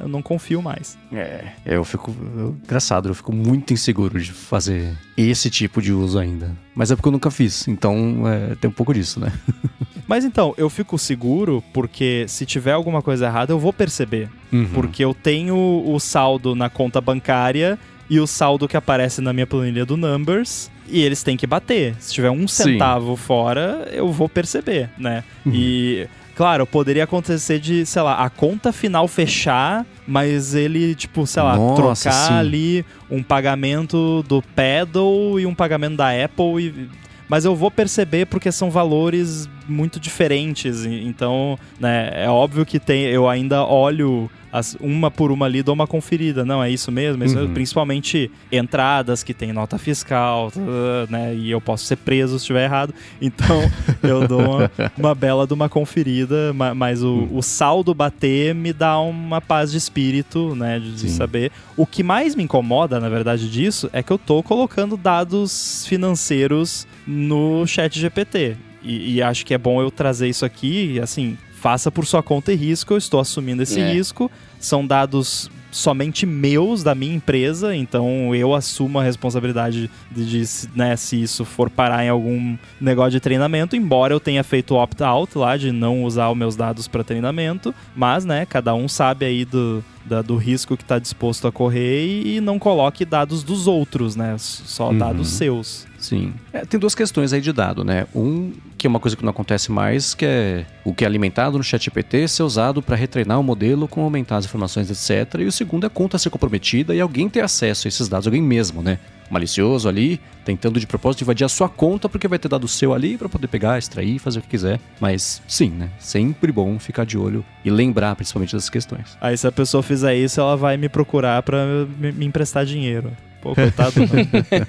eu não confio mais. É, eu fico. eu- engraçado, eu fico muito inseguro de fazer esse tipo de uso ainda. Mas é porque eu nunca fiz, então é, tem um pouco disso, né? Mas então, eu fico seguro porque se tiver alguma coisa errada, eu vou perceber. Uhum. Porque eu tenho o saldo na conta bancária e o saldo que aparece na minha planilha do Numbers. E eles têm que bater. Se tiver um Sim. centavo fora, eu vou perceber, né? Uhum. E, claro, poderia acontecer de, sei lá, a conta final fechar, mas ele, tipo, sei lá, Nossa, trocar sim. ali um pagamento do Paddle e um pagamento da Apple e mas eu vou perceber porque são valores muito diferentes. Então, né, é óbvio que tem, eu ainda olho as- uma por uma ali, dou uma conferida. Não, é isso mesmo? é isso? Uhum. Principalmente entradas que tem nota fiscal, tá, né? E eu posso ser preso se estiver errado. Então, eu dou uma, uma bela de uma conferida, ma- mas o, Hum. o saldo bater me dá uma paz de espírito, né? De, de saber. O que mais me incomoda, na verdade, disso é que eu tô colocando dados financeiros no chat GPT. E, e acho que é bom eu trazer isso aqui, assim, faça por sua conta e risco, eu estou assumindo esse É. risco. São dados somente meus da minha empresa, então eu assumo a responsabilidade de, de se- né, se isso for parar em algum negócio de treinamento, embora eu tenha feito o opt-out lá de não usar os meus dados para treinamento, mas né, cada um sabe aí do, da- do risco que está disposto a correr e, e não coloque dados dos outros, né, só Uhum. dados seus. Sim. É, tem duas questões aí de dado, né? Um, que é uma coisa que não acontece mais, que é o que é alimentado no ChatGPT ser usado para retreinar o modelo com aumentar as informações, etc. E o segundo é a conta ser comprometida e alguém ter acesso a esses dados, alguém mesmo, né? Malicioso ali, tentando de propósito invadir a sua conta porque vai ter dado seu ali para poder pegar, extrair, fazer o que quiser. Mas sim, né? Sempre bom ficar de olho e lembrar principalmente dessas questões. Aí se a pessoa fizer isso, ela vai me procurar para me, me emprestar dinheiro. Pô, coitado.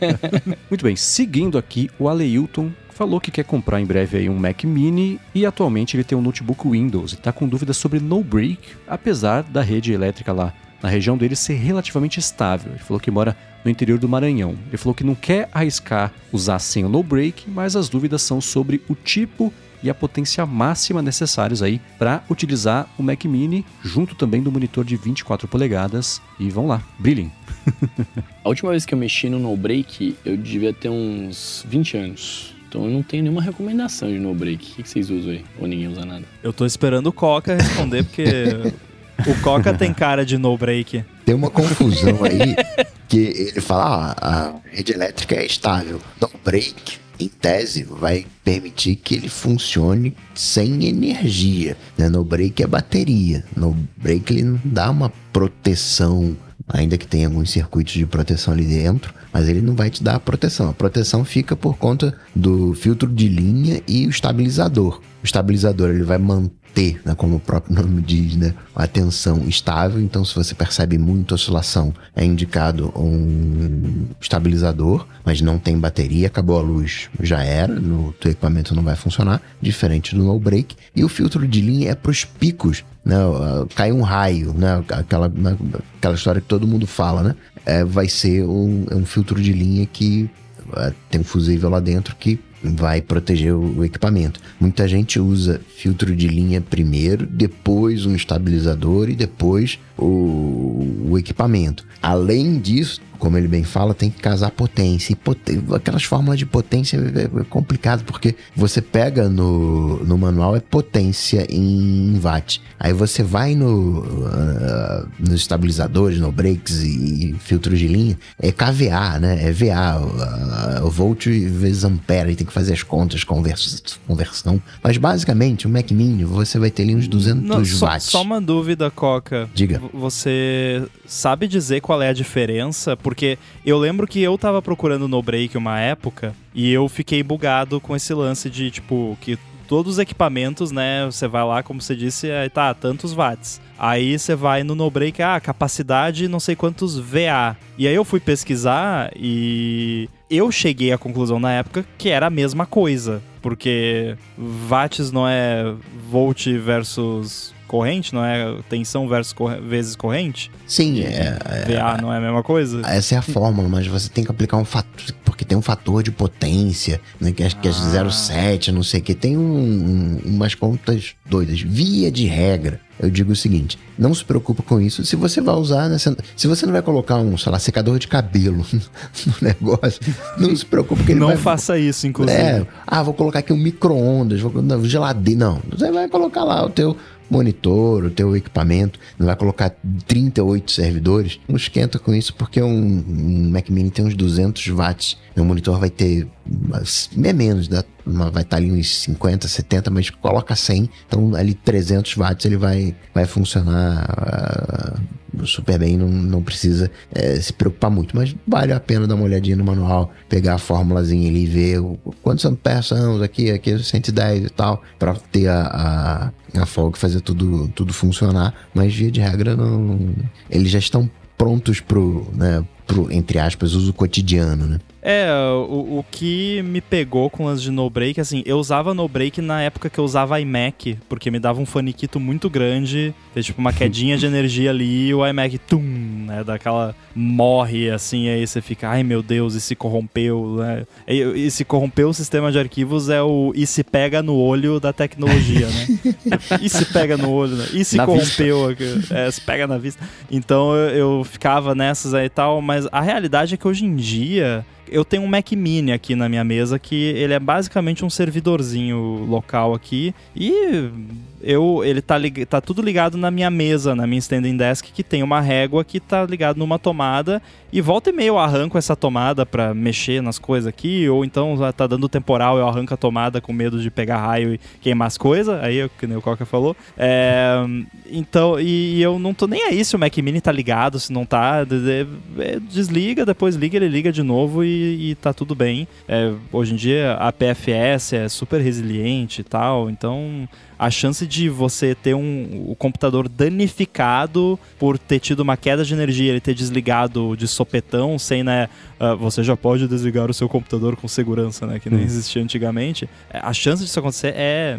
Muito bem, seguindo aqui, o Aleilton falou que quer comprar em breve aí um Mac Mini e atualmente ele tem um notebook Windows e está com dúvidas sobre no break, apesar da rede elétrica lá na região dele ser relativamente estável. Ele falou que mora no interior do Maranhão. Ele falou que não quer arriscar usar sem o no break, mas as dúvidas são sobre o tipo e a potência máxima necessários aí para utilizar o Mac Mini junto também do monitor de 24 polegadas e vão lá, brilhem. A última vez que eu mexi no No Break, eu devia ter uns 20 anos. Então eu não tenho nenhuma recomendação de no break. O que, vocês usam aí? Ou ninguém usa nada? Eu tô esperando o Coca responder, porque o Coca tem cara de no break. Tem uma confusão aí que ele fala: ah, a rede elétrica é estável. No break, em tese, vai permitir que ele funcione sem energia. Né? No break é bateria. No break ele não dá uma proteção, ainda que tenha alguns circuitos de proteção ali dentro, mas ele não vai te dar a proteção. A proteção fica por conta do filtro de linha e o estabilizador. O estabilizador ele vai manter, né, como o próprio nome diz, né, a tensão estável. Então, se você percebe muita oscilação, é indicado um estabilizador, mas não tem bateria, acabou a luz, já era, no teu equipamento não vai funcionar, diferente do no break. E o filtro de linha é para os picos, né, cai um raio, né, aquela, né, aquela história que todo mundo fala, né, é, vai ser um, um filtro de linha que é, tem um fusível lá dentro que vai proteger o, o, equipamento. Muita gente usa filtro de linha primeiro, depois um estabilizador e depois o, o equipamento. Além disso, como ele bem fala, tem que casar potência. E poten aquelas fórmulas de potência é, é complicado, porque você pega no, no manual é potência em watt. Aí você vai no, uh, nos estabilizadores, no brakes e, e filtros de linha, é KVA, né? É VA, uh, uh, volt vezes ampere, tem que fazer as contas, convers conversão. Mas basicamente, o Mac Mini, você vai ter ali uns 200 Não, só, watts. Só uma dúvida, Coca. Diga. Você sabe dizer qual é a diferença? Porque eu lembro que eu tava procurando no Break uma época e eu fiquei bugado com esse lance de, tipo, que todos os equipamentos, né? Você vai lá, como você disse, aí tá, tantos watts. Aí você vai no no break, ah, capacidade não sei quantos VA. E aí eu fui pesquisar e eu cheguei à conclusão na época que era a mesma coisa, porque watts não é volt versus corrente, não é tensão versus vezes corrente? Sim, é, VA não é a mesma coisa? Essa é a fórmula, mas você tem que aplicar um fator, porque tem um fator de potência, né, que acho que é 0,7, ah. não sei o que, tem um, um, umas contas doidas. Via de regra, eu digo o seguinte: não se preocupe com isso. Se você vai usar, né, se você não vai colocar um, sei lá, secador de cabelo no negócio, não se preocupe que ele Não vai... faça isso, inclusive. É, ah, vou colocar aqui um micro-ondas, vou geladeira. Não, você vai colocar lá o teu monitor, o teu equipamento, não vai colocar 38 servidores, não esquenta com isso porque um, um Mac Mini tem uns 200 watts, o monitor vai ter é menos, né? vai estar ali uns 50, 70, mas coloca 100, então ali 300 watts ele vai, vai funcionar uh, super bem, não, não precisa uh, se preocupar muito, mas vale a pena dar uma olhadinha no manual, pegar a fórmulazinha ali e ver o, quantos amperes são aqui, aqui 110 e tal, para ter a, a, a folga fazer tudo, tudo funcionar, mas via de regra não, eles já estão prontos pro, né, pro, entre aspas, uso cotidiano, né? É, o, o que me pegou com as de no break, assim, eu usava no break na época que eu usava iMac, porque me dava um faniquito muito grande, tem, tipo uma quedinha de energia ali e o iMac, tum, né, daquela morre assim, aí você fica, ai meu Deus, e se corrompeu, né? E, e se corrompeu o sistema de arquivos é o e se pega no olho da tecnologia, né? e se pega no olho, né? E se na corrompeu, é, se pega na vista. Então eu, eu ficava nessas aí e tal, mas a realidade é que hoje em dia eu tenho um Mac Mini aqui na minha mesa que ele é basicamente um servidorzinho local aqui e eu ele tá, tá tudo ligado na minha mesa, na minha standing desk, que tem uma régua que tá ligado numa tomada e volta e meia eu arranco essa tomada para mexer nas coisas aqui, ou então tá dando temporal, eu arranco a tomada com medo de pegar raio e queimar as coisas, aí que nem o Coca falou. É, então, e, e, eu não tô nem aí se o Mac Mini tá ligado, se não tá, é, desliga, depois liga, ele liga de novo e, e tá tudo bem. É, hoje em dia a PFS é super resiliente e tal, então a chance de você ter um, o computador danificado por ter tido uma queda de energia, ele ter desligado de sopetão, sem, né, uh, você já pode desligar o seu computador com segurança, né, que nem hum. existia antigamente. A chance disso acontecer é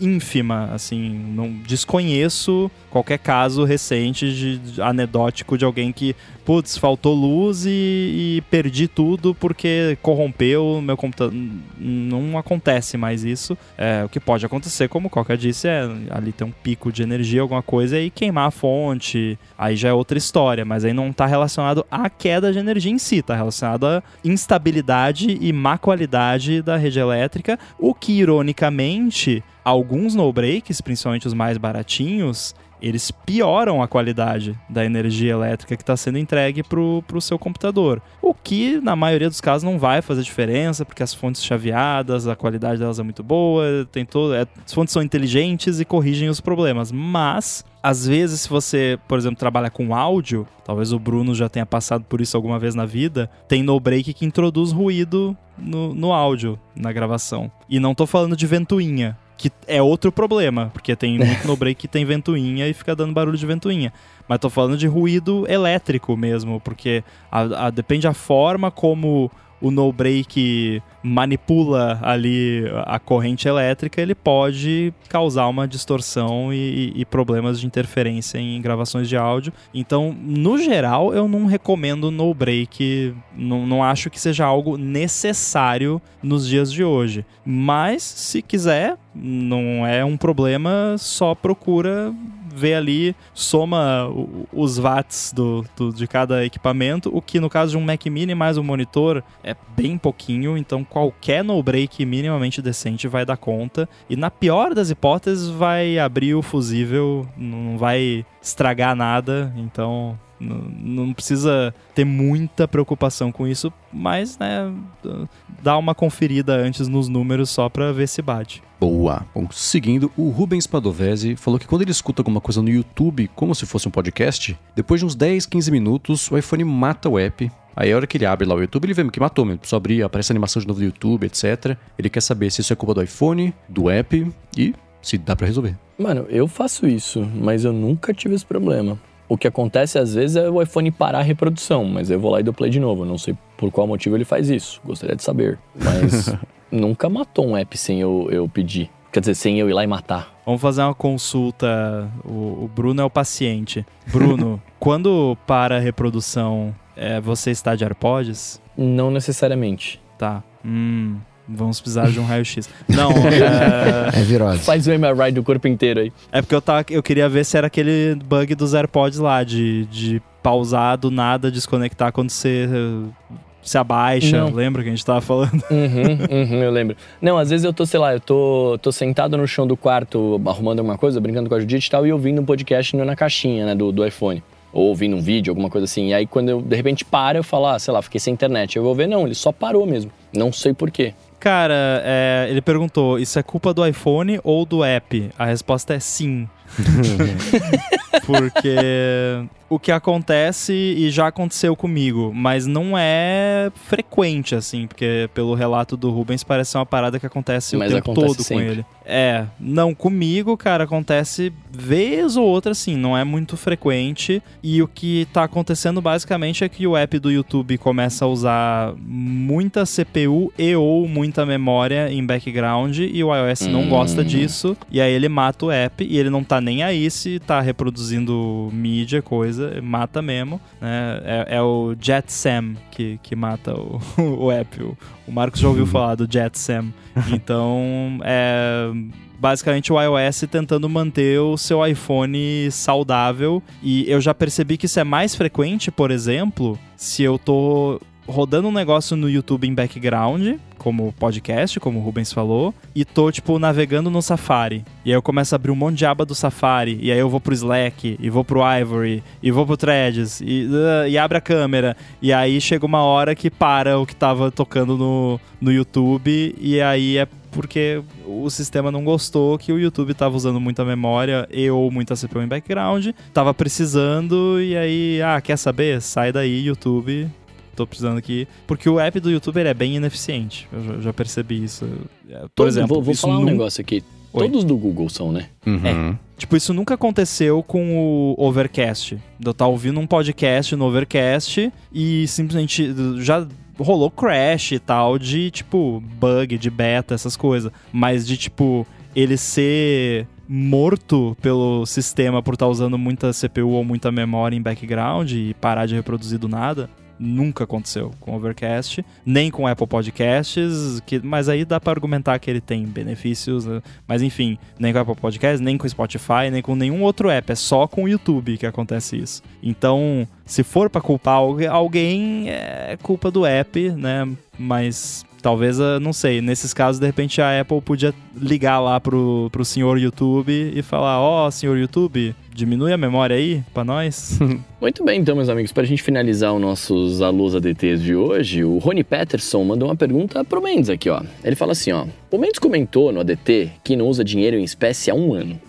ínfima, assim, não desconheço qualquer caso recente de, de, anedótico de alguém que putz, faltou luz e, e perdi tudo porque corrompeu meu computador. Não acontece mais isso. É, o que pode acontecer, como o Coca disse, é ali ter um pico de energia, alguma coisa, e queimar a fonte. Aí já é outra história, mas aí não está relacionado à queda de energia em si, está relacionado à instabilidade e má qualidade da rede elétrica, o que, ironicamente, alguns no-breaks, principalmente os mais baratinhos, eles pioram a qualidade da energia elétrica que está sendo entregue para o seu computador. O que, na maioria dos casos, não vai fazer diferença, porque as fontes chaveadas, a qualidade delas é muito boa, tem todo, é, as fontes são inteligentes e corrigem os problemas. Mas, às vezes, se você, por exemplo, trabalha com áudio, talvez o Bruno já tenha passado por isso alguma vez na vida, tem no-break que introduz ruído no, no áudio, na gravação. E não estou falando de ventoinha, que é outro problema, porque tem muito no break que tem ventoinha e fica dando barulho de ventoinha. Mas tô falando de ruído elétrico mesmo, porque a, a, depende da forma como o no break manipula ali a corrente elétrica, ele pode causar uma distorção e, e, problemas de interferência em gravações de áudio. Então, no geral, eu não recomendo no break, não, não acho que seja algo necessário nos dias de hoje. Mas, se quiser, não é um problema, só procura vê ali, soma os watts do, do, de cada equipamento, o que no caso de um Mac Mini mais um monitor é bem pouquinho, então qualquer no-break minimamente decente vai dar conta. E na pior das hipóteses, vai abrir o fusível, não vai estragar nada, então não precisa ter muita preocupação com isso, mas né, dá uma conferida antes nos números só para ver se bate. Boa. Bom, seguindo, o Rubens Padovese falou que quando ele escuta alguma coisa no YouTube, como se fosse um podcast, depois de uns 10, 15 minutos, o iPhone mata o app Aí a hora que ele abre lá o YouTube, ele vê que matou mesmo. Só abrir, aparece a animação de novo do YouTube, etc. Ele quer saber se isso é culpa do iPhone, do app e se dá para resolver. Mano, eu faço isso, mas eu nunca tive esse problema. O que acontece às vezes é o iPhone parar a reprodução, mas eu vou lá e dou play de novo. Não sei por qual motivo ele faz isso. Gostaria de saber. Mas nunca matou um app sem eu, eu pedir. Quer dizer, sem eu ir lá e matar. Vamos fazer uma consulta. O, o Bruno é o paciente. Bruno, quando para a reprodução, é, você está de AirPods? Não necessariamente. Tá. Hum. Vamos precisar de um raio-x. Não, é... é virose. Faz o MRI do corpo inteiro aí. É porque eu, tava, eu queria ver se era aquele bug dos AirPods lá, de, de pausar do nada, desconectar quando você se abaixa, não. lembra que a gente tava falando? Uhum, uhum, eu lembro. Não, às vezes eu tô, sei lá, eu tô, tô sentado no chão do quarto arrumando alguma coisa, brincando com a Judite e tal, e ouvindo um podcast na caixinha, né, do, do iPhone. Ou ouvindo um vídeo, alguma coisa assim. E aí quando eu, de repente, para, eu falo, ah, sei lá, fiquei sem internet. Eu vou ver, não, ele só parou mesmo. Não sei porquê. Cara, é, ele perguntou: isso é culpa do iPhone ou do app? A resposta é sim. Porque o que acontece e já aconteceu comigo, mas não é frequente, assim, porque pelo relato do Rubens parece ser uma parada que acontece mas o tempo acontece todo sempre. com ele. É, não comigo, cara, acontece vez ou outra, assim, não é muito frequente. E o que tá acontecendo basicamente é que o app do YouTube começa a usar muita CPU e ou muita memória em background e o iOS hum. não gosta disso. E aí ele mata o app e ele não tá nem aí se tá reproduzindo mídia, coisa coisa, mata mesmo. Né? É, é o JetSam que, que mata o, o app. O, Marcos já ouviu uhum. falar do JetSam. Então, é basicamente o iOS tentando manter o seu iPhone saudável. E eu já percebi que isso é mais frequente, por exemplo, se eu tô rodando um negócio no YouTube em background, como podcast, como o Rubens falou, e tô, tipo, navegando no Safari. E aí eu começo a abrir um monte de aba do Safari, e aí eu vou pro Slack, e vou pro Ivory, e vou pro Threads, e, uh, e abre a câmera. E aí chega uma hora que para o que tava tocando no, no YouTube, e aí é porque o sistema não gostou que o YouTube estava usando muita memória e ou muita CPU em background, tava precisando e aí, ah, quer saber? Sai daí, YouTube, tô precisando aqui. Porque o app do YouTube é bem ineficiente. Eu já, percebi isso. É, por Todo, exemplo, vou, vou falar um negócio aqui. Oi. Todos do Google são, né? Uhum. É. Tipo, isso nunca aconteceu com o Overcast. Eu estar ouvindo um podcast no Overcast e simplesmente já rolou crash e tal de, tipo, bug, de beta, essas coisas. Mas de, tipo, ele ser morto pelo sistema por estar usando muita CPU ou muita memória em background e parar de reproduzir do nada. Nunca aconteceu com Overcast, nem com Apple Podcasts, que, mas aí dá para argumentar que ele tem benefícios, né? mas enfim, nem com Apple Podcasts, nem com Spotify, nem com nenhum outro app, é só com o YouTube que acontece isso. Então, se for para culpar alguém, é culpa do app, né? Mas talvez, ah, não sei, nesses casos, de repente a Apple podia ligar lá pro, pro senhor YouTube e falar: Ó, oh, senhor YouTube, diminui a memória aí pra nós. Muito bem, então, meus amigos, pra gente finalizar os nossos alôs ADTs de hoje, o Rony Peterson mandou uma pergunta pro Mendes aqui, ó. Ele fala assim, ó. O Mendes comentou no ADT que não usa dinheiro em espécie há um ano.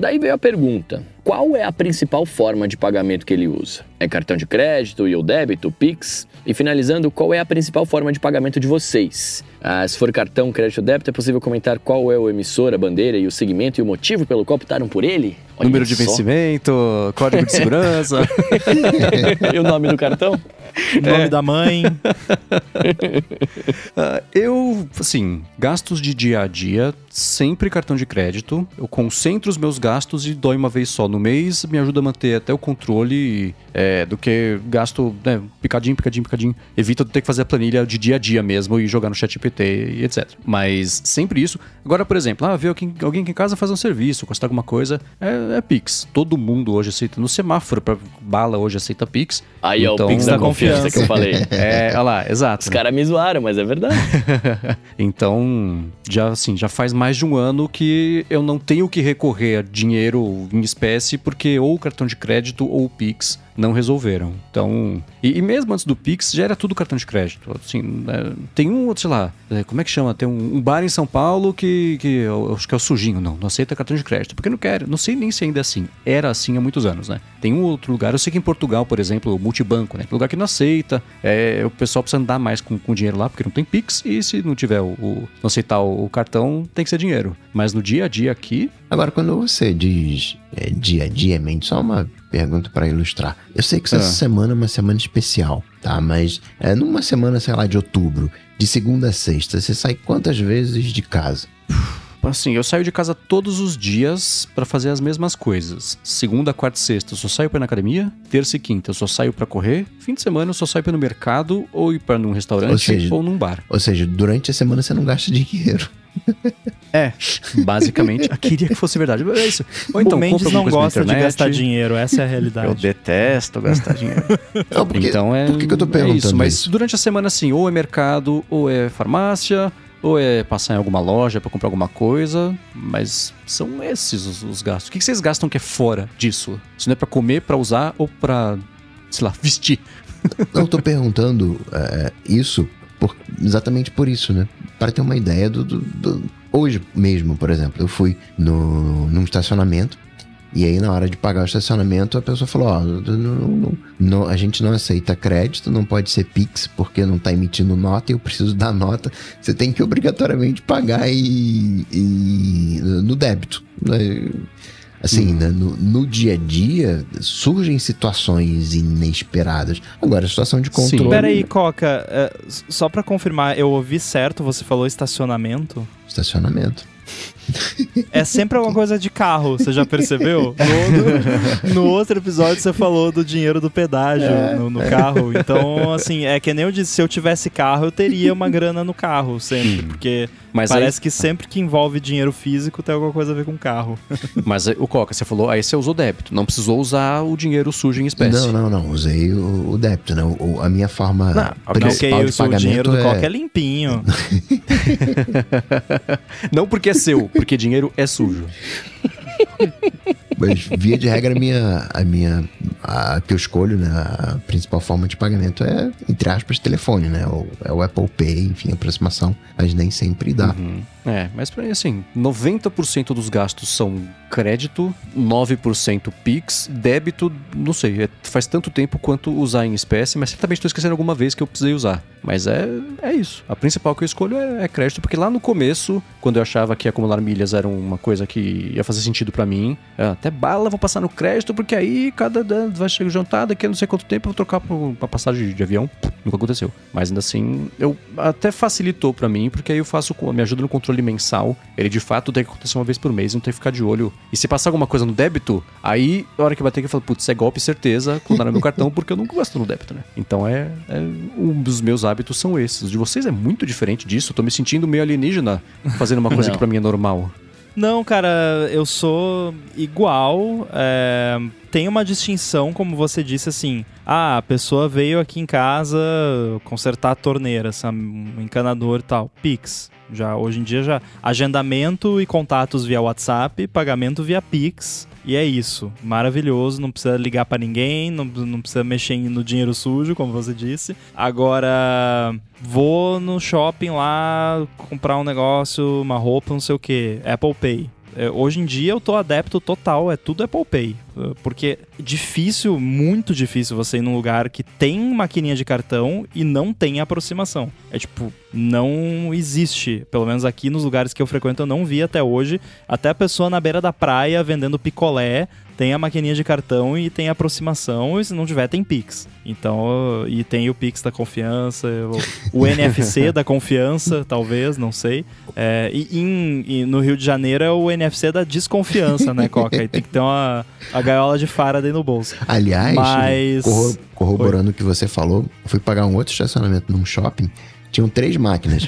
Daí veio a pergunta: qual é a principal forma de pagamento que ele usa? É cartão de crédito, e ou débito, Pix? E finalizando, qual é a principal forma de pagamento de vocês? Ah, se for cartão, crédito ou débito, é possível comentar qual é o emissor, a bandeira e o segmento e o motivo pelo qual optaram por ele? Olha Número de vencimento, código de segurança. e o nome do cartão? Nome é. da mãe. uh, eu, assim, gastos de dia a dia, sempre cartão de crédito. Eu concentro os meus gastos e dói uma vez só no mês. Me ajuda a manter até o controle é, do que gasto né, picadinho, picadinho, picadinho. Evita ter que fazer a planilha de dia a dia mesmo e jogar no chat PT e etc. Mas sempre isso. Agora, por exemplo, ah, ver alguém, alguém aqui em casa fazer um serviço, custar alguma coisa, é, é Pix. Todo mundo hoje aceita. No semáforo, pra bala hoje aceita Pix. Aí então, é o Pix da confiança confiança que eu falei. É, olha lá, exato. Os caras me zoaram, mas é verdade. então, já assim, já faz mais de um ano que eu não tenho que recorrer a dinheiro em espécie, porque ou o cartão de crédito ou o Pix não resolveram. Então, e, e, mesmo antes do Pix, já era tudo cartão de crédito. Assim, né? tem um, sei lá, é, como é que chama? Tem um, um, bar em São Paulo que, que eu, acho que é o Sujinho, não, não aceita cartão de crédito, porque não quer, não sei nem se ainda é assim. Era assim há muitos anos, né? Tem um outro lugar, eu sei que em Portugal, por exemplo, o multibanco, né? Tem lugar que não aceita, é, o pessoal precisa andar mais com, com dinheiro lá, porque não tem Pix, e se não tiver o, o não aceitar o, o cartão, tem que ser dinheiro. Mas no dia a dia aqui. Agora, quando você diz é, dia a dia, mente, só uma pergunta para ilustrar. Eu sei que essa ah. semana é uma semana especial, tá? Mas é, numa semana, sei lá, de outubro, de segunda a sexta, você sai quantas vezes de casa? Assim, eu saio de casa todos os dias para fazer as mesmas coisas. Segunda, quarta e sexta eu só saio para ir na academia. Terça e quinta eu só saio para correr. Fim de semana eu só saio para ir no mercado ou ir para num restaurante ou, seja, ou num bar. Ou seja, durante a semana você não gasta dinheiro. É, basicamente. Eu queria que fosse verdade. É isso. Ou então, o Mendes não gosta de gastar dinheiro, essa é a realidade. Eu detesto gastar dinheiro. Não, porque, então é. Por que, que eu tô perguntando? É isso, mas isso? durante a semana, assim, ou é mercado, ou é farmácia, ou é passar em alguma loja para comprar alguma coisa, mas são esses os, os, gastos. O que vocês gastam que é fora disso? Se não é para comer, para usar ou para, sei lá, vestir? Não, eu tô perguntando é, isso por, exatamente por isso, né? Para ter uma ideia do, do, do, Hoje mesmo, por exemplo, eu fui no, num estacionamento e aí, na hora de pagar o estacionamento, a pessoa falou: Ó, não, não, a gente não aceita crédito, não pode ser Pix, porque não está emitindo nota e eu preciso dar nota. Você tem que obrigatoriamente pagar e, e no débito. Né? Assim, hum. né, no, no, dia a dia surgem situações inesperadas. Agora, a situação de controle. Sim. Peraí, Coca, é, só para confirmar, eu ouvi certo, você falou estacionamento? Estacionamento. É sempre alguma coisa de carro, você já percebeu? No, no outro episódio você falou do dinheiro do pedágio é, no, no é. carro. Então, assim, é que nem eu disse, se eu tivesse carro, eu teria uma grana no carro sempre, porque Mas parece aí... que sempre que envolve dinheiro físico tem alguma coisa a ver com carro. Mas o Coca, você falou, aí você usou débito, não precisou usar o dinheiro sujo em espécie. Não, não, não, usei o, o débito, né? O, a minha forma não, principal okay, de pagamento o dinheiro do é... Coca é limpinho. não porque é seu, porque dinheiro é sujo. Mas via de regra, a minha, a minha a que eu escolho, né, a principal forma de pagamento é, entre aspas, telefone, né? É o Apple Pay, enfim, aproximação, mas nem sempre dá. Uhum. É, mas assim, 90% dos gastos são crédito, 9% Pix, débito, não sei, é, faz tanto tempo quanto usar em espécie, mas certamente estou esquecendo alguma vez que eu precisei usar. Mas é, é isso. A principal que eu escolho é, é crédito, porque lá no começo, quando eu achava que acumular milhas era uma coisa que ia fazer sentido para mim, é, até bala vou passar no crédito, porque aí cada vai chegar jantar, daqui a não sei quanto tempo eu vou trocar pra, passagem de avião. Nunca aconteceu. Mas ainda assim, eu até facilitou para mim, porque aí eu faço, me ajuda no controle mensal. Ele de fato tem que acontecer uma vez por mês, não tem que ficar de olho. E se passar alguma coisa no débito, aí a hora que vai ter que falar, putz, é golpe, certeza, clonaram meu cartão, porque eu nunca gasto no débito, né? Então é, é, Um dos meus hábitos são esses. Os de vocês é muito diferente disso. Eu tô me sentindo meio alienígena fazendo uma coisa que pra mim é normal. Não, cara, eu sou igual. É, tem uma distinção, como você disse, assim. Ah, a pessoa veio aqui em casa consertar a torneira, um encanador e tal. Pix. Já, hoje em dia já agendamento e contatos via WhatsApp, pagamento via Pix. E é isso. Maravilhoso. Não precisa ligar para ninguém, não, não precisa mexer no dinheiro sujo, como você disse. Agora, vou no shopping lá comprar um negócio, uma roupa, não sei o que. Apple Pay. É, hoje em dia eu tô adepto total, é tudo Apple Pay. É, porque difícil, muito difícil você ir num lugar que tem maquininha de cartão e não tem aproximação. É tipo, não existe. Pelo menos aqui nos lugares que eu frequento eu não vi até hoje. Até a pessoa na beira da praia vendendo picolé tem a maquininha de cartão e tem aproximação, e se não tiver, tem Pix. Então, e tem o Pix da confiança, o, o NFC da confiança, talvez, não sei. É, e, em, e, no Rio de Janeiro é o NFC da desconfiança, né, Coca? E tem que ter uma a gaiola de Faraday no bolso. Aliás, Mas... corro, corroborando o que você falou, fui pagar um outro estacionamento num shopping, tinham três máquinas.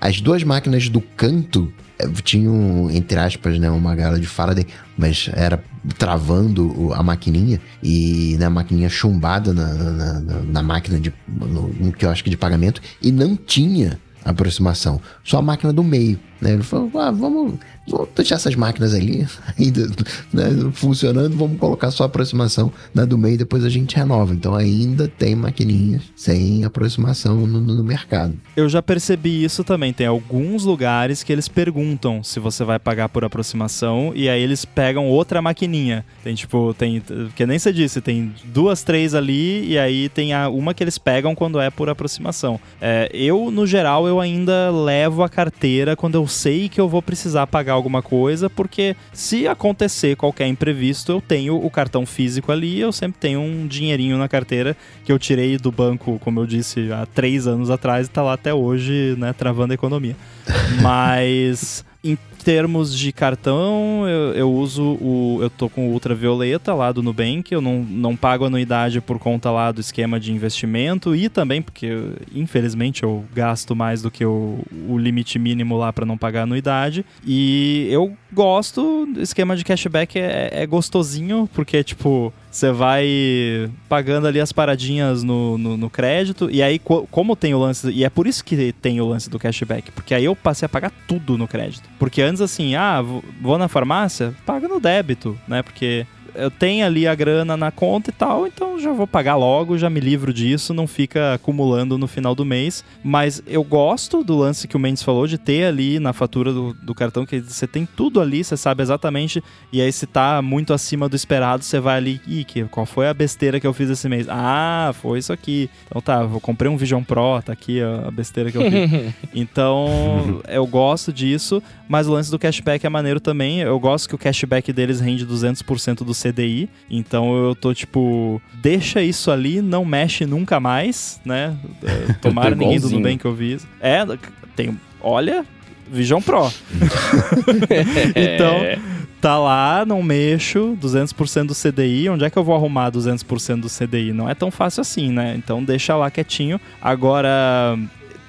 As duas máquinas do canto eh, tinham, entre aspas, né, uma gaiola de Faraday, mas era travando a maquininha e né, a maquininha chumbada na, na, na, na máquina de no, no quiosque de pagamento e não tinha aproximação, só a máquina do meio. Né? Ele falou: ah, vamos vamos deixar essas máquinas ali ainda né, funcionando, vamos colocar só a aproximação na do meio, depois a gente renova. Então ainda tem maquininhas sem aproximação no, no, mercado. Eu já percebi isso também. Tem alguns lugares que eles perguntam se você vai pagar por aproximação e aí eles pegam outra maquininha. Tem tipo, tem, que nem você disse, tem duas, três ali e aí tem a, uma que eles pegam quando é por aproximação. É, eu, no geral, eu ainda levo a carteira quando eu sei que eu vou precisar pagar alguma coisa, porque se acontecer qualquer imprevisto, eu tenho o cartão físico ali, eu sempre tenho um dinheirinho na carteira que eu tirei do banco, como eu disse, há três anos atrás e tá lá até hoje, né, travando a economia. Mas termos de cartão, eu, eu, uso o. Eu tô com o ultravioleta lá do Nubank. Eu não, não pago anuidade por conta lá do esquema de investimento e também porque, infelizmente, eu gasto mais do que o, o limite mínimo lá para não pagar anuidade. E eu gosto, o esquema de cashback é, é gostosinho, porque, tipo, você vai pagando ali as paradinhas no, no, no crédito, e aí, co como tem o lance. E é por isso que tem o lance do cashback, porque aí eu passei a pagar tudo no crédito. Porque antes, assim, ah, vou na farmácia, paga no débito, né? Porque eu tenho ali a grana na conta e tal, então já vou pagar logo, já me livro disso, não fica acumulando no final do mês. Mas eu gosto do lance que o Mendes falou de ter ali na fatura do, do cartão, que você tem tudo ali, você sabe exatamente, e aí se tá muito acima do esperado, você vai ali, ih, que, qual foi a besteira que eu fiz esse mês? Ah, foi isso aqui. Então tá, eu comprei um Vision Pro, tá aqui a besteira que eu fiz. então, eu gosto disso, mas o lance do cashback é maneiro também. Eu gosto que o cashback deles rende 200% do CDI. Então eu tô tipo, deixa isso ali, não mexe nunca mais, né? É, tomara ninguém do bem que eu vi. É, tem. Olha, Vision Pro. então, tá lá, não mexo, 200% do CDI. Onde é que eu vou arrumar 200% do CDI? Não é tão fácil assim, né? Então deixa lá quietinho. Agora,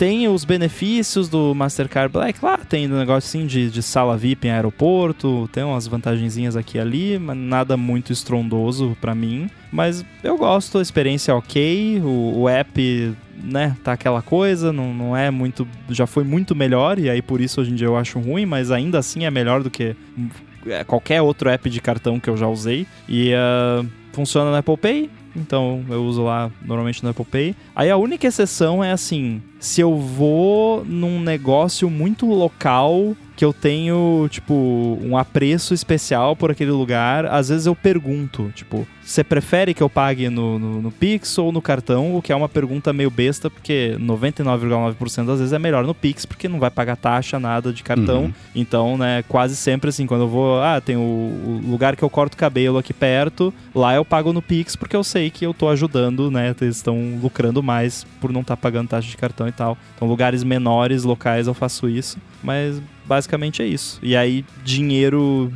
tem os benefícios do Mastercard Black lá, tem um negócio assim de, de sala VIP em aeroporto, tem umas vantagenzinhas aqui e ali, mas nada muito estrondoso para mim. Mas eu gosto, a experiência é ok, o, o app né, tá aquela coisa, não, não é muito. Já foi muito melhor, e aí por isso hoje em dia eu acho ruim, mas ainda assim é melhor do que é, qualquer outro app de cartão que eu já usei. E uh, funciona no Apple Pay, então eu uso lá normalmente no Apple Pay. Aí a única exceção é assim, se eu vou num negócio muito local que eu tenho, tipo, um apreço especial por aquele lugar, às vezes eu pergunto, tipo, você prefere que eu pague no, no, no, Pix ou no cartão? O que é uma pergunta meio besta, porque 99,9% das vezes é melhor no Pix, porque não vai pagar taxa, nada de cartão. Uhum. Então, né, quase sempre assim, quando eu vou, ah, tem o, o, lugar que eu corto cabelo aqui perto, lá eu pago no Pix, porque eu sei que eu tô ajudando, né, eles estão lucrando mais por não estar tá pagando taxa de cartão e tal. Então, lugares menores, locais, eu faço isso, mas basicamente é isso. E aí, dinheiro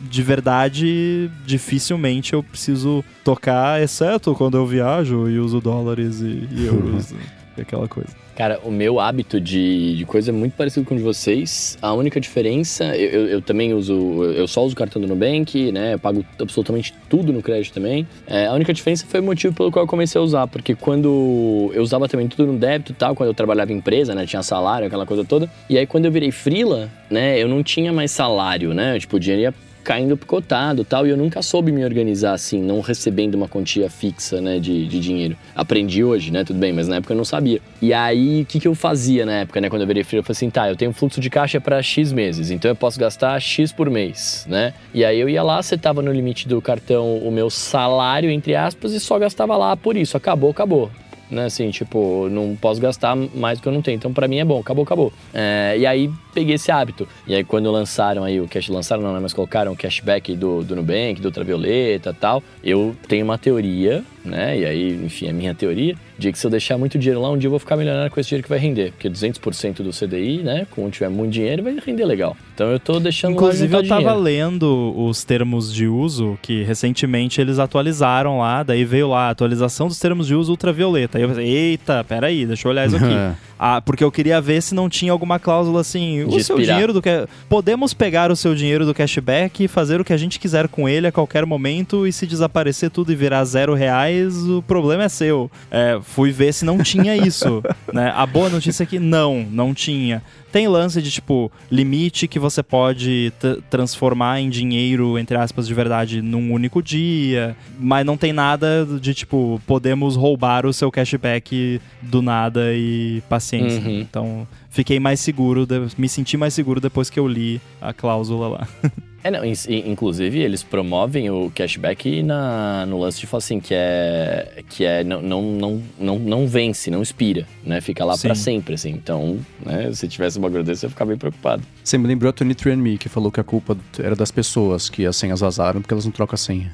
de verdade, dificilmente eu preciso tocar, exceto quando eu viajo e uso dólares e, e euros, e aquela coisa. Cara, o meu hábito de, de coisa é muito parecido com o de vocês. A única diferença, eu, eu, eu, também uso, eu só uso cartão do Nubank, né? Eu pago absolutamente tudo no crédito também. É, a única diferença foi o motivo pelo qual eu comecei a usar, porque quando eu usava também tudo no débito e tal, quando eu trabalhava em empresa, né? Tinha salário, aquela coisa toda. E aí quando eu virei frila, né? Eu não tinha mais salário, né? Tipo, o dinheiro ia caindo picotado tal, e eu nunca soube me organizar assim, não recebendo uma quantia fixa, né, de, de dinheiro. Aprendi hoje, né, tudo bem, mas na época eu não sabia. E aí, o que, que eu fazia na época, né, quando eu virei filho? Eu falei assim, tá, eu tenho fluxo de caixa para X meses, então eu posso gastar X por mês, né? E aí eu ia lá, tava no limite do cartão o meu salário, entre aspas, e só gastava lá por isso. Acabou, acabou né? Assim, tipo, não posso gastar mais do que eu não tenho. Então, para mim é bom, acabou, acabou. É, e aí peguei esse hábito. E aí quando lançaram aí o cash, lançaram não, né? Mas colocaram o cashback do, do Nubank, do Ultravioleta e tal, eu tenho uma teoria, né? E aí, enfim, é minha teoria, de que se eu deixar muito dinheiro lá, um dia eu vou ficar milionário com esse dinheiro que vai render. Porque 200% do CDI, né? Quando tiver muito dinheiro, vai render legal. Então eu tô deixando Inclusive, lá eu tava dinheiro. lendo os termos de uso, que recentemente eles atualizaram lá, daí veio lá, atualização dos termos de uso ultravioleta. Aí eu falei, eita, peraí, deixa eu olhar isso aqui. Ah, porque eu queria ver se não tinha alguma cláusula assim. o seu dinheiro do que. Podemos pegar o seu dinheiro do cashback e fazer o que a gente quiser com ele a qualquer momento e se desaparecer tudo e virar zero reais, o problema é seu. É, fui ver se não tinha isso. né? A boa notícia é que não, não tinha. Tem lance de, tipo, limite que você pode transformar em dinheiro, entre aspas, de verdade, num único dia. Mas não tem nada de, tipo, podemos roubar o seu cashback do nada e paciência. Uhum. Então, fiquei mais seguro, me senti mais seguro depois que eu li a cláusula lá. É, não, inclusive eles promovem o cashback na, no lance de falar assim, que é, que é não, não, não, não, não vence, não expira, né? Fica lá para sempre, assim. Então, né, se tivesse uma bagulho desse, eu ia ficar bem preocupado. Você me lembrou a 23andMe, que falou que a culpa era das pessoas, que as senhas vazaram porque elas não trocam a senha.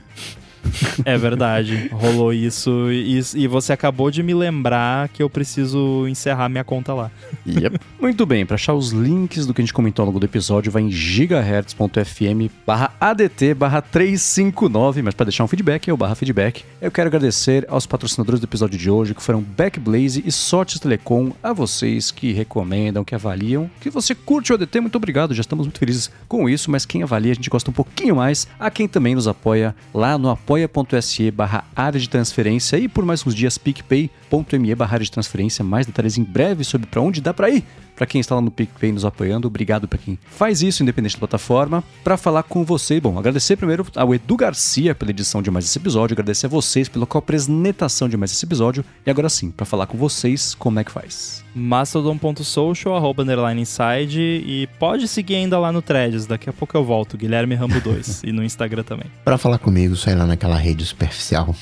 É verdade, rolou isso e, e, você acabou de me lembrar que eu preciso encerrar minha conta lá. Yep. Muito bem, para achar os links do que a gente comentou ao longo do episódio, vai em gigahertz.fm barra ADT barra 359, mas para deixar um feedback é o barra feedback. Eu quero agradecer aos patrocinadores do episódio de hoje, que foram Backblaze e Sortes Telecom, a vocês que recomendam, que avaliam, que você curte o ADT, muito obrigado, já estamos muito felizes com isso, mas quem avalia a gente gosta um pouquinho mais, a quem também nos apoia lá no apoio apoia.se barra área de transferência e por mais uns dias picpay.me barra área de transferência. Mais detalhes em breve sobre para onde dá para ir para quem está lá no PicPay nos apoiando, obrigado para quem faz isso, independente da plataforma. Para falar com você, bom, agradecer primeiro ao Edu Garcia pela edição de mais esse episódio, agradecer a vocês pela apresentação de mais esse episódio. E agora sim, para falar com vocês, como é que faz? mastodon.social, arroba underline inside e pode seguir ainda lá no Threads, daqui a pouco eu volto, Guilherme Rambo 2 e no Instagram também. Para falar comigo, sai lá naquela rede superficial.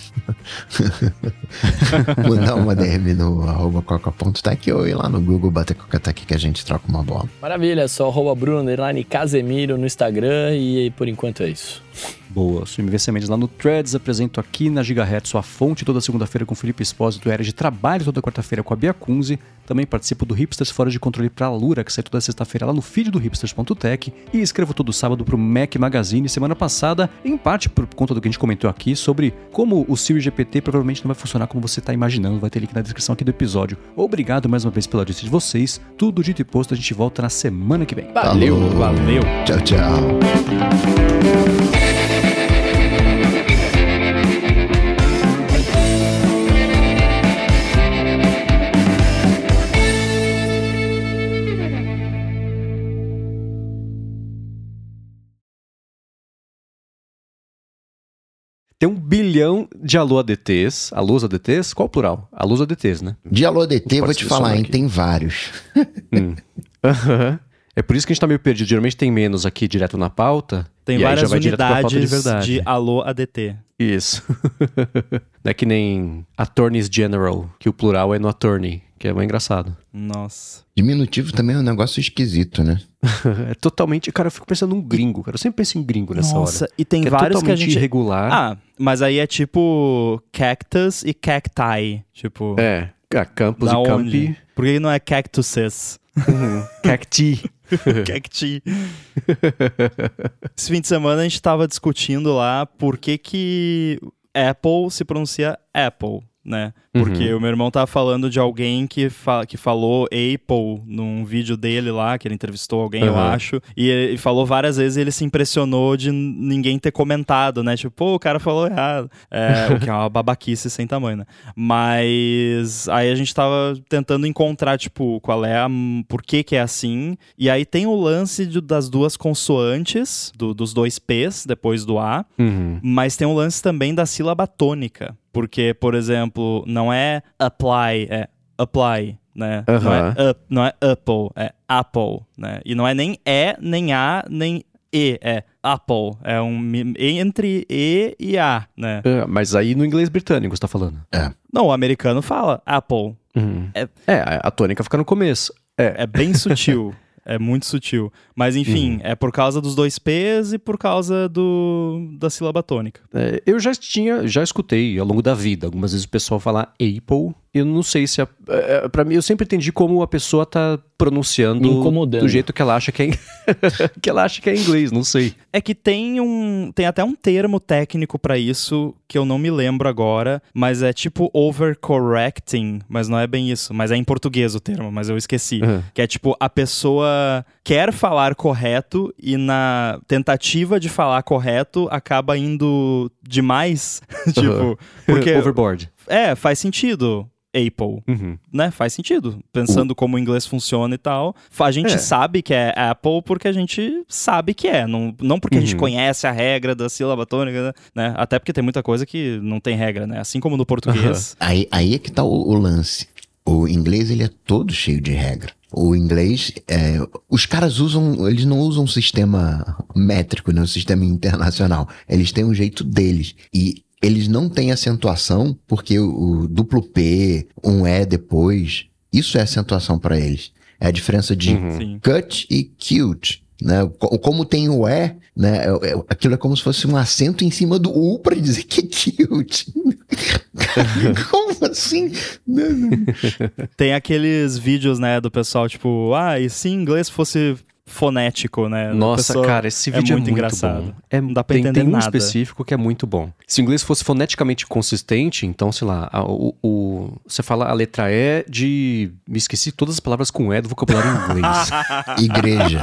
Mandar uma DM no arroba coca.tech ou ir lá no Google bater coca que a gente troca uma bola. Maravilha, só arroba Bruno Casemiro no Instagram e por enquanto é isso. Boa, sou MVC Mendes lá no Threads, apresento aqui na Gigahertz sua fonte toda segunda-feira com Felipe Espósito, era de trabalho toda quarta-feira com a Bia Kunze, também participo do Hipsters Fora de Controle pra Lura, que sai toda sexta-feira lá no feed do hipsters.tech e escrevo todo sábado pro Mac Magazine, semana passada, em parte por conta do que a gente comentou aqui sobre como o Siri GPT provavelmente não vai funcionar como você tá imaginando, vai ter link na descrição aqui do episódio. Obrigado mais uma vez pela audiência de vocês, tudo dito e posto, a gente volta na semana que vem. Valeu, valeu. Tchau, tchau. Tem um bilhão de alô ADTs. Alôs ADTs? Qual o plural? Alôs ADTs, né? De alô ADT, vou te falar, hein? Tem vários. Hum. Aham. É por isso que a gente tá meio perdido. Geralmente tem menos aqui direto na pauta. Tem e aí já várias de unidades verdade. de alô ADT. Isso. Não é que nem Attorneys General, que o plural é no attorney, que é mais engraçado. Nossa. Diminutivo também é um negócio esquisito, né? é totalmente. Cara, eu fico pensando num gringo, cara. Eu sempre penso em gringo nessa Nossa, hora. e tem Que é vários que a totalmente gente. irregular. Ah, mas aí é tipo cactus e cacti. Tipo, É. Ah, campus da e onde? campi. Por que não é cactuses? Uhum. Cacti. Cacti. Esse fim de semana a gente tava discutindo lá por que que Apple se pronuncia Apple, né? Porque Uhum. o meu irmão tava falando de alguém que, fa que falou Apple num vídeo dele lá, que ele entrevistou alguém, eu Uhum. acho, e ele falou várias vezes e ele se impressionou de ninguém ter comentado, né? Tipo, pô, o cara falou errado. É, o que é uma babaquice sem tamanho, né? Mas aí a gente tava tentando encontrar, tipo, qual é a. por que que é assim. E aí tem o lance de- das duas consoantes, do- dos dois P's depois do A. Uhum. Mas tem um lance também da sílaba tônica. Porque, por exemplo, não é apply, é apply, né? Não, é up, não é apple, é apple, né? E não é nem E, nem A, nem E, é apple. É um entre E e A, né? Ah, mas aí no inglês britânico você tá falando. Não, o americano fala apple. Uhum. É- É, a a tônica fica no começo. É. É bem sutil. É muito sutil. Mas enfim, é por causa dos dois P's e por causa do da sílaba tônica. É, eu já tinha, já escutei ao longo da vida, algumas vezes o pessoal falar Apple. Eu não sei se. A, é, pra mim, eu sempre entendi como a pessoa tá pronunciando do jeito que ela acha que é, em- que ela acha que é inglês, não sei. É que tem um. Tem até um termo técnico pra isso que eu não me lembro agora, mas é tipo overcorrecting, mas não é bem isso. Mas é em português o termo, mas eu esqueci. Uhum. Que é tipo, a pessoa quer falar correto e na tentativa de falar correto acaba indo demais. tipo, Uhum. porque. Overboard. É, faz sentido. Apple, Uhum. né? Faz sentido. Pensando como o inglês funciona e tal. A gente É. sabe que é Apple porque a gente sabe que é. Não, não porque a gente Uhum. conhece a regra da sílaba tônica, né? Até porque tem muita coisa que não tem regra, né? Assim como no português. Aí, aí é que tá o, o lance. O inglês, ele é todo cheio de regra. O inglês, é, os caras usam, eles não usam um sistema métrico, né? Um sistema internacional. Eles têm um jeito deles. E eles não têm acentuação, porque o, o duplo P, um E depois, isso é acentuação para eles. É a diferença de Uhum. Cut e cute. Né? Co- Como tem o E, né? é- é- aquilo é como se fosse um acento em cima do U para dizer que é cute. como assim? Tem aqueles vídeos, né, do pessoal, tipo, ah, e se inglês fosse fonético, né? Nossa, pessoa- cara, esse é vídeo é muito muito, engraçado. bom. É, Não dá pra tem, entender tem um nada. específico que é muito bom. Se o inglês fosse foneticamente consistente, então, sei lá, a- o, o- você fala a letra E de... Me esqueci todas as palavras com E do vocabulário em inglês. Igreja.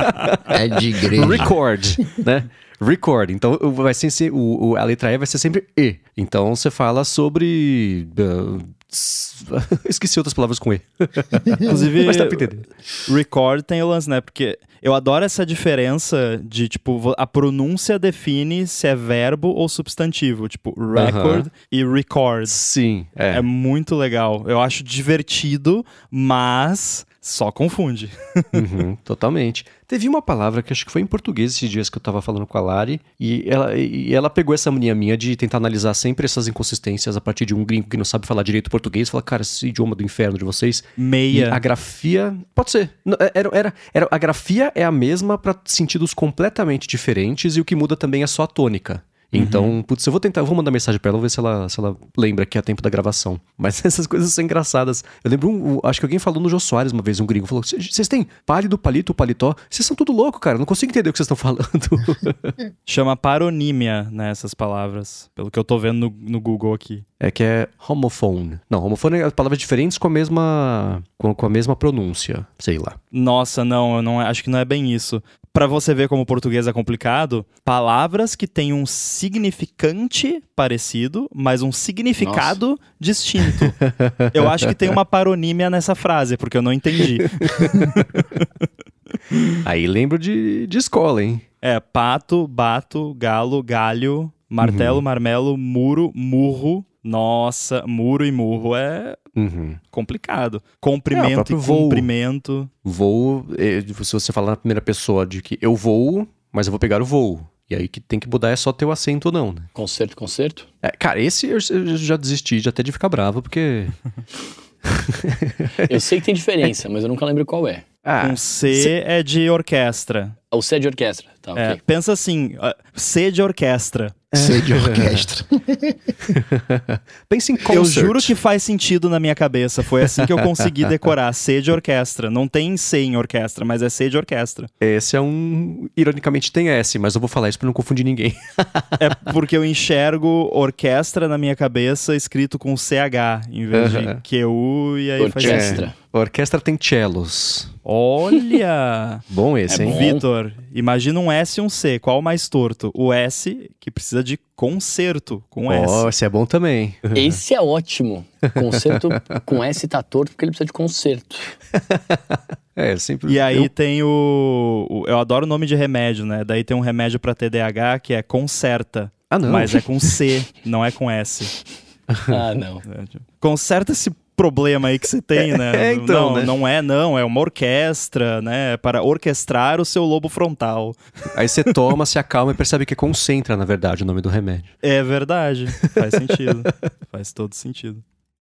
É de igreja. Record, né? Record. Então vai ser, se- o, o- a letra E vai ser sempre E. Então você fala sobre. s- esqueci outras palavras com E. Inclusive, Mas dá pra entender. record tem o lance, né? Porque eu adoro essa diferença de, tipo, a pronúncia define se é verbo ou substantivo. Tipo, record e record. Sim, é. É muito legal. Eu acho divertido, mas só confunde. Uhum, totalmente. Teve uma palavra que acho que foi em português esses dias que eu tava falando com a Lari, e ela, e ela pegou essa mania minha de tentar analisar sempre essas inconsistências a partir de um gringo que não sabe falar direito português, fala, cara, esse idioma do inferno de vocês. E Meia. a grafia. Pode ser. É, Era, era, era, a grafia é a mesma para sentidos completamente diferentes e o que muda também é só a tônica. Então, putz, eu vou tentar, eu vou mandar mensagem pra ela, vou ver se ela, se ela lembra que é tempo da gravação. Mas essas coisas são engraçadas. Eu lembro, um, um- acho que alguém falou no Jô Soares uma vez, um gringo, falou: vocês têm pálido, palito, paletó? Vocês são tudo louco, cara, não consigo entender o que vocês estão falando. Chama paronímia, né, essas palavras. Pelo que eu tô vendo no, no Google aqui. é que é homophone. Não, homophone é palavras diferentes com a mesma, com, com a mesma pronúncia, sei lá. Nossa, não, eu não acho que não é bem isso. Pra você ver como o português é complicado, palavras que têm um significante parecido, mas um significado distinto. Eu acho que tem uma paronímia nessa frase, porque eu não entendi. Aí lembro de, de escola, hein? É pato, bato, galo, galho, Martelo, Uhum. marmelo, muro, murro. Nossa, muro e murro é Uhum. complicado. É, Comprimento próprio e voo. comprimento. Voo, eh, se você falar na primeira pessoa de que eu voo, mas eu vou pegar o voo. E aí que tem que mudar é só ter o assento ou não, né? Concerto, concerto. É, cara, esse eu, eu já desisti de até de ficar bravo, porque. Eu sei que tem diferença, mas eu nunca lembro qual é. Ah, Um C é de orquestra. O C é de orquestra. Tá, É, ok. pensa assim, C de orquestra. Sei de orquestra. pense em concert. Eu juro que faz sentido na minha cabeça. Foi assim que eu consegui decorar. C de orquestra. Não tem C em orquestra, mas é C de orquestra. Esse é um. Ironicamente tem S, mas eu vou falar isso pra não confundir ninguém. É porque eu enxergo orquestra na minha cabeça escrito com CH em vez Aham. de QU e aí faz Orquestra. sentido. A orquestra tem cellos. Olha! Bom esse, É hein? Vitor, imagina um S e um C. Qual o mais torto? O S, que precisa de concerto com S. Ó, esse é bom também. Esse é ótimo. Concerto com S tá torto porque ele precisa de concerto. É, sempre. E aí eu- tem o, o- Eu adoro o nome de remédio, né? Daí tem um remédio pra TDAH que é Concerta. Ah, não. Mas é com C, não é com S. Ah, não. É, tipo, Conserta esse problema aí que você tem, né? É, então, não, né? não é, não. É uma orquestra, né? Para orquestrar o seu lobo frontal. Aí você toma, se acalma e percebe que concentra, na verdade, o nome do remédio. É verdade. Faz sentido. Faz todo sentido.